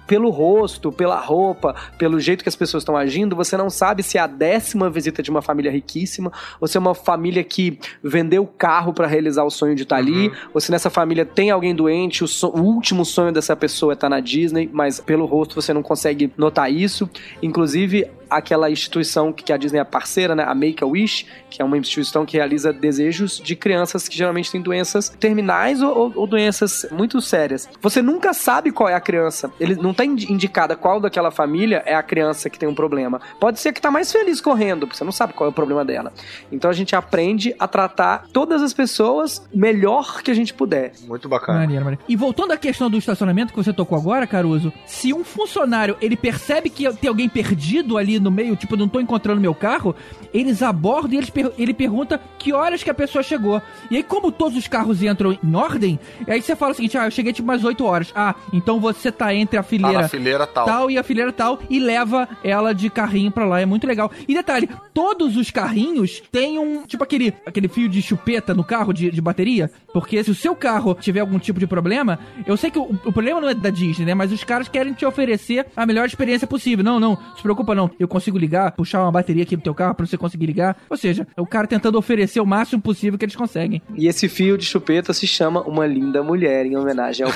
pelo rosto, pela roupa, pelo jeito que as pessoas estão agindo, você não sabe se é a décima visita de uma família riquíssima, ou se é uma família que vendeu o carro pra realizar o sonho de estar ali, ou se nessa família tem alguém doente, o, so- o último sonho dessa pessoa é estar na Disney, mas pelo rosto você não consegue notar isso. Inclusive, aquela instituição que a Disney é parceira, né, a Make-A-Wish, que é uma instituição que realiza desejos de crianças que geralmente têm doenças terminais ou, ou- ou doenças muito sérias. Você nunca sabe qual é a criança. Ele não tá indi- indicada qual daquela família é a criança que tem um problema. Pode ser que tá mais feliz correndo, porque você não sabe qual é o problema dela. Então a gente aprende a tratar todas as pessoas melhor que a gente puder. Muito bacana. Maneiro, maneiro. E voltando à questão do estacionamento que você tocou agora, Caruso, se um funcionário ele percebe que tem alguém perdido ali no meio, tipo, não tô encontrando meu carro, eles abordam e eles per- ele pergunta que horas que a pessoa chegou. E aí, como todos os carros entram em ordem, aí você fala o seguinte: ah, eu cheguei tipo umas 8 horas. Ah, então você tá entre a Tá fileira na fileira tal. e a fileira tal e leva ela de carrinho pra lá. É muito legal. E detalhe, todos os carrinhos têm um, tipo aquele, aquele fio de chupeta no carro de, de bateria, porque se o seu carro tiver algum tipo de problema, eu sei que o, o problema não é da Disney, né? Mas os caras querem te oferecer a melhor experiência possível. Não, não, se preocupa não. Eu consigo ligar, puxar uma bateria aqui no teu carro pra você conseguir ligar. Ou seja, é o cara tentando oferecer o máximo possível que eles conseguem. E esse fio de chupeta se chama Uma Linda Mulher, em homenagem ao.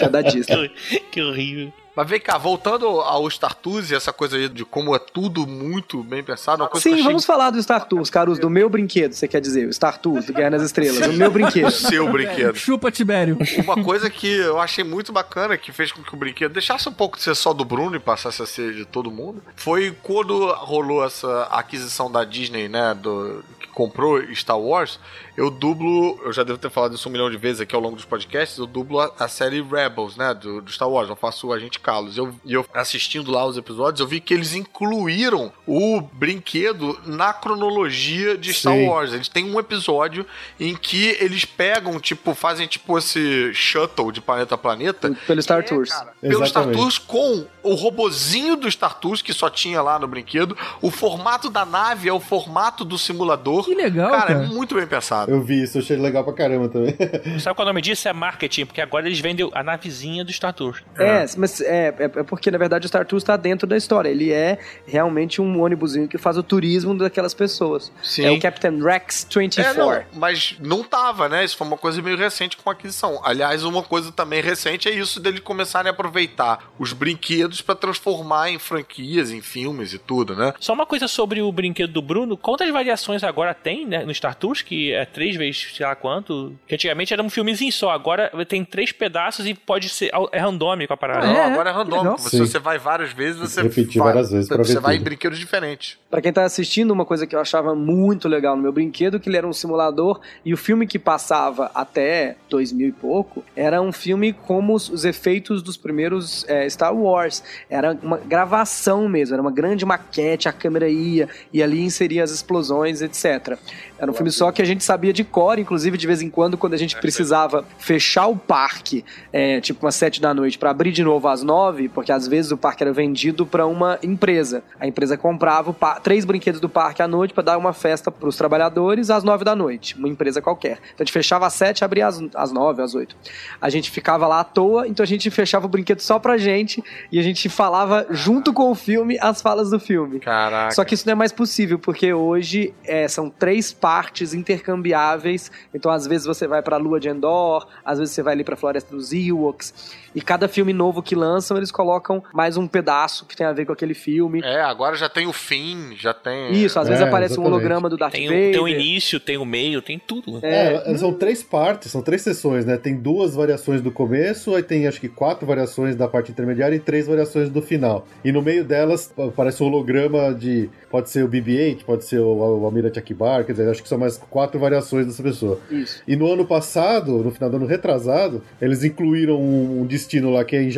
é da Disney. Que, que horrível. Mas vem cá, voltando ao Startuz e essa coisa aí de como é tudo muito bem pensado, uma coisa que Sim, achei vamos falar do Star Tours, do meu brinquedo, você quer dizer, o Star Tours, do Guerra nas Estrelas, o meu brinquedo. o seu brinquedo. Chupa, Tibério. Uma coisa que eu achei muito bacana, que fez com que o brinquedo deixasse um pouco de ser só do Bruno e passasse a ser de todo mundo, foi quando rolou essa aquisição da Disney, né, do, comprou Star Wars, eu dublo, eu já devo ter falado isso um milhão de vezes aqui ao longo dos podcasts, eu dublo a, a série Rebels, né, do, do Star Wars, eu faço o Agente Carlos. Eu, e eu assistindo lá os episódios, eu vi que eles incluíram o brinquedo na cronologia de Star Sim. Wars. Eles têm um episódio em que eles pegam, tipo, fazem tipo esse shuttle de planeta a planeta Pelo Star Tours. pelo Star. Tours com o robozinho do Star Tours que só tinha lá no brinquedo. O formato da nave é o formato do simulador. Que legal, cara. cara. é muito bem pensado. Eu vi isso, eu achei legal pra caramba também. Sabe qual é o nome disso? É marketing, porque agora eles vendem a navezinha do Star Tours. É, mas é, é, é porque, na verdade, o Star Tours tá dentro da história. Ele é realmente um ônibusinho que faz o turismo daquelas pessoas. Sim. É o Captain Rex 24. É, não, mas não tava, né? Isso foi uma coisa meio recente com a aquisição. Aliás, uma coisa também recente é isso dele começarem a aproveitar os brinquedos pra transformar em franquias, em filmes e tudo, né? Só uma coisa sobre o brinquedo do Bruno. Quantas variações agora tem né, no Star Tours? Que é três vezes, sei lá quanto. Que antigamente era um filmezinho só. Agora tem três pedaços e pode ser. É randômico a parada. Não, é, agora é randômico. Se você vai várias vezes, você Repetir vai, várias vezes pra Você ver vai em tudo. brinquedos diferentes. Pra quem tá assistindo, uma coisa que eu achava muito legal no meu brinquedo, que ele era um simulador e o filme que passava até 2000 e pouco era um filme como os, os efeitos dos primeiros é, Star Wars. Era uma gravação mesmo, era uma grande maquete, a câmera ia e ali inseria as explosões, etc etc. Era um filme só que a gente sabia de cor, inclusive de vez em quando, quando a gente precisava fechar o parque, é, tipo umas sete da noite, pra abrir de novo às nove, porque às vezes o parque era vendido pra uma empresa. A empresa comprava três brinquedos do parque à noite pra dar uma festa pros trabalhadores às nove da noite, uma empresa qualquer. Então a gente fechava às sete, abria às, às nove, às oito. A gente ficava lá à toa, então a gente fechava o brinquedo só pra gente e a gente falava junto com o filme as falas do filme. Caraca. Só que isso não é mais possível, porque hoje é, são três partes intercambiáveis. Então, às vezes, você vai pra Lua de Endor, às vezes você vai ali pra Floresta dos Ewoks. E cada filme novo que lançam, eles colocam mais um pedaço que tem a ver com aquele filme. É, agora já tem o fim, já tem. Isso, às vezes É, aparece um exatamente. holograma do Darth Tem, Vader. o, tem o início, tem o meio, tem tudo. né? É, são três partes, são três sessões, né? Tem duas variações do começo, aí tem acho que quatro variações da parte intermediária e três variações do final. E no meio delas aparece um holograma de. Pode ser o BB-8, pode ser o, o Almirante Akbar, quer dizer, acho que são mais quatro variações dessa pessoa. Isso. E no ano passado, no final do ano retrasado, eles incluíram um, destino lá que é em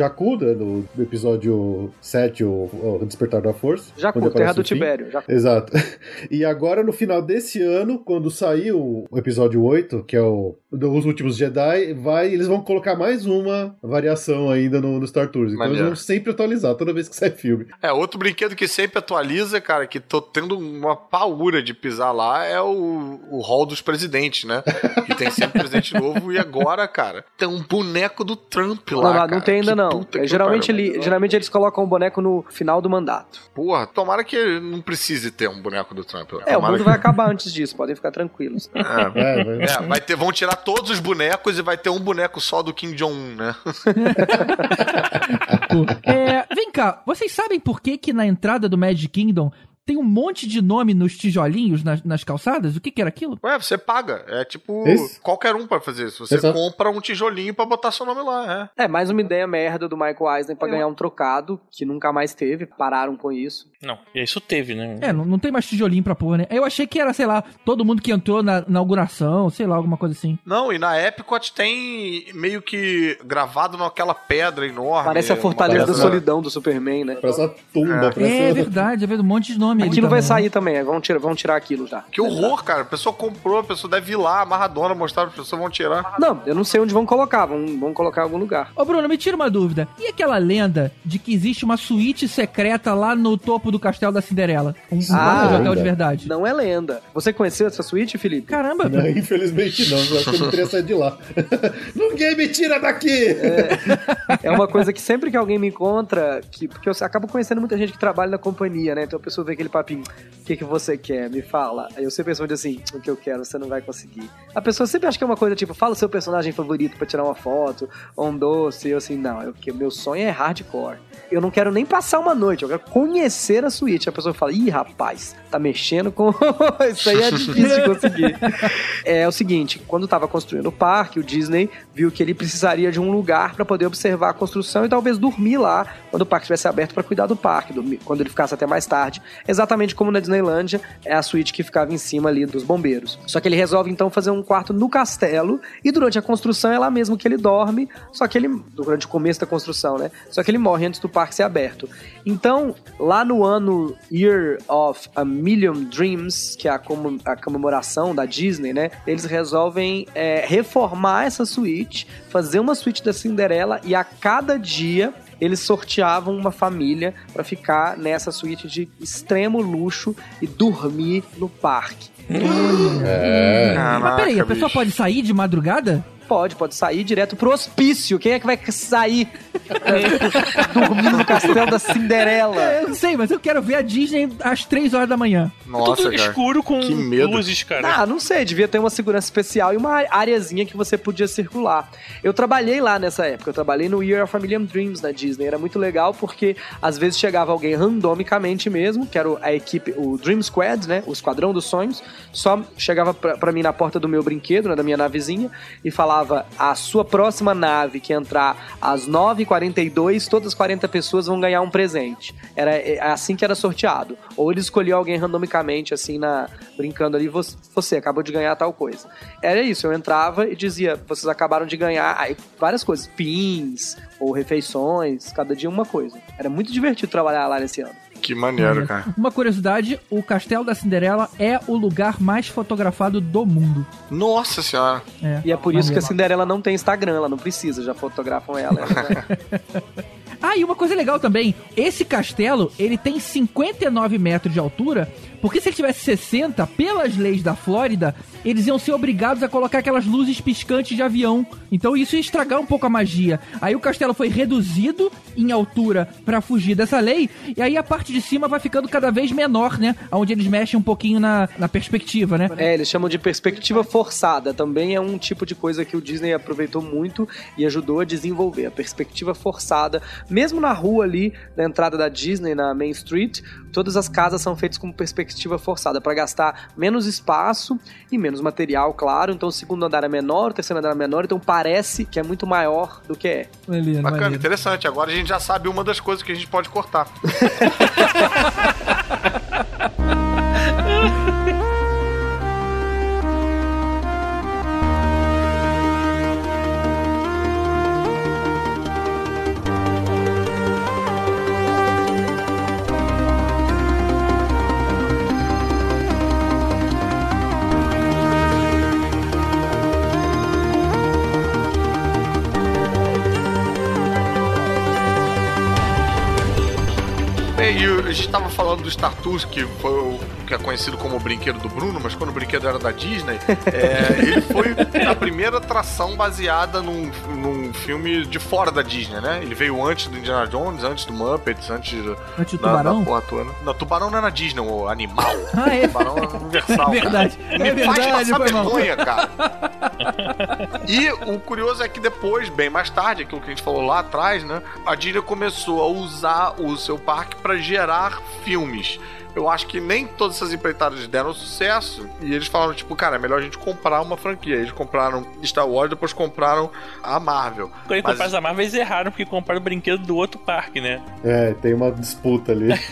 né, no episódio 7, o, o Despertar da Força. Onde Terra do. Tibério. Exato. E agora, no final desse ano, quando sair o episódio 8, que é o dos últimos Jedi, vai, eles vão colocar mais uma variação ainda no, no Star Tours. Então Maneiro. eles vão sempre atualizar toda vez que sai filme. É, outro brinquedo que sempre atualiza, cara, que tô tendo uma paura de pisar lá é o, o hall dos presidentes, né? Que tem sempre presidente novo e agora, cara, tem um boneco do Trump lá. Não, não, cara. não tem ainda Que não. É, geralmente, pariu. ele, geralmente eles colocam o boneco no final do mandato. Porra, tomara que não precise ter um boneco do Trump. lá. É, o Tomara mundo que- vai acabar antes disso, podem ficar tranquilos. É, É, vai- é, vai ter, vão tirar todos os bonecos e vai ter um boneco só do Kim Jong-un, né? É, vem cá, vocês sabem por que que na entrada do Magic Kingdom tem um monte de nome nos tijolinhos nas, nas calçadas? O que que era aquilo? Ué, você paga. É tipo Esse? qualquer um pode fazer isso. Você Exato. compra um tijolinho pra botar seu nome lá, é. É, mais uma ideia merda do Michael Eisner pra ganhar um trocado, que nunca mais teve, pararam com isso. Não, isso teve, né? É, não, não tem mais tijolinho pra pôr, né? Eu achei que era, sei lá, todo mundo que entrou na inauguração, sei lá, alguma coisa assim. Não, e na Epcot tem meio que gravado naquela pedra enorme. Parece a Fortaleza da Solidão do Superman, né? Parece uma tumba. parece É verdade, é verdade, um monte de nome ali Aquilo vai também. sair também, vão tirar, vão tirar aquilo já. Que horror, cara. A pessoa comprou, a pessoa deve ir lá, amarradona, mostrar, as pessoas vão tirar. Não, eu não sei onde vão colocar, vão, vão colocar em algum lugar. Ô Bruno, me tira uma dúvida. E aquela lenda de que existe uma suíte secreta lá no topo do castelo da Cinderela? Um, Ah, hotel lenda. de verdade. Não é lenda. Você conheceu essa suíte, Felipe? Caramba, Não, infelizmente não, eu acho que eu não teria saído de lá. Ninguém me tira daqui! É uma coisa que sempre que alguém me encontra, que, porque eu acabo conhecendo muita gente que trabalha na companhia, né? Então a pessoa vê que aquele papinho. O que, que você quer? Me fala. Aí eu sempre respondo assim: o que eu quero, você não vai conseguir. A pessoa sempre acha que é uma coisa tipo, fala o seu personagem favorito pra tirar uma foto, ou um doce. E eu assim, não, eu, meu sonho é hardcore. Eu não quero nem passar uma noite, eu quero conhecer a suíte. A pessoa fala, ih, rapaz, tá mexendo com. Isso aí é difícil de conseguir. É o seguinte, quando tava construindo o parque, o Disney viu que ele precisaria de um lugar pra poder observar a construção e talvez dormir lá quando o parque estivesse aberto pra cuidar do parque, quando ele ficasse até mais tarde. Exatamente como na Disneylândia, é a suíte que ficava em cima ali dos bombeiros. Só que ele resolve então fazer um quarto no castelo e durante a construção é lá mesmo que ele dorme, só que ele durante o começo da construção, né? Só que ele morre antes do parque ser aberto. Então, lá no ano Year of a Million Dreams, que é a, como- a comemoração da Disney, né? Eles resolvem é, reformar essa suíte, fazer uma suíte da Cinderela e a cada dia eles sorteavam uma família pra ficar nessa suíte de extremo luxo e dormir no parque. É. Mas peraí, a pessoa pode sair de madrugada? Pode, pode sair direto pro hospício. Quem é que vai sair é, dormir no castelo da Cinderela? É, eu não sei, mas eu quero ver a Disney às 3 horas da manhã. Nossa, Tudo cara. escuro com Que medo. luzes, cara. Ah, não sei, devia ter uma segurança especial e uma areazinha que você podia circular. Eu trabalhei lá nessa época, eu trabalhei no Year of a Million Dreams na Disney. Era muito legal porque às vezes chegava alguém randomicamente mesmo, que era o- a equipe, o Dream Squad, né? O Esquadrão dos Sonhos, só chegava pra, pra mim na porta do meu brinquedo, né, da minha navezinha, e falava: a sua próxima nave que entrar às 9h42, todas as 40 pessoas vão ganhar um presente. Era é, assim que era sorteado. Ou eles escolhiam alguém randomicamente, assim, na brincando ali, você, você acabou de ganhar tal coisa. Era isso, eu entrava e dizia, vocês acabaram de ganhar aí, várias coisas, pins ou refeições, cada dia uma coisa. Era muito divertido trabalhar lá nesse ano. Que maneiro, cara. Uma curiosidade, o Castelo da Cinderela é o lugar mais fotografado do mundo. Nossa senhora. É. E é por isso que a. Cinderela não tem Instagram, ela não precisa, já fotografam ela. já- Ah, e uma coisa legal também, esse castelo, ele tem 59 metros de altura, porque se ele tivesse 60, pelas leis da Flórida, eles iam ser obrigados a colocar aquelas luzes piscantes de avião. Então isso ia estragar um pouco a magia. Aí o castelo foi reduzido em altura pra fugir dessa lei, e aí a parte de cima vai ficando cada vez menor, né? Onde eles mexem um pouquinho na, na perspectiva, né? É, eles chamam de perspectiva forçada. Também é um tipo de coisa que o Disney aproveitou muito e ajudou a desenvolver. A perspectiva forçada. Mesmo na rua ali, na entrada da Disney, na Main Street, todas as casas são feitas com perspectiva forçada, para gastar menos espaço e menos material, claro. Então o segundo andar é menor, o terceiro andar é menor, então parece que é muito maior do que é. Maneiro, Bacana, maneiro. interessante. Agora a gente já sabe uma das coisas que a gente pode cortar. gente tava falando do Star Tours, que foi o que é conhecido como o brinquedo do Bruno, mas quando o brinquedo era da Disney, é, ele foi a primeira atração baseada num, num filme de fora da Disney, né? Ele veio antes do Indiana Jones, antes do Muppets, antes do, Antes do da- Tubarão? Da porra toda. Não, Tubarão não é na Disney, o animal. Ah, é? Tubarão é universal. É verdade, cara. é Me verdade, faz passar mal. vergonha, cara. E o curioso é que depois, bem mais tarde, aquilo que a gente falou lá atrás, né? A Disney começou a usar o seu parque para gerar filmes. Eu acho que nem todas essas empreitadas deram sucesso. E eles falaram, tipo, cara, é melhor a gente comprar uma franquia. Eles compraram Star Wars, depois compraram a Marvel. Quando ele Mas- compraram a Marvel, eles erraram porque compraram o brinquedo do outro parque, né? É, tem uma disputa ali.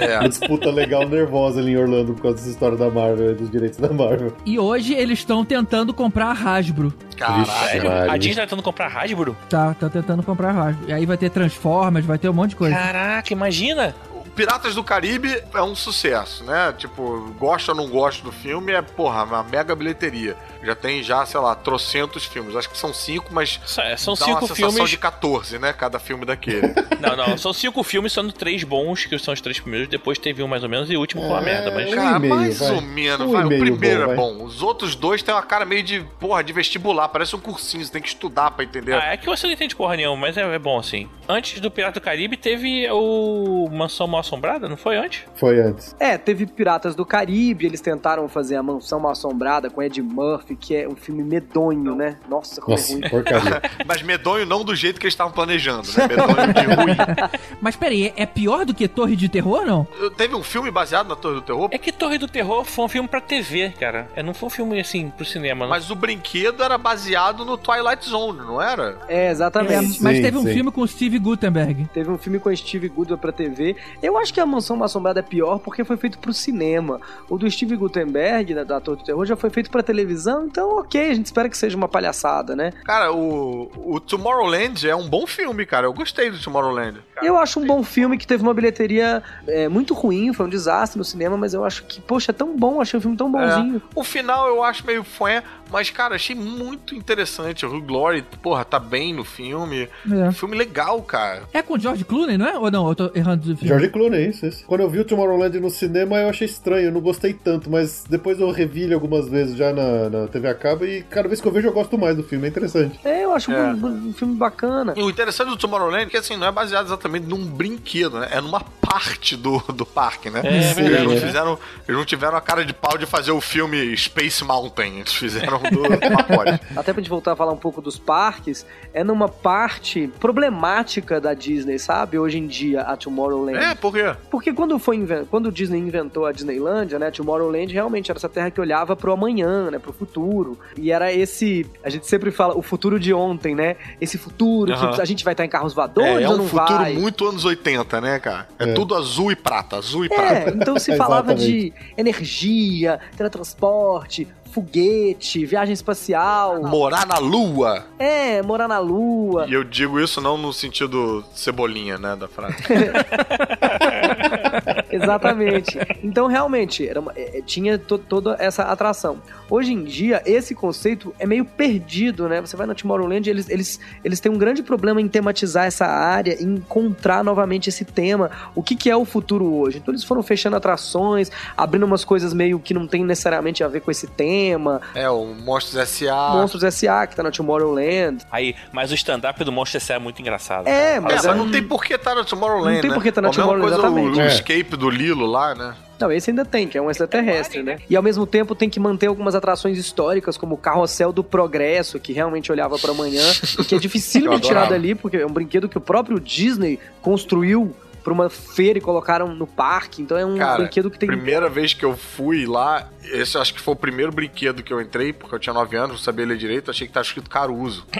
É. uma disputa legal nervosa ali em Orlando por causa dessa história da Marvel, dos direitos da Marvel. E hoje eles estão tentando comprar a Hasbro. Caralho. A Disney tá tentando comprar Hasbro? Tá, tá tentando comprar a Hasbro. E aí vai ter Transformers, vai ter um monte de coisa. Caraca, imagina! Piratas do Caribe é um sucesso, né? Tipo, gosto ou não gosto do filme, é, porra, uma mega bilheteria. Já tem já, sei lá, trocentos filmes. Acho que são cinco, mas Só- é, São dá uma cinco sensação filmes. de 14, né? Cada filme daquele. Não, não, são cinco filmes, sendo três bons, que são os três primeiros, depois teve um mais ou menos e o último foi uma merda, mas. Cara, mais vai. ou menos, Um vai. O primeiro bom, é vai. bom. Os outros dois têm uma cara meio de, porra, de vestibular. Parece um cursinho, você tem que estudar pra entender. Ah, é que você não entende porra nenhuma, mas é, é bom assim. Antes do Pirata do Caribe teve o Mansão Mal Assombrada, não foi antes? Foi antes. É, teve Piratas do Caribe, eles tentaram fazer a Mansão Mal Assombrada com Ed Murphy, que é um filme medonho, né? Nossa, como é Nossa, ruim. porcaria. Mas medonho não do jeito que eles estavam planejando, né? Medonho de ruim. Mas peraí, é- é pior do que Torre de Terror, não? Teve um filme baseado na Torre do Terror, É que Torre do Terror foi um filme pra TV, cara. É, não foi um filme assim pro cinema, não. mas o brinquedo era baseado no Twilight Zone, não era? É, É, exatamente. mas Sim, teve um sim. filme com o Steve Gutenberg. Teve um filme com Steve Goodwin pra TV. Eu acho que a Mansão Assombrada é pior porque foi feito pro cinema. O do Steve Gutenberg, da, da Torre do Terror, já foi feito pra televisão, então ok, a gente espera que seja uma palhaçada, né? Cara, o, o Tomorrowland é um bom filme, cara. Eu gostei do Tomorrowland. Eu acho um bom filme que teve uma bilheteria é, muito ruim, foi um desastre no cinema, mas eu acho que, poxa, é tão bom, achei um filme tão bonzinho. O final eu acho meio fã, mas, cara, achei muito interessante. O Hugh Glory, porra, tá bem no filme. É. Filme legal, cara. É com o George Clooney, não é? Ou não? Eu tô errando do filme. George Clooney, isso, isso. Quando eu vi o Tomorrowland no cinema, eu achei estranho, eu não gostei tanto, mas depois eu revi ele algumas vezes já na, na TV a cabo e cada vez que eu vejo eu gosto mais do filme, é interessante. É, eu acho É. Um, um filme bacana. E o interessante do Tomorrowland é que, assim, não é baseado exatamente num brinquedo, né? É numa parte do, do parque, né? É Sim, eles, não é. fizeram, eles não tiveram a cara de pau de fazer o filme Space Mountain. Eles fizeram do pacote. Até pra gente voltar a falar um pouco dos parques, é numa parte problemática da Disney, sabe? Hoje em dia, a Tomorrowland. É, por quê? Porque quando foi quando o Disney inventou a Disneylandia, né, Tomorrowland realmente era essa terra que olhava pro amanhã, né, pro futuro. E era esse, a gente sempre fala, o futuro de ontem, né? Esse futuro que a gente vai estar em carros voadores É, é ou um não futuro vai? muito anos 80, né, cara? É, É. tudo azul e prata, azul e É, prata. então se falava de energia, teletransporte, foguete, viagem espacial. Morar na lua. É, morar na lua. E eu digo isso não no sentido cebolinha, né, da frase. Exatamente. Então, realmente, era uma- é, é, tinha to- toda essa atração. Hoje em dia, esse conceito é meio perdido, né? Você vai na Tomorrowland, eles, eles, eles têm um grande problema em tematizar essa área, em encontrar novamente esse tema. O que, que é o futuro hoje? Então, eles foram fechando atrações, abrindo umas coisas meio que não tem necessariamente a ver com esse tema. É, o Monstros S.A. Monstros S.A., que tá na Tomorrowland. Aí, mas o stand-up do Monstro S.A. é muito engraçado. É, cara. mas É, é mas um- não tem por que tá na Tomorrowland, Não tem né? por que tá na A mesma Tomorrowland, exatamente. O, o É. escape do Lilo lá, né? Não, esse ainda tem, que é um extraterrestre, né? E ao mesmo tempo tem que manter algumas atrações históricas, como o Carrossel do Progresso, que realmente olhava pra amanhã, que é dificílimo Eu de tirar dali, porque é um brinquedo que o próprio Disney construiu pra uma feira e colocaram no parque. Então é um Cara, brinquedo que tem. Primeira vez que eu fui lá, esse acho que foi o primeiro brinquedo que eu entrei, porque eu tinha 9 anos, não sabia ler direito, achei que tava escrito Caruso.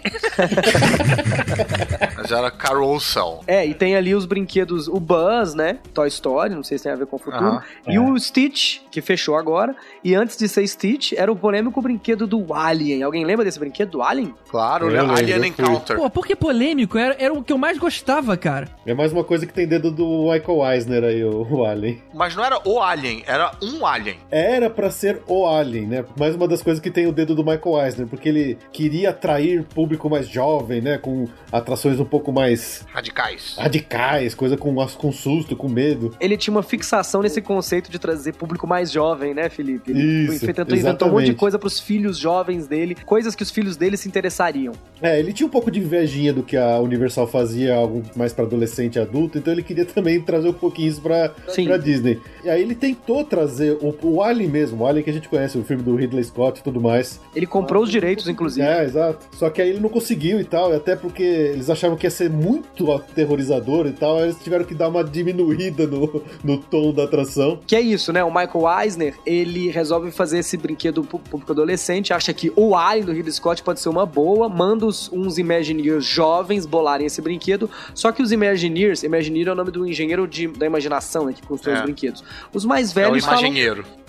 Mas era Carousel. É, e tem ali os brinquedos, o Buzz, né? Toy Story, não sei se tem a ver com o futuro. E o Stitch, que fechou agora. E antes de ser Stitch, era o polêmico brinquedo do Alien. Alguém lembra desse brinquedo do Alien? Claro, Eu né? lembro, Alien. Encounter. Pô, por que polêmico? Era, era o que eu mais gostava, cara. É mais uma coisa que tem dedo do Michael Eisner aí, o, o Alien. Mas não era o Alien, era um Alien. Era pra ser o Alien, né? Mais uma das coisas que tem o dedo do Michael Eisner, porque ele queria atrair público mais jovem, né? Com atrações um pouco mais Radicais. radicais, coisa com, com susto, com medo. Ele tinha uma fixação nesse conceito de trazer público mais jovem, né, Felipe? Ele Isso, foi- tentou inventar um monte de coisa pros filhos jovens dele, coisas que os filhos dele se interessariam. É, ele tinha um pouco de invejinha do que a Universal fazia, algo mais pra adolescente e adulto, então ele queria também trazer um pouquinho isso pra, Sim. pra Disney. E aí ele tentou trazer o, o Alien mesmo, o Alien que a gente conhece, o filme do Ridley Scott e tudo mais. Ele comprou os direitos, inclusive. É, exato. Só que aí ele não conseguiu e tal, até porque eles achavam que ia ser muito aterrorizador e tal, aí eles tiveram que dar uma diminuída no, no tom da atração. Que é isso, né? O Michael Eisner, ele resolve fazer esse brinquedo pro público adolescente, acha que o Alien do Ridley Scott pode ser uma boa, manda os, uns Imagineers jovens bolarem esse brinquedo, só que os Imagineers, Imagineer é o nome do engenheiro de- da imaginação, né, que constrói É. os brinquedos. Os mais É o velhos falam...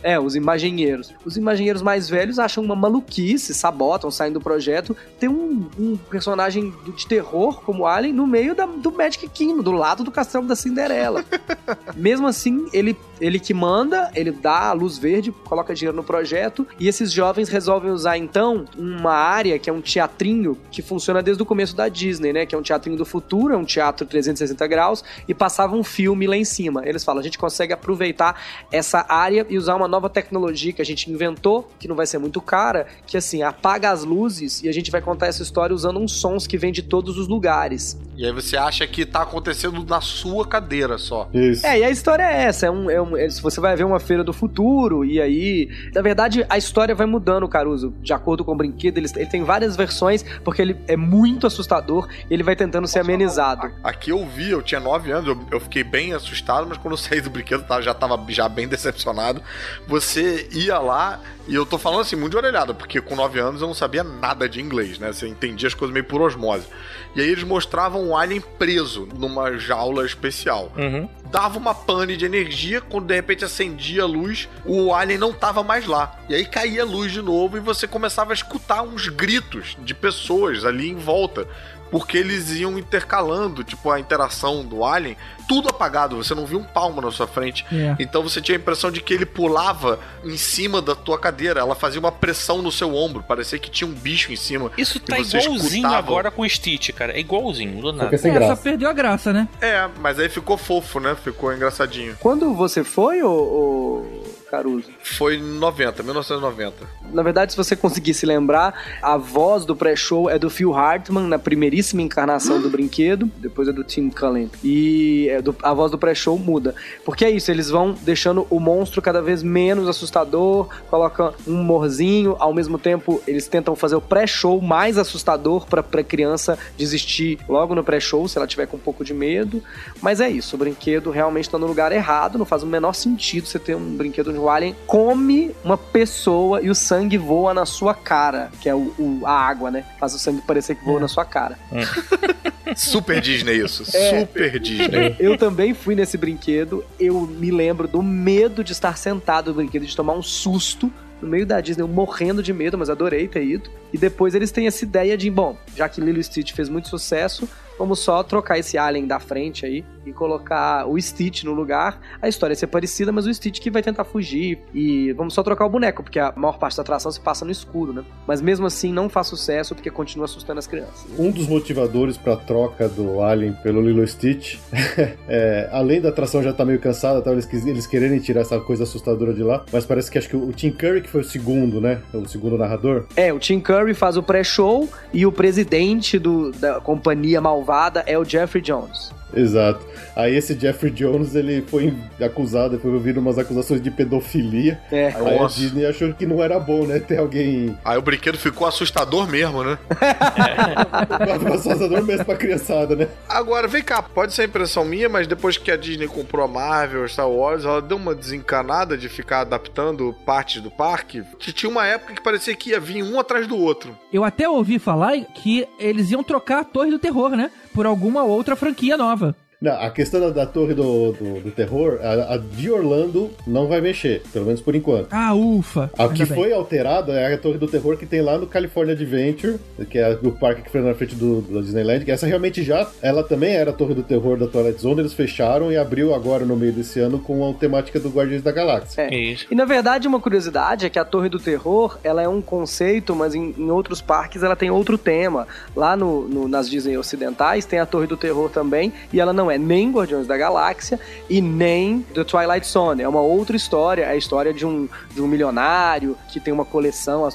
É, os imaginheiros. Os imaginheiros mais velhos acham uma maluquice, sabotam, saem do projeto. Tem um, um personagem de terror como Alien no meio da- do Magic Kingdom, do lado do castelo da Cinderela. Mesmo assim, ele, ele que manda, ele dá a luz verde, coloca dinheiro no projeto, e esses jovens resolvem usar então uma área que é um teatrinho que funciona desde o começo da Disney, né? Que é um teatrinho do futuro, é um teatro 360 graus, e passava um filme lá em cima. Eles falam, a gente consegue aproveitar essa área e usar uma nova tecnologia que a gente inventou, que não vai ser muito cara, que assim, apaga as luzes e a gente vai contar essa história usando uns sons que vêm de todos os lugares. E aí você acha que tá acontecendo na sua cadeira só. Isso. É, e a história é essa. É um, é um, é- se você vai ver uma feira do futuro, e aí. Na verdade, a história vai mudando, Caruso. De acordo com o brinquedo, ele, ele tem várias versões, porque ele é muito assustador e ele vai tentando ser amenizado. Aqui eu vi, eu tinha 9 anos, eu, eu fiquei bem assustado, mas quando eu saí do brinquedo, tá, já tava já bem decepcionado. Você ia lá, e eu tô falando assim, muito de orelhada, porque com 9 anos eu não sabia nada de inglês, né? Você entendia as coisas meio por osmose. E aí eles mostravam um alien preso numa jaula especial. Uhum. Dava uma pane de energia, quando de repente acendia a luz, o alien não tava mais lá. E aí caía a luz de novo e você começava a escutar uns gritos de pessoas ali em volta. Porque eles iam intercalando, tipo, a interação do alien, tudo apagado, você não viu um palmo na sua frente. É. Então você tinha a impressão de que ele pulava em cima da tua cadeira, ela fazia uma pressão no seu ombro, parecia que tinha um bicho em cima. Isso tá igualzinho escutava- agora com o Stitch, cara. É igualzinho, do nada. é sem É, só perdeu a graça, né? É, mas aí ficou fofo, né? Ficou engraçadinho. Quando você foi, ô, ô Caruso? Foi em 90, 1990. Na verdade, se você conseguir se lembrar, a voz do pré-show é do Phil Hartman, na primeiríssima encarnação do brinquedo, depois é do Tim Cullen. E é do- a voz do pré-show muda. Porque é isso, eles vão deixando o monstro cada vez menos assustador, colocam um humorzinho, ao mesmo tempo eles tentam fazer o pré-show mais assustador pra, pra criança desistir logo no pré-show, se ela tiver com um pouco de medo. Mas é isso, o brinquedo realmente tá no lugar errado, não faz o menor sentido você ter um brinquedo onde o alien come uma pessoa e o sangue voa na sua cara, que é o, o- a água, né? Faz o sangue parecer que voa na sua cara. Super Disney isso, É. super Disney. Eu também fui nesse brinquedo, eu me lembro do medo de estar sentado no brinquedo, de tomar um susto no meio da Disney, eu morrendo de medo, mas adorei ter ido. E depois eles têm essa ideia de, bom, já que Lilo e Stitch fez muito sucesso, vamos só trocar esse alien da frente aí e colocar o Stitch no lugar. A história ia ser parecida, mas o Stitch que vai tentar fugir. E vamos só trocar o boneco, porque a maior parte da atração se passa no escuro, né? Mas mesmo assim não faz sucesso porque continua assustando as crianças. Um dos motivadores pra troca do Alien pelo Lilo Stitch, é, além da atração já tá meio cansada, tá, eles, eles quererem tirar essa coisa assustadora de lá, mas parece que acho que o Tim Curry que foi o segundo, né? O segundo narrador. É, o Tim Curry faz o pré-show e o presidente do- da companhia malvada é o Jeffrey Jones. Exato. Aí esse Jeffrey Jones, ele foi acusado, foi ouvido umas acusações de pedofilia. É. Aí a Nossa. Disney achou que não era bom, né? Ter alguém Aí o brinquedo ficou assustador mesmo, né? assustador mesmo pra criançada, né? Agora, vem cá, pode ser impressão minha, mas depois que a Disney comprou a Marvel, Star Wars, ela deu uma desencanada de ficar adaptando partes do parque. Que tinha uma época que parecia que ia vir um atrás do outro. Eu até ouvi falar que eles iam trocar a Torre do Terror, né? Por alguma outra franquia nova. Não, a questão da, da torre do, do, do terror, a, a de Orlando não vai mexer, pelo menos por enquanto. Ah, ufa. A que bem. foi alterada é a Torre do Terror que tem lá no California Adventure, que é o parque que foi na frente do, do Disneyland, que essa realmente já, ela também era a Torre do Terror da Twilight Zone, eles fecharam e abriu agora no meio desse ano com a temática do Guardiões da Galáxia. É. Isso. E na verdade, uma curiosidade é que a Torre do Terror, ela é um conceito, mas em, em outros parques ela tem outro tema. Lá no, no- nas Disney ocidentais tem a Torre do Terror também, e ela não é nem Guardiões da Galáxia e nem The Twilight Zone. É uma outra história, é a história de um, de um milionário que tem uma coleção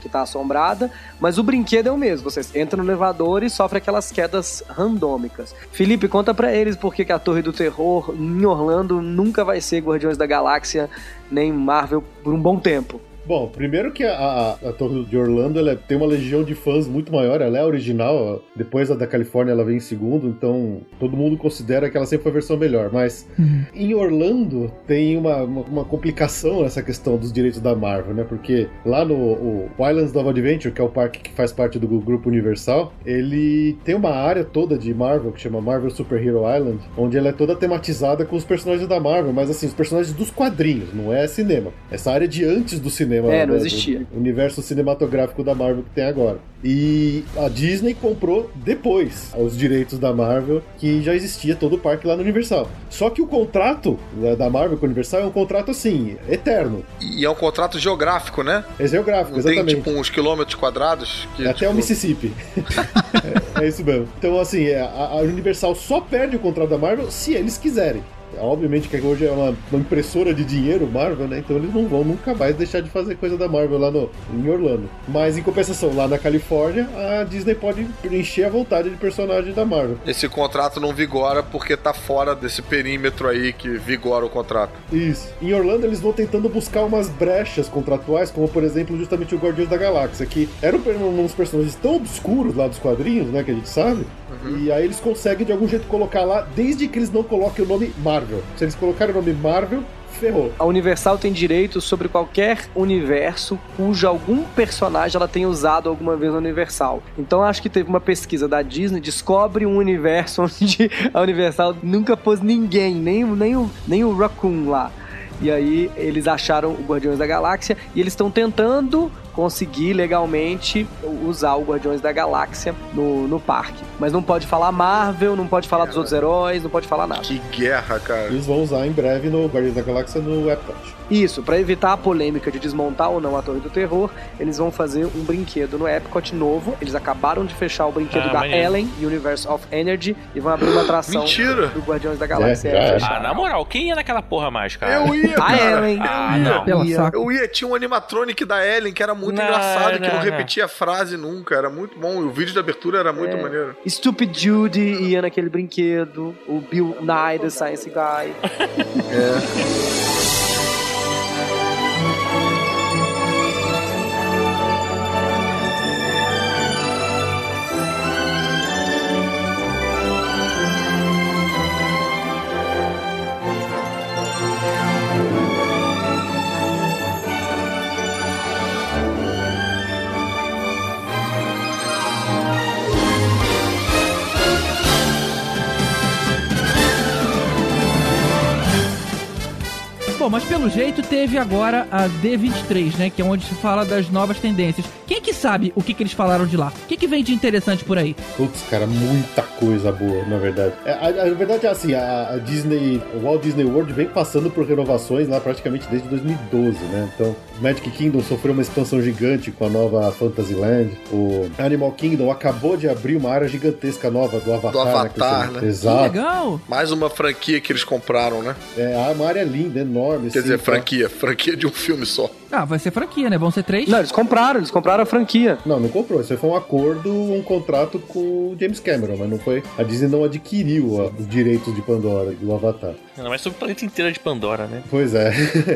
que tá assombrada, mas o brinquedo é o mesmo. Você entra no elevador e sofre aquelas quedas randômicas. Felipe, conta pra eles por que a Torre do Terror em Orlando nunca vai ser Guardiões da Galáxia nem Marvel por um bom tempo. Bom, primeiro que a, a, Torre de Orlando ela tem uma legião de fãs muito maior, ela é a original, depois a da Califórnia ela vem em segundo, então todo mundo considera que ela sempre foi a versão melhor, mas em Orlando tem uma, uma, uma complicação nessa questão dos direitos da Marvel, né? Porque lá no o Islands of Adventure, que é o parque que faz parte do grupo Universal, ele tem uma área toda de Marvel que chama Marvel Super Hero Island, onde ela é toda tematizada com os personagens da Marvel, mas assim, os personagens dos quadrinhos, não é cinema. Essa área de antes do cinema. É, não né, existia. do universo cinematográfico da Marvel que tem agora. E a Disney comprou depois os direitos da Marvel, que já existia todo o parque lá no Universal. Só que o contrato né, da Marvel com o Universal é um contrato assim, eterno. E é um contrato geográfico, né? É geográfico, Não tem exatamente. tipo uns quilômetros quadrados. Que, É Até tipo, o Mississippi. é, é isso mesmo. Então, assim, é, a, a Universal só perde o contrato da Marvel se eles quiserem. Obviamente que hoje é uma, uma impressora de dinheiro, Marvel, né? Então eles não vão nunca mais deixar de fazer coisa da Marvel lá no, em Orlando. Mas em compensação, lá na Califórnia, a Disney pode preencher a vontade de personagem da Marvel. Esse contrato não vigora porque tá fora desse perímetro aí que vigora o contrato. Isso. Em Orlando eles vão tentando buscar umas brechas contratuais, como por exemplo justamente o Guardiões da Galáxia, que eram um- uns personagens tão obscuros lá dos quadrinhos, né, que a gente sabe. E aí eles conseguem de algum jeito colocar lá, desde que eles não coloquem o nome Marvel. Se eles colocarem o nome Marvel, ferrou. A Universal tem direito sobre qualquer universo cujo algum personagem ela tenha usado alguma vez no Universal. Então acho que teve uma pesquisa da Disney, descobre um universo onde a Universal nunca pôs ninguém, nem, nem, o, nem o Raccoon lá. E aí eles acharam o Guardiões da Galáxia e eles estão tentando conseguir legalmente usar o Guardiões da Galáxia no, no parque. Mas não pode falar Marvel, não pode falar dos outros heróis, não pode falar nada. Que guerra, cara. Eles vão usar em breve no Guardiões da Galáxia no Epcot. Isso, pra evitar a polêmica de desmontar ou não a Torre do Terror, eles vão fazer um brinquedo no Epcot novo. Eles acabaram de fechar o brinquedo Ah, da maneiro. Ellen, Universe of Energy, e vão abrir uma atração Mentira! do Guardiões da Galáxia. É, é. Ah, na moral, quem ia naquela porra mais, cara? Eu ia, A cara. Ellen. Ah, não. Pela ia. Eu ia, tinha um animatronic da Ellen que era muito Não, engraçado, que não não, não. repetia a frase nunca. Era muito bom. E o vídeo de abertura era muito É. maneiro. Stupid Judy ia naquele brinquedo, o Bill Nye, the Science Guy. Bom, mas pelo jeito teve agora a D23, né? Que é onde se fala das novas tendências. Quem que sabe o que, que eles falaram de lá? O que, que vem de interessante por aí? Putz, cara, muita coisa boa, na verdade. É, a, a verdade é assim, a, a Disney, o Walt Disney World vem passando por renovações lá praticamente desde 2012, né? Então, Magic Kingdom sofreu uma expansão gigante com a nova Fantasyland. O Animal Kingdom acabou de abrir uma área gigantesca nova do Avatar. Do Avatar, né? que né? Que Exato. legal! Mais uma franquia que eles compraram, né? É, uma área linda, enorme. Quer assim, dizer, tá? franquia. Franquia de um filme só. Ah, vai ser franquia, né? Vão ser três? Não, eles compraram, eles compraram a franquia. Não, não comprou. Isso aí foi um acordo, um contrato com o James Cameron, mas não foi. A Disney não adquiriu a- os direitos de Pandora, do Avatar. Não, mas sobre o planeta inteiro de Pandora, né? Pois é.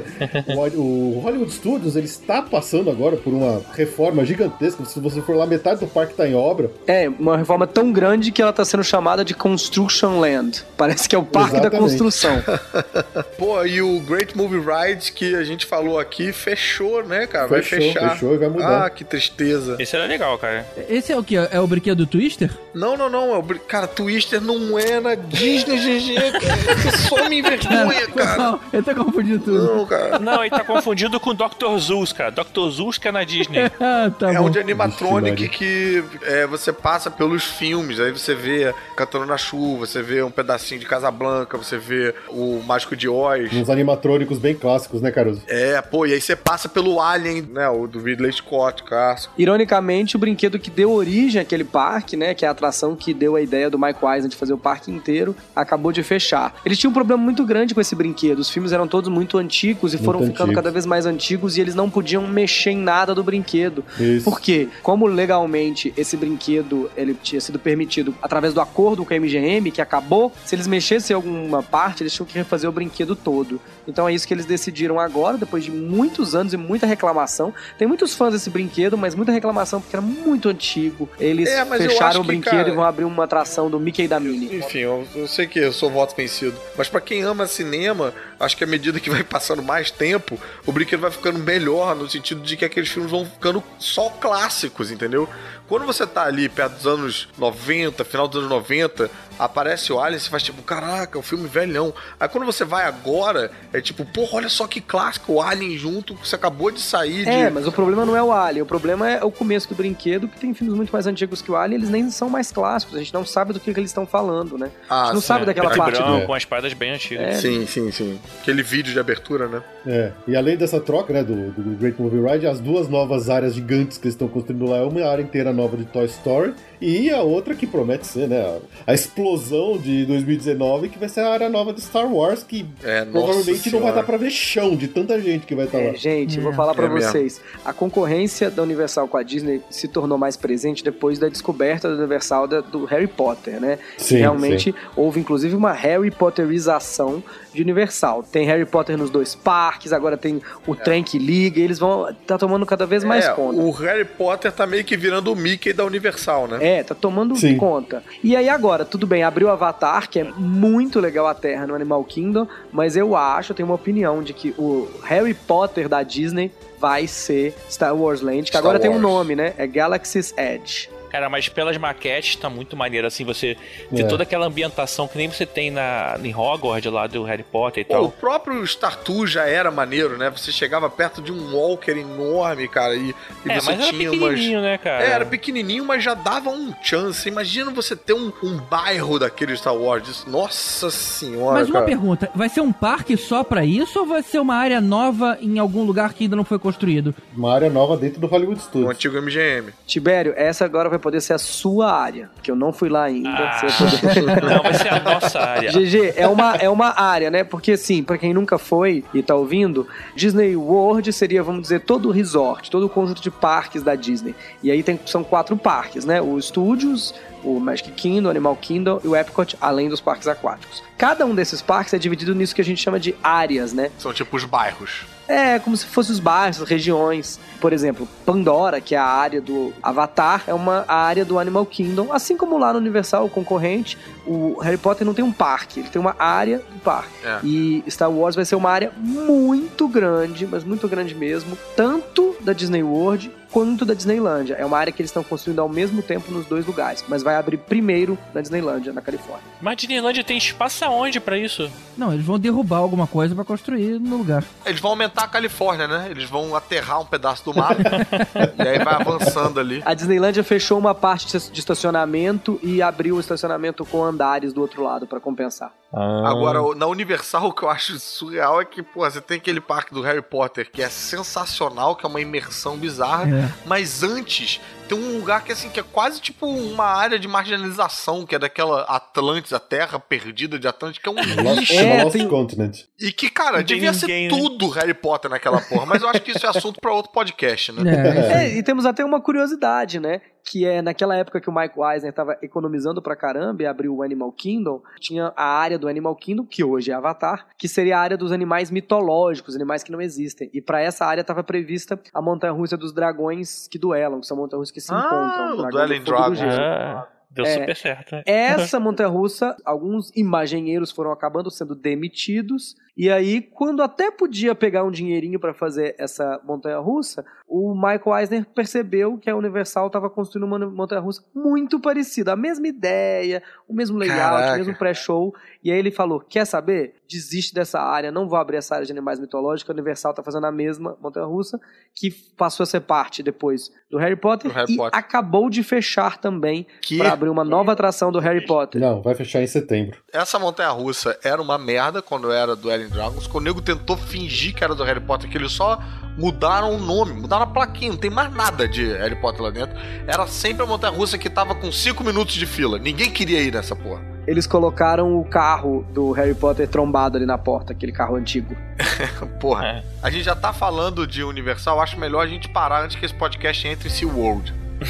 o, o Hollywood Studios ele está passando agora por uma reforma gigantesca. Se você for lá, metade do parque está em obra. É, uma reforma tão grande que ela tá sendo chamada de Construction Land. Parece que é o parque da Exatamente. construção. Pô, e o Great Movie Rides que a gente falou aqui fechou, né, cara? vai Fechou, fechar. fechou e vai mudar. Ah, que tristeza. Esse era legal, cara. Esse é o que? É o brinquedo do Twister? Não, não, não. é o br- Cara, Twister não é na Disney GG, cara. Isso só me envergonha, cara. mal, Eu tô confundindo tudo. Não, cara. Não, ele tá confundido com Dr. Zeus, cara. Dr. Zeus que é na Disney. Ah, tá É bom. um de animatronic Vixe, que é, você passa pelos filmes, aí você vê Cantando na Chuva, você vê um pedacinho de Casablanca, você vê o Mágico de Oz. Uns animatrônicos bem clássicos, né, Caruso? É, pô, e aí você passa pelo Alien, né, o do Ridley Scott, clássico. Ironicamente, o brinquedo que deu origem àquele parque, né, que é a atração que deu a ideia do Mike Eisner de fazer o parque inteiro, acabou de fechar. Eles tinham um problema muito grande com esse brinquedo. Os filmes eram todos muito antigos e Muito foram ficando antigos. cada vez mais antigos e eles não podiam mexer em nada do brinquedo. Isso. Por quê? Como legalmente esse brinquedo ele tinha sido permitido através do acordo com a MGM, que acabou, se eles mexessem em alguma parte, eles tinham que refazer o brinquedo todo. Então é isso que eles decidiram agora, depois de muitos anos e muita reclamação. Tem muitos fãs desse brinquedo, mas muita reclamação porque era muito antigo. Eles É, fecharam o que, brinquedo cara, e vão abrir uma atração do Mickey e da Minnie. Enfim, eu, eu sei que eu sou voto vencido, mas pra quem ama cinema, acho que à medida que vai passando mais tempo, o brinquedo vai ficando melhor, no sentido de que aqueles filmes vão ficando só clássicos, entendeu? Quando você tá ali perto dos anos 90, final dos anos 90, aparece o Alien, você faz tipo, caraca, o filme velhão. Aí quando você vai agora, é tipo, porra, olha só que clássico, o Alien junto você acabou de sair de. É, mas o problema não é o Alien, o problema é o começo do brinquedo, que tem filmes muito mais antigos que o Alien, eles nem são mais clássicos, a gente não sabe do que, que eles estão falando, né? a gente não sim. sabe daquela Preto e parte branco, do... com as paradas bem antigas. É. Sim, sim, sim. Aquele vídeo de abertura, né? É, e além dessa troca, né, do, do Great Movie Ride, as duas novas áreas gigantes que eles estão construindo lá é uma área inteira nova de Toy Story e a outra que promete ser, né, a, a explosão de 2019, que vai ser a área nova de Star Wars, que É, provavelmente não vai dar pra ver chão de tanta gente que vai estar lá. É, gente, eu vou falar pra É mesmo. vocês. A concorrência da Universal com a Disney se tornou mais presente depois da descoberta da Universal da- do Harry Potter, né? Sim, Realmente houve inclusive uma Harry Potterização de Universal. Tem Harry Potter nos dois parques, agora tem o trem que liga, e eles vão tá tomando cada vez mais é, conta. o Harry Potter tá meio que virando o Mickey da Universal, né? É, tá tomando Sim. conta. E aí agora, tudo bem, abriu o Avatar, que é muito legal a Terra no Animal Kingdom, mas eu acho, eu tenho uma opinião de que o Harry Potter da Disney vai ser Star Wars Land, que Star agora tem um Wars. nome, né? É Galaxy's Edge. Cara, mas pelas maquetes tá muito maneiro, assim, você ter É. toda aquela ambientação que nem você tem na, em Hogwarts lá do Harry Potter e Pô, o tal. próprio Star Tours já era maneiro, né? Você chegava perto de um walker enorme, cara, e, e É, você mas era tinha umas... pequenininho, né, cara? É, era pequenininho, mas já dava um chance. Imagina você ter um, um bairro daquele Star Wars. Nossa senhora, Mas uma cara. pergunta, vai ser um parque só pra isso ou vai ser uma área nova em algum lugar que ainda não foi construído? Uma área nova dentro do Hollywood O Studios. antigo MGM. Tibério, essa agora vai poder ser a sua área, que eu não fui lá ainda. Ah, poder- não, vai ser a nossa área. GG, é uma, é uma área, né? Porque, assim, pra quem nunca foi e tá ouvindo, Disney World seria, vamos dizer, todo o resort, todo o conjunto de parques da Disney. E aí tem, são quatro parques, né? O Studios, o Magic Kingdom, o Animal Kingdom e o Epcot, além dos parques aquáticos. Cada um desses parques é dividido nisso que a gente chama de áreas, né? São tipo os bairros. É, como se fossem os bairros, as regiões. Por exemplo, Pandora, que é a área do Avatar, é uma área do Animal Kingdom. Assim como lá no Universal, o concorrente, o Harry Potter não tem um parque, ele tem uma área do parque. É. E Star Wars vai ser uma área muito grande, mas muito grande mesmo, tanto da Disney World quanto da Disneylândia. É uma área que eles estão construindo ao mesmo tempo nos dois lugares, mas vai abrir primeiro na Disneylândia, na Califórnia. Mas Disneylandia tem espaço aonde pra isso? Não, eles vão derrubar alguma coisa pra construir no lugar. Eles vão aumentar a Califórnia, né? Eles vão aterrar um pedaço do mapa. e aí vai avançando ali. A Disneylândia fechou uma parte de estacionamento e abriu o estacionamento com andares do outro lado pra compensar. Agora, o- na Universal, o que eu acho surreal é que, pô, você tem aquele parque do Harry Potter que é sensacional, que é uma imersão bizarra. É. Mas antes, tem um lugar que, assim, que é quase tipo uma área de marginalização, que é daquela Atlantis, a terra perdida de Atlantis, que é um Lost, lixo. É, Lost tem- Continent. E que, cara, Não devia ninguém, ser né? tudo Harry Potter naquela porra. Mas eu acho que isso é assunto pra outro podcast, né? É, É, e temos até uma curiosidade, né? Que é naquela época que o Mike Eisner estava economizando pra caramba e abriu o Animal Kingdom, tinha a área do Animal Kingdom, que hoje é Avatar, que seria a área dos animais mitológicos, animais que não existem. E pra essa área estava prevista a montanha-russa dos dragões que duelam, que são montanhas que se Ah, encontram. o e do Dragon. Ah, deu É. super certo. né? Essa montanha-russa, alguns imaginheiros foram acabando sendo demitidos. E aí, quando até podia pegar um dinheirinho para fazer essa montanha-russa, o Michael Eisner percebeu que a Universal estava construindo uma montanha-russa muito parecida, a mesma ideia, o mesmo layout, Caraca. o mesmo pré-show. E aí ele falou: quer saber? Desiste dessa área, não vou abrir essa área de animais mitológicos. A Universal está fazendo a mesma montanha-russa, que passou a ser parte depois do Harry Potter Do Harry e Potter. acabou de fechar também Que para abrir uma nova atração do Harry Potter. Não, vai fechar em setembro. essa montanha russa era uma merda quando era do Ellen Dragons. Quando o nego tentou fingir que era do Harry Potter, que eles só mudaram o nome, mudaram a plaquinha, não tem mais nada de Harry Potter lá dentro. Era sempre a montanha russa que tava com 5 minutos de fila. Ninguém queria ir nessa porra. Eles colocaram o carro do Harry Potter trombado ali na porta, aquele carro antigo. Porra, É. a gente já tá falando de Universal, acho melhor a gente parar antes que esse podcast entre em SeaWorld. e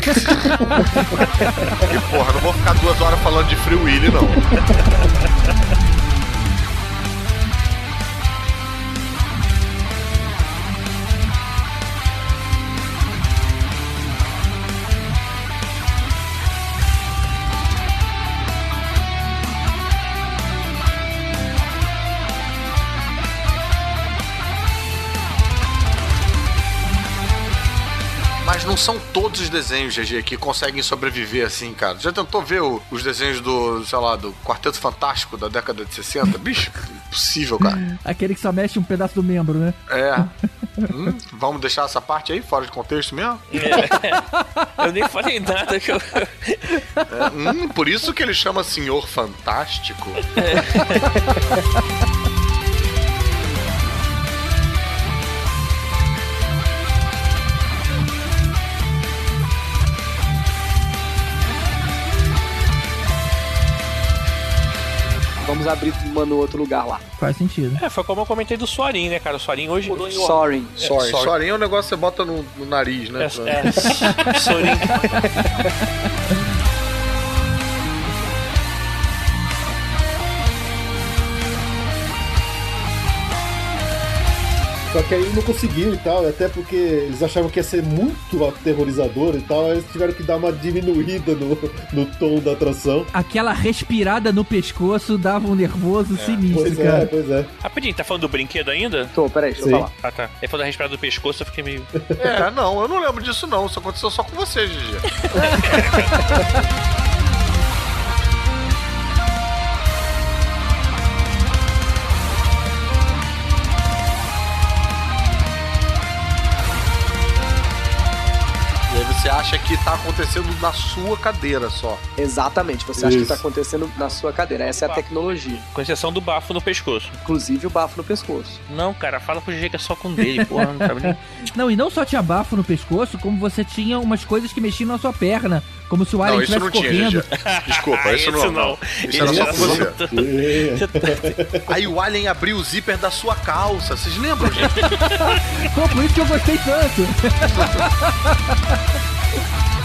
porra, não vou ficar duas horas falando de Free Willy, não. são todos os desenhos, GG, que conseguem sobreviver assim, cara. Já tentou ver o- os desenhos do, sei lá, do Quarteto Fantástico da década de 60? Bicho, impossível, cara. Aquele que só mexe um pedaço do membro, né? É. Hum, vamos deixar essa parte aí fora de contexto mesmo? Eu nem falei nada que eu. É, hum, por isso que ele chama Senhor Fantástico. Vamos abrir uma no outro lugar lá. Faz sentido. É, foi como eu comentei do Soarin, né, cara? O Soarin hoje. mudou em-. Sorry. sorry. Sorinho é um negócio que você bota no, no nariz, né? É, pra- é, Sorin. Só que aí não conseguiu e tal, até porque eles achavam que ia ser muito aterrorizador e tal, aí eles tiveram que dar uma diminuída no, no tom da atração. Aquela respirada no pescoço dava um nervoso sinistro, Pois é, cara. pois é. Rapidinho, tá falando do brinquedo ainda? Tô, peraí, deixa Sim. eu falar. Ah, tá. Ele falou da respirada do pescoço, eu fiquei meio. É, não, eu não lembro disso não. Isso aconteceu só com você, Gigi. acha que tá acontecendo na sua cadeira só. Exatamente, você acha que Isso. tá acontecendo na sua cadeira. Essa é a tecnologia. Com exceção do bafo no pescoço. Inclusive o bafo no pescoço. Não, cara, fala pro GG que é só com dele, porra, não sabe nem. Não, e não só tinha bafo no pescoço, como você tinha umas coisas que mexiam na sua perna. Como se o alien não, isso estivesse não tinha, correndo. Gigi. Desculpa, Ah, isso, isso não. não. Isso era Isso só era com você. É. Aí o Alien abriu o zíper da sua calça. Vocês lembram, gente? Pô, por isso que eu gostei tanto. Bye.